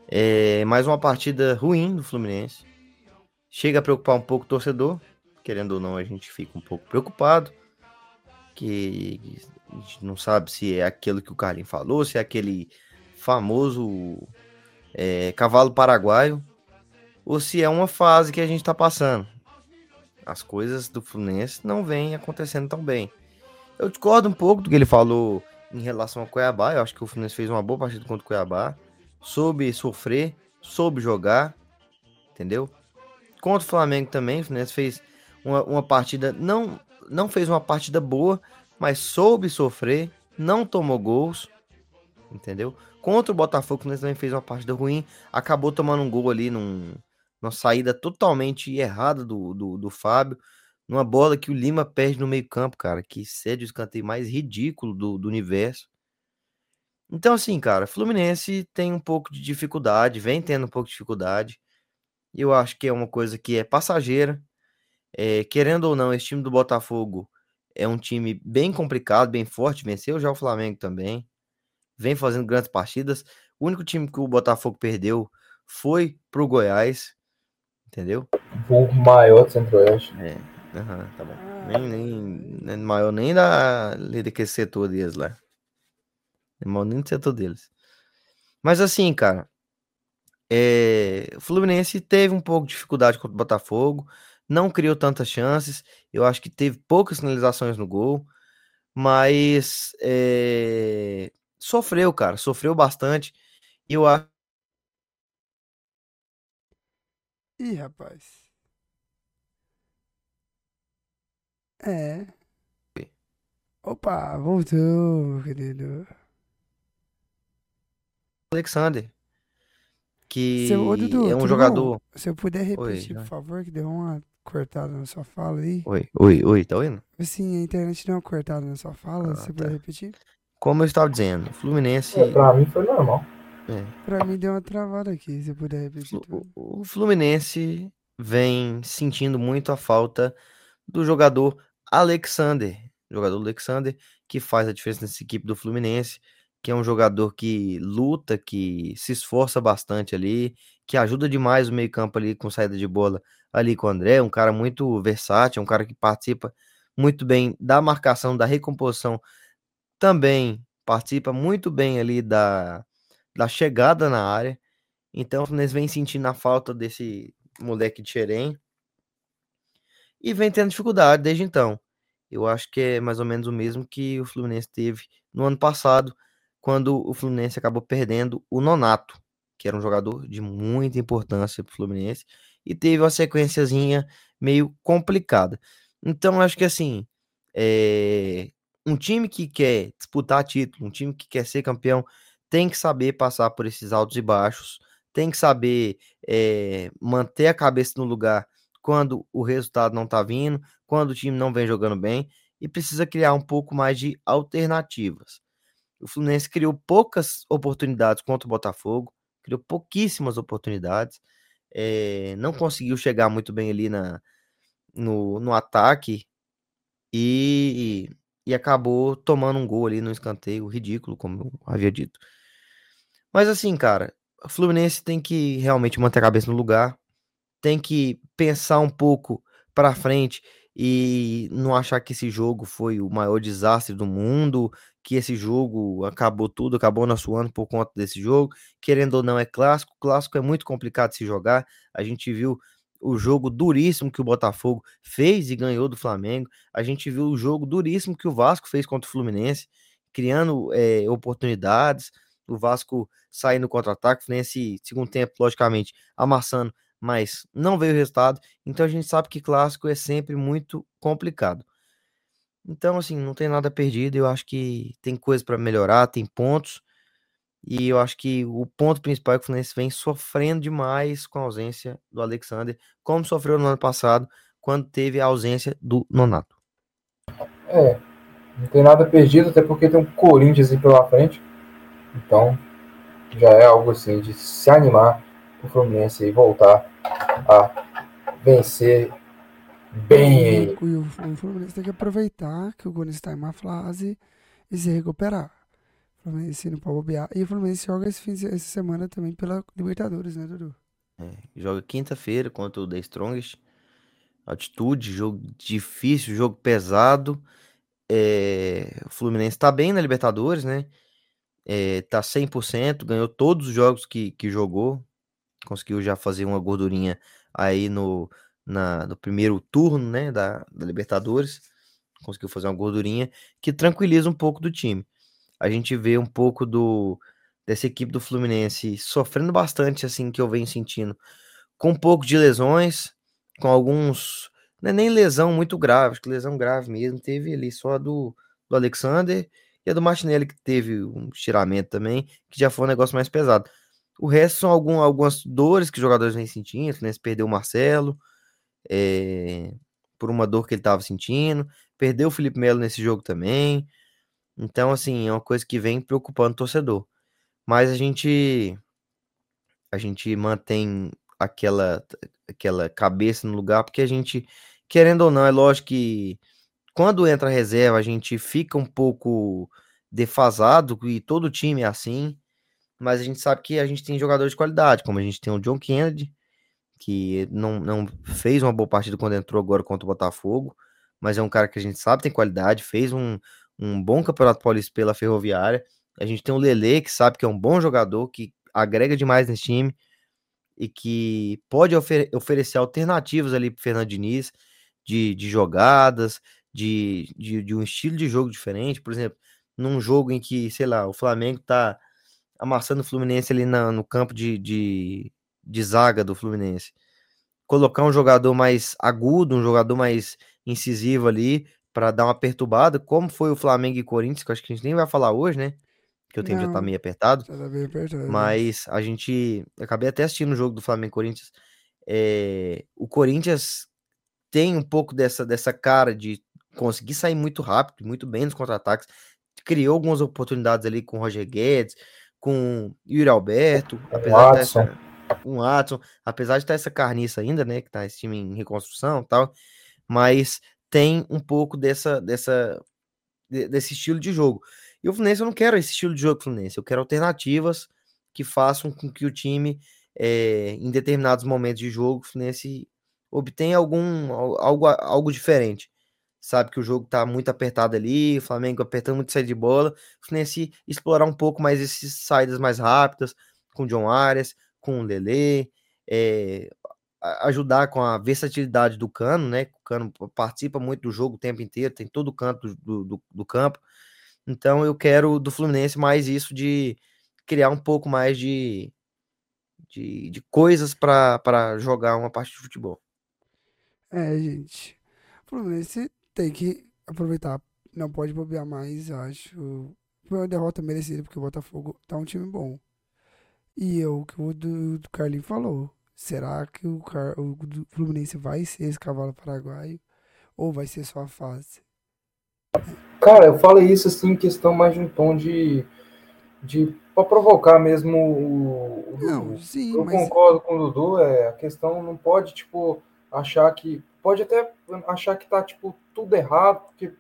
É mais uma partida ruim do Fluminense. Chega a preocupar um pouco o torcedor. Querendo ou não, a gente fica um pouco preocupado. Que a gente não sabe se é aquilo que o Carlinhos falou, se é aquele famoso é, cavalo paraguaio, ou se é uma fase que a gente tá passando. As coisas do Fluminense não vêm acontecendo tão bem. Eu discordo um pouco do que ele falou em relação ao Cuiabá. Eu acho que o Fluminense fez uma boa partida contra o Cuiabá. Soube sofrer, soube jogar, entendeu? Contra o Flamengo também, o Fluminense fez uma, uma partida, não, não fez uma partida boa, mas soube sofrer, não tomou gols, entendeu? Contra o Botafogo, Fluminense também fez uma partida ruim, acabou tomando um gol ali num, numa saída totalmente errada do, do, do Fábio, numa bola que o Lima perde no meio-campo, cara, que cede o escanteio mais ridículo do, do universo. Então, assim, cara, Fluminense tem um pouco de dificuldade, vem tendo um pouco de dificuldade. Eu acho que é uma coisa que é passageira. É, querendo ou não, esse time do Botafogo é um time bem complicado, bem forte, venceu já o Flamengo também. Vem fazendo grandes partidas. O único time que o Botafogo perdeu foi pro Goiás, entendeu? O maior do Centro-Oeste. Aham, tá bom. Nem, nem, nem maior nem da daquele setor deles lá. Nem maior nem do setor deles. Mas assim, cara, é, o Fluminense teve um pouco de dificuldade contra o Botafogo, não criou tantas chances. Eu acho que teve poucas finalizações no gol, mas é, sofreu, cara, sofreu bastante. E eu acho Ih, rapaz. É. Opa, voltou, meu querido. Alexander, que Seu, ô, Dudu, é um jogador. bom? Se eu puder repetir, vai. por favor, que deu uma cortada na sua fala aí. Oi, oi, oi, tá ouvindo? Assim, a internet deu uma cortada na sua fala, Ah, se você puder tá. repetir. Como eu estava dizendo, o Fluminense. É, pra mim foi normal. Pra mim deu uma travada aqui, se você puder repetir. O Fluminense vem sentindo muito a falta do jogador Alexander. Jogador Alexander que faz a diferença nessa equipe do Fluminense, que é um jogador que luta, que se esforça bastante ali, que ajuda demais o meio-campo ali com saída de bola ali com o André, um cara muito versátil, um cara que participa muito bem da marcação, da recomposição, também participa muito bem ali da, da chegada na área. Então o Fluminense vem sentindo a falta desse moleque de Xerém e vem tendo dificuldade desde então. Eu acho que é mais ou menos o mesmo que o Fluminense teve no ano passado, quando o Fluminense acabou perdendo o Nonato, que era um jogador de muita importância para o Fluminense, e teve uma sequenciazinha meio complicada. Então, acho que assim, é, um time que quer disputar título, um time que quer ser campeão, tem que saber passar por esses altos e baixos, tem que saber é, manter a cabeça no lugar quando o resultado não tá vindo, quando o time não vem jogando bem, e precisa criar um pouco mais de alternativas. O Fluminense criou poucas oportunidades contra o Botafogo, criou pouquíssimas oportunidades, é, não conseguiu chegar muito bem ali na, no, no ataque e, e acabou tomando um gol ali no escanteio, ridículo, como eu havia dito. Mas assim, cara, o Fluminense tem que realmente manter a cabeça no lugar, tem que pensar um pouco para frente e não achar que esse jogo foi o maior desastre do mundo, que esse jogo acabou tudo, acabou nosso ano por conta desse jogo. Querendo ou não, é clássico. Clássico é muito complicado de se jogar. A gente viu o jogo duríssimo que o Botafogo fez e ganhou do Flamengo. A gente viu o jogo duríssimo que o Vasco fez contra o Fluminense, criando é, oportunidades. O Vasco saindo contra-ataque, Fluminense, segundo tempo, logicamente, amassando mas não veio o resultado. Então a gente sabe que clássico é sempre muito complicado. Então, assim, não tem nada perdido. Eu acho que tem coisa para melhorar, tem pontos. E eu acho que o ponto principal é que o Fluminense vem sofrendo demais com a ausência do Alexander, como sofreu no ano passado, quando teve a ausência do Nonato. É, não tem nada perdido, até porque tem um Corinthians aí pela frente. Então, já é algo assim de se animar o Fluminense aí voltar a vencer bem. E o, o Fluminense tem que aproveitar que o Corinthians está em uma fase e se recuperar. O Fluminense não pode bobear. E o Fluminense joga esse fim de, essa semana também pela Libertadores, né, Dudu? É, joga quinta-feira contra o The Strongest. Altitude, jogo difícil, jogo pesado. É, o Fluminense tá bem na Libertadores, né? É, tá 100%, ganhou todos os jogos que, que jogou conseguiu já fazer uma gordurinha aí no, na, no primeiro turno, né, da, da Libertadores, conseguiu fazer uma gordurinha que tranquiliza um pouco do time. A gente vê um pouco do dessa equipe do Fluminense sofrendo bastante, assim, que eu venho sentindo, com um pouco de lesões, com alguns, é nem lesão muito grave, acho que lesão grave mesmo, teve ali só a do, do Alexander e a do Martinelli, que teve um estiramento também, que já foi um negócio mais pesado. O resto são algum, algumas dores que os jogadores vêm sentindo. O Fluminense perdeu o Marcelo é, por uma dor que ele estava sentindo. Perdeu o Felipe Melo nesse jogo também. Então, assim, é uma coisa que vem preocupando o torcedor. Mas a gente a gente mantém aquela aquela cabeça no lugar porque a gente querendo ou não, é lógico que quando entra a reserva a gente fica um pouco defasado e todo time é assim mas a gente sabe que a gente tem jogadores de qualidade, como a gente tem o John Kennedy, que não, não fez uma boa partida quando entrou agora contra o Botafogo, mas é um cara que a gente sabe tem qualidade, fez um, um bom campeonato paulista pela Ferroviária. A gente tem o Lele, que sabe que é um bom jogador, que agrega demais nesse time e que pode ofer oferecer alternativas ali para Fernando Diniz, de, de jogadas, de, de, de um estilo de jogo diferente. Por exemplo, num jogo em que, sei lá, o Flamengo tá amassando o Fluminense ali na, no campo de, de, de zaga do Fluminense. Colocar um jogador mais agudo, um jogador mais incisivo ali, para dar uma perturbada, como foi o Flamengo e Corinthians, que eu acho que a gente nem vai falar hoje, né? Que o tempo já tá meio apertado. Já tá bem apertado. Mas a gente. Acabei até assistindo o jogo do Flamengo e Corinthians. É, o Corinthians tem um pouco dessa, dessa cara de conseguir sair muito rápido, muito bem nos contra-ataques. Criou algumas oportunidades ali com o Roger Guedes, com Yuri Alberto, apesar de estar essa, um Watson, apesar de estar essa carniça ainda, né, que tá esse time em reconstrução, tal, mas tem um pouco dessa dessa desse estilo de jogo. E o Fluminense eu não quero esse estilo de jogo Fluminense, eu quero alternativas que façam com que o time é, em determinados momentos de jogo o Fluminense obtenha algum algo algo diferente sabe que o jogo tá muito apertado ali, o Flamengo apertando muito saída de bola, o Fluminense explorar um pouco mais essas saídas mais rápidas, com o John Arias, com o Lele, é, ajudar com a versatilidade do Cano, né, o Cano participa muito do jogo o tempo inteiro, tem todo o canto do, do, do campo, então eu quero do Fluminense mais isso de criar um pouco mais de, de, de coisas para jogar uma parte de futebol. É, gente. O Fluminense tem que aproveitar. Não pode bobear mais, acho. Foi uma derrota merecida, porque o Botafogo tá um time bom. E eu, que o do, do Carlinho falou. Será que o, Car, o Fluminense vai ser esse cavalo paraguaio? Ou vai ser só a fase? Cara, eu falei isso assim, em questão mais de um tom de. de para provocar mesmo o, o Não, Dudu. sim, Eu mas concordo com o Dudu, é, a questão não pode, tipo, achar que. Pode até achar que tá, tipo, tudo errado, porque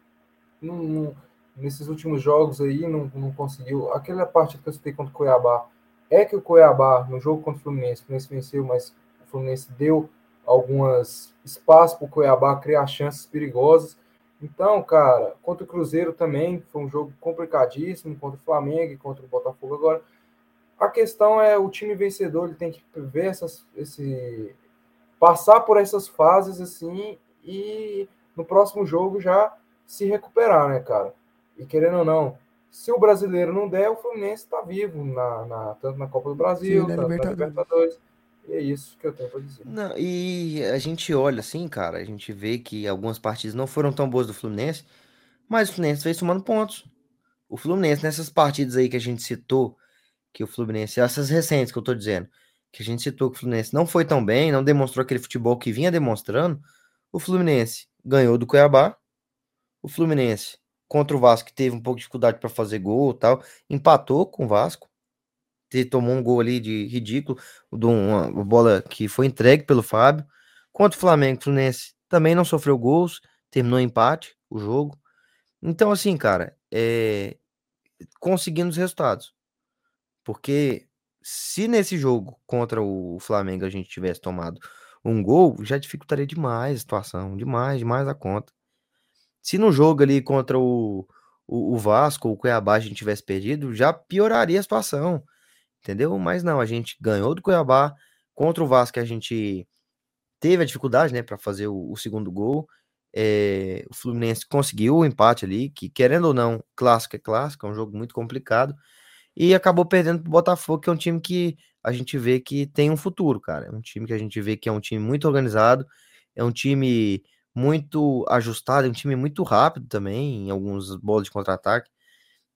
não, não- nesses últimos jogos aí não, não conseguiu. Aquela parte que eu citei contra o Cuiabá. É que o Cuiabá, no jogo contra o Fluminense, o Fluminense venceu, mas o Fluminense deu algumas espaços para o Cuiabá criar chances perigosas. Então, cara, contra o Cruzeiro também foi um jogo complicadíssimo, contra o Flamengo e contra o Botafogo agora. A questão é o time vencedor, ele tem que ver essas, esse passar por essas fases assim e no próximo jogo já se recuperar, né, cara? E querendo ou não, se o brasileiro não der, o Fluminense está vivo na, na- tanto na Copa do Brasil, Sim, na tanto na Libertadores. Libertadores. E é isso que eu tenho para dizer. Não, e a gente olha assim, cara, a gente vê que algumas partidas não foram tão boas do Fluminense, mas o Fluminense veio somando pontos. O Fluminense, nessas partidas aí que a gente citou, que o Fluminense, essas recentes que eu tô dizendo, que a gente citou que o Fluminense não foi tão bem, não demonstrou aquele futebol que vinha demonstrando, o Fluminense ganhou do Cuiabá, o Fluminense contra o Vasco, que teve um pouco de dificuldade para fazer gol tal, empatou com o Vasco, tomou um gol ali de ridículo, de uma, bola que foi entregue pelo Fábio. Contra o Flamengo, o Fluminense também não sofreu gols, terminou em empate o jogo. Então, assim, cara, é, conseguindo os resultados. Porque se nesse jogo contra o Flamengo a gente tivesse tomado um gol, já dificultaria demais a situação, demais, demais a conta. Se no jogo ali contra o, o, o Vasco ou o Cuiabá a gente tivesse perdido, já pioraria a situação, entendeu? Mas não, a gente ganhou do Cuiabá, contra o Vasco a gente teve a dificuldade, né, para fazer o, o segundo gol. É, o Fluminense conseguiu o empate ali, que querendo ou não, clássico é clássico, é um jogo muito complicado. E acabou perdendo pro Botafogo, que é um time que a gente vê que tem um futuro, cara. É um time que a gente vê que é um time muito organizado, é um time muito ajustado, é um time muito rápido também, em alguns bolas de contra-ataque.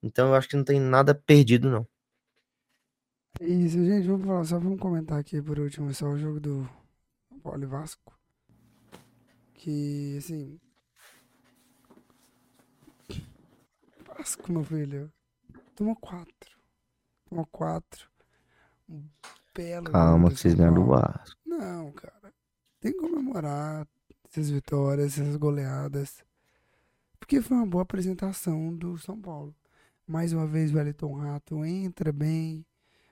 Então eu acho que não tem nada perdido, não. É Isso, gente, vamos falar, só vamos comentar aqui por último só o jogo do e Vasco. Que, assim. Vasco, meu filho. Tomou quatro. Tomou quatro. Um belo Calma, que vocês São ganharam do. Vasco. Não, cara. Tem que comemorar essas vitórias, essas goleadas. Porque foi uma boa apresentação do São Paulo. Mais uma vez o Wellington Rato entra bem,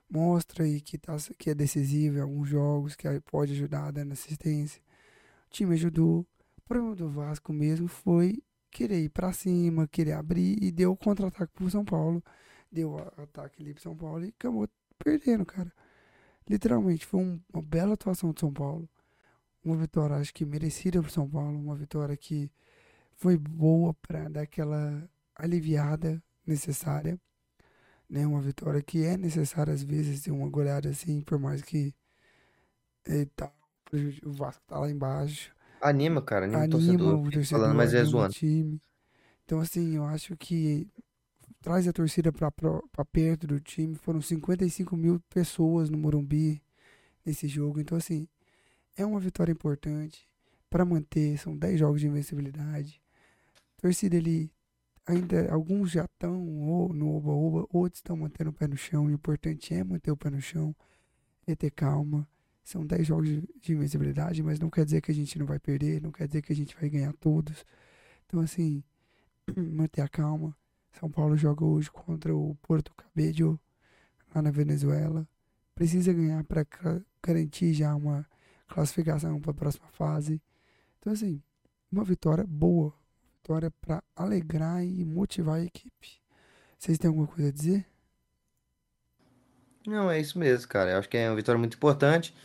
mostra aí que, tá, que é decisivo em alguns jogos, que pode ajudar dando assistência. O time ajudou. O problema do Vasco mesmo foi querer ir pra cima, querer abrir e deu o contra-ataque pro São Paulo. Deu ataque ali pro São Paulo e acabou perdendo, cara. Literalmente, foi um- uma bela atuação do São Paulo. Uma vitória, acho que merecida pro São Paulo. Uma vitória que foi boa para dar aquela aliviada necessária. Né? Uma vitória que é necessária às vezes ter uma goleada assim, por mais que tá, o Vasco tá lá embaixo. Anima, cara, anima, o Anima torcedor. o torcedor, falando, mas é o zoando. time. Então, assim, eu acho que traz a torcida pra perto do time. Foram 55 mil pessoas no Morumbi nesse jogo. Então, assim, é uma vitória importante para manter. São 10 jogos de invencibilidade. Torcida ali, ainda alguns já estão no oba-oba, outros estão mantendo o pé no chão. E o importante é manter o pé no chão, é ter calma. São 10 jogos de invencibilidade, mas não quer dizer que a gente não vai perder, não quer dizer que a gente vai ganhar todos. Então, assim, manter a calma. São Paulo joga hoje contra o Porto Cabello, lá na Venezuela. Precisa ganhar para garantir já uma classificação para a próxima fase. Então, assim, uma vitória boa. Vitória para alegrar e motivar a equipe. Vocês têm alguma coisa a dizer? Não, é isso mesmo, cara. Eu acho que é uma vitória muito importante,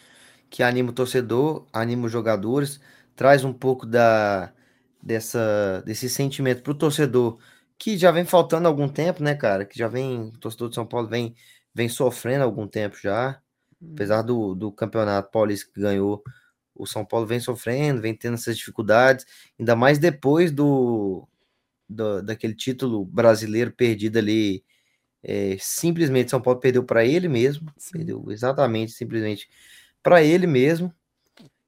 que anima o torcedor, anima os jogadores, traz um pouco da dessa desse sentimento pro torcedor que já vem faltando algum tempo, né, cara? Que já vem, o torcedor de São Paulo vem vem sofrendo algum tempo já. Apesar do, do campeonato paulista que ganhou, o São Paulo vem sofrendo, vem tendo essas dificuldades, ainda mais depois do, do daquele título brasileiro perdido ali. é, simplesmente São Paulo perdeu para ele mesmo, Sim. perdeu exatamente, simplesmente para ele mesmo.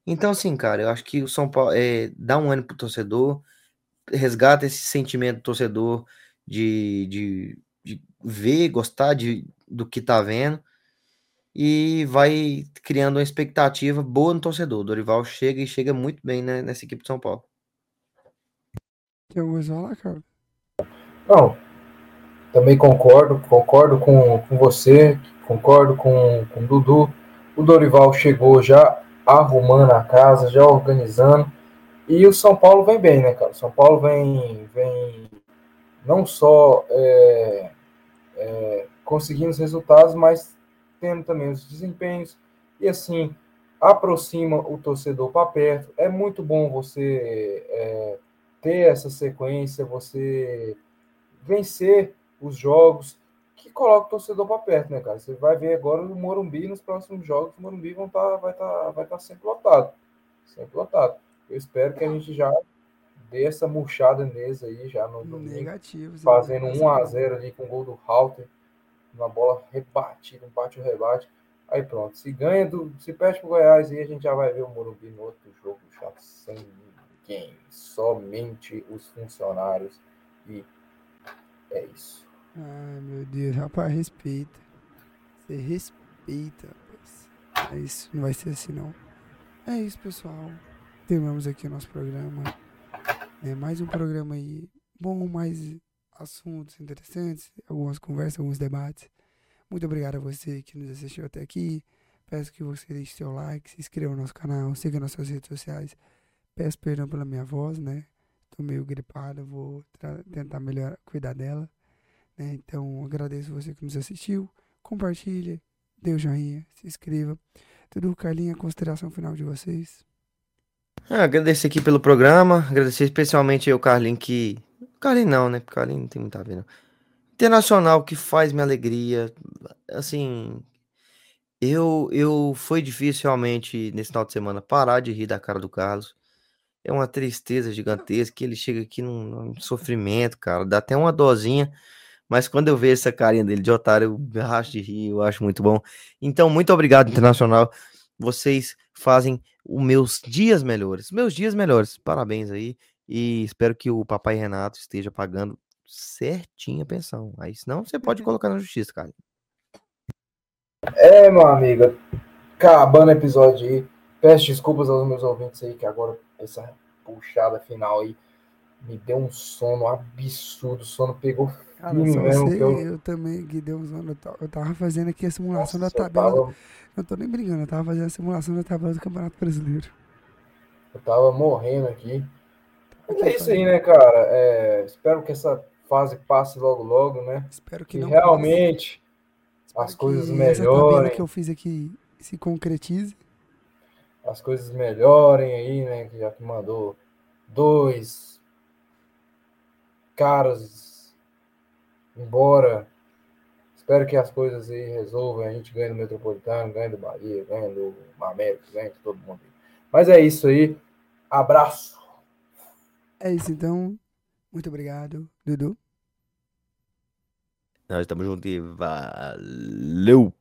Então, assim, cara, eu acho que o São Paulo é, dá um ânimo pro torcedor, resgata esse sentimento do torcedor de, de, de ver, gostar de, do que tá vendo e vai criando uma expectativa boa no torcedor. O Dorival chega e chega muito bem né, nessa equipe de São Paulo. Tem alguma coisa falar, cara? Não, também concordo, concordo com, com você, concordo com, com o Dudu. O Dorival chegou já arrumando a casa, já organizando. E o São Paulo vem bem, né, cara? O São Paulo vem, vem não só é, é, conseguindo os resultados, mas tendo também os desempenhos. E assim, aproxima o torcedor para perto. É muito bom você é, ter essa sequência, você vencer os jogos que coloca o torcedor para perto, né, cara? Você vai ver agora o Morumbi nos próximos jogos, o Morumbi vão tá, vai estar tá, vai tá sempre lotado. Sempre lotado. Eu espero que a gente já dê essa murchada neles aí, já no domingo. Negativo. Fazendo 1x0 ali com o gol do Halter. Uma bola rebatida, um bate o rebate. Aí pronto. Se ganha, do, se perde pro Goiás, aí a gente já vai ver o Morumbi no outro jogo chato sem ninguém. Somente os funcionários. E é isso. Ai, meu Deus, rapaz, respeita. Você respeita, rapaz. É isso, não vai ser assim não. É isso, pessoal. Terminamos aqui o nosso programa. É mais um programa aí bom, mais assuntos interessantes, algumas conversas, alguns debates. Muito obrigado a você que nos assistiu até aqui. Peço que você deixe seu like, se inscreva no nosso canal, siga nossas redes sociais. Peço perdão pela minha voz, né? Tô meio gripado, vou tentar melhor cuidar dela. Né? Então, agradeço você que nos assistiu. Compartilhe, dê o um joinha, se inscreva. Tudo, Carlinha, consideração final de vocês. Ah, agradecer aqui pelo programa, agradecer especialmente ao Carlinho que. Carlinho não, né? Carlinho não tem muito a ver, não. Internacional que faz minha alegria. Assim, eu, eu foi difícil realmente nesse final de semana parar de rir da cara do Carlos. É uma tristeza gigantesca ele chega aqui num, num sofrimento, cara. Dá até uma dosinha. Mas quando eu vejo essa carinha dele de otário, eu racho de rir, eu acho muito bom. Então, muito obrigado, Internacional. Vocês fazem os meus dias melhores. Meus dias melhores. Parabéns aí. E espero que o papai Renato esteja pagando certinho a pensão. Aí senão você pode colocar na justiça, cara. É, meu amigo. Acabando o episódio aí. Peço desculpas aos meus ouvintes aí, que agora essa puxada final aí me deu um sono absurdo. O sono pegou Cara, só mesmo. Eu... eu... também, que deu uns anos. Eu tava fazendo aqui a simulação Nossa, da tabela. Eu, tava... eu tô nem brincando, eu tava fazendo a simulação da tabela do Campeonato Brasileiro. Eu tava morrendo aqui. Mas é isso aí, né, cara? É, espero que essa fase passe logo, logo, né? Espero que, que não realmente passe. as coisas melhorem. Essa que eu fiz aqui se concretize. As coisas melhorem aí, né? Que já que mandou dois caras embora. Espero que as coisas aí resolvam. A gente ganhe do Metropolitano, ganhe do Bahia, ganhe do América, ganhe de todo mundo. Mas é isso aí. Abraço. É isso então. Muito obrigado, Dudu. Nós estamos juntos e valeu!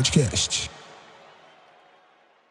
Podcast.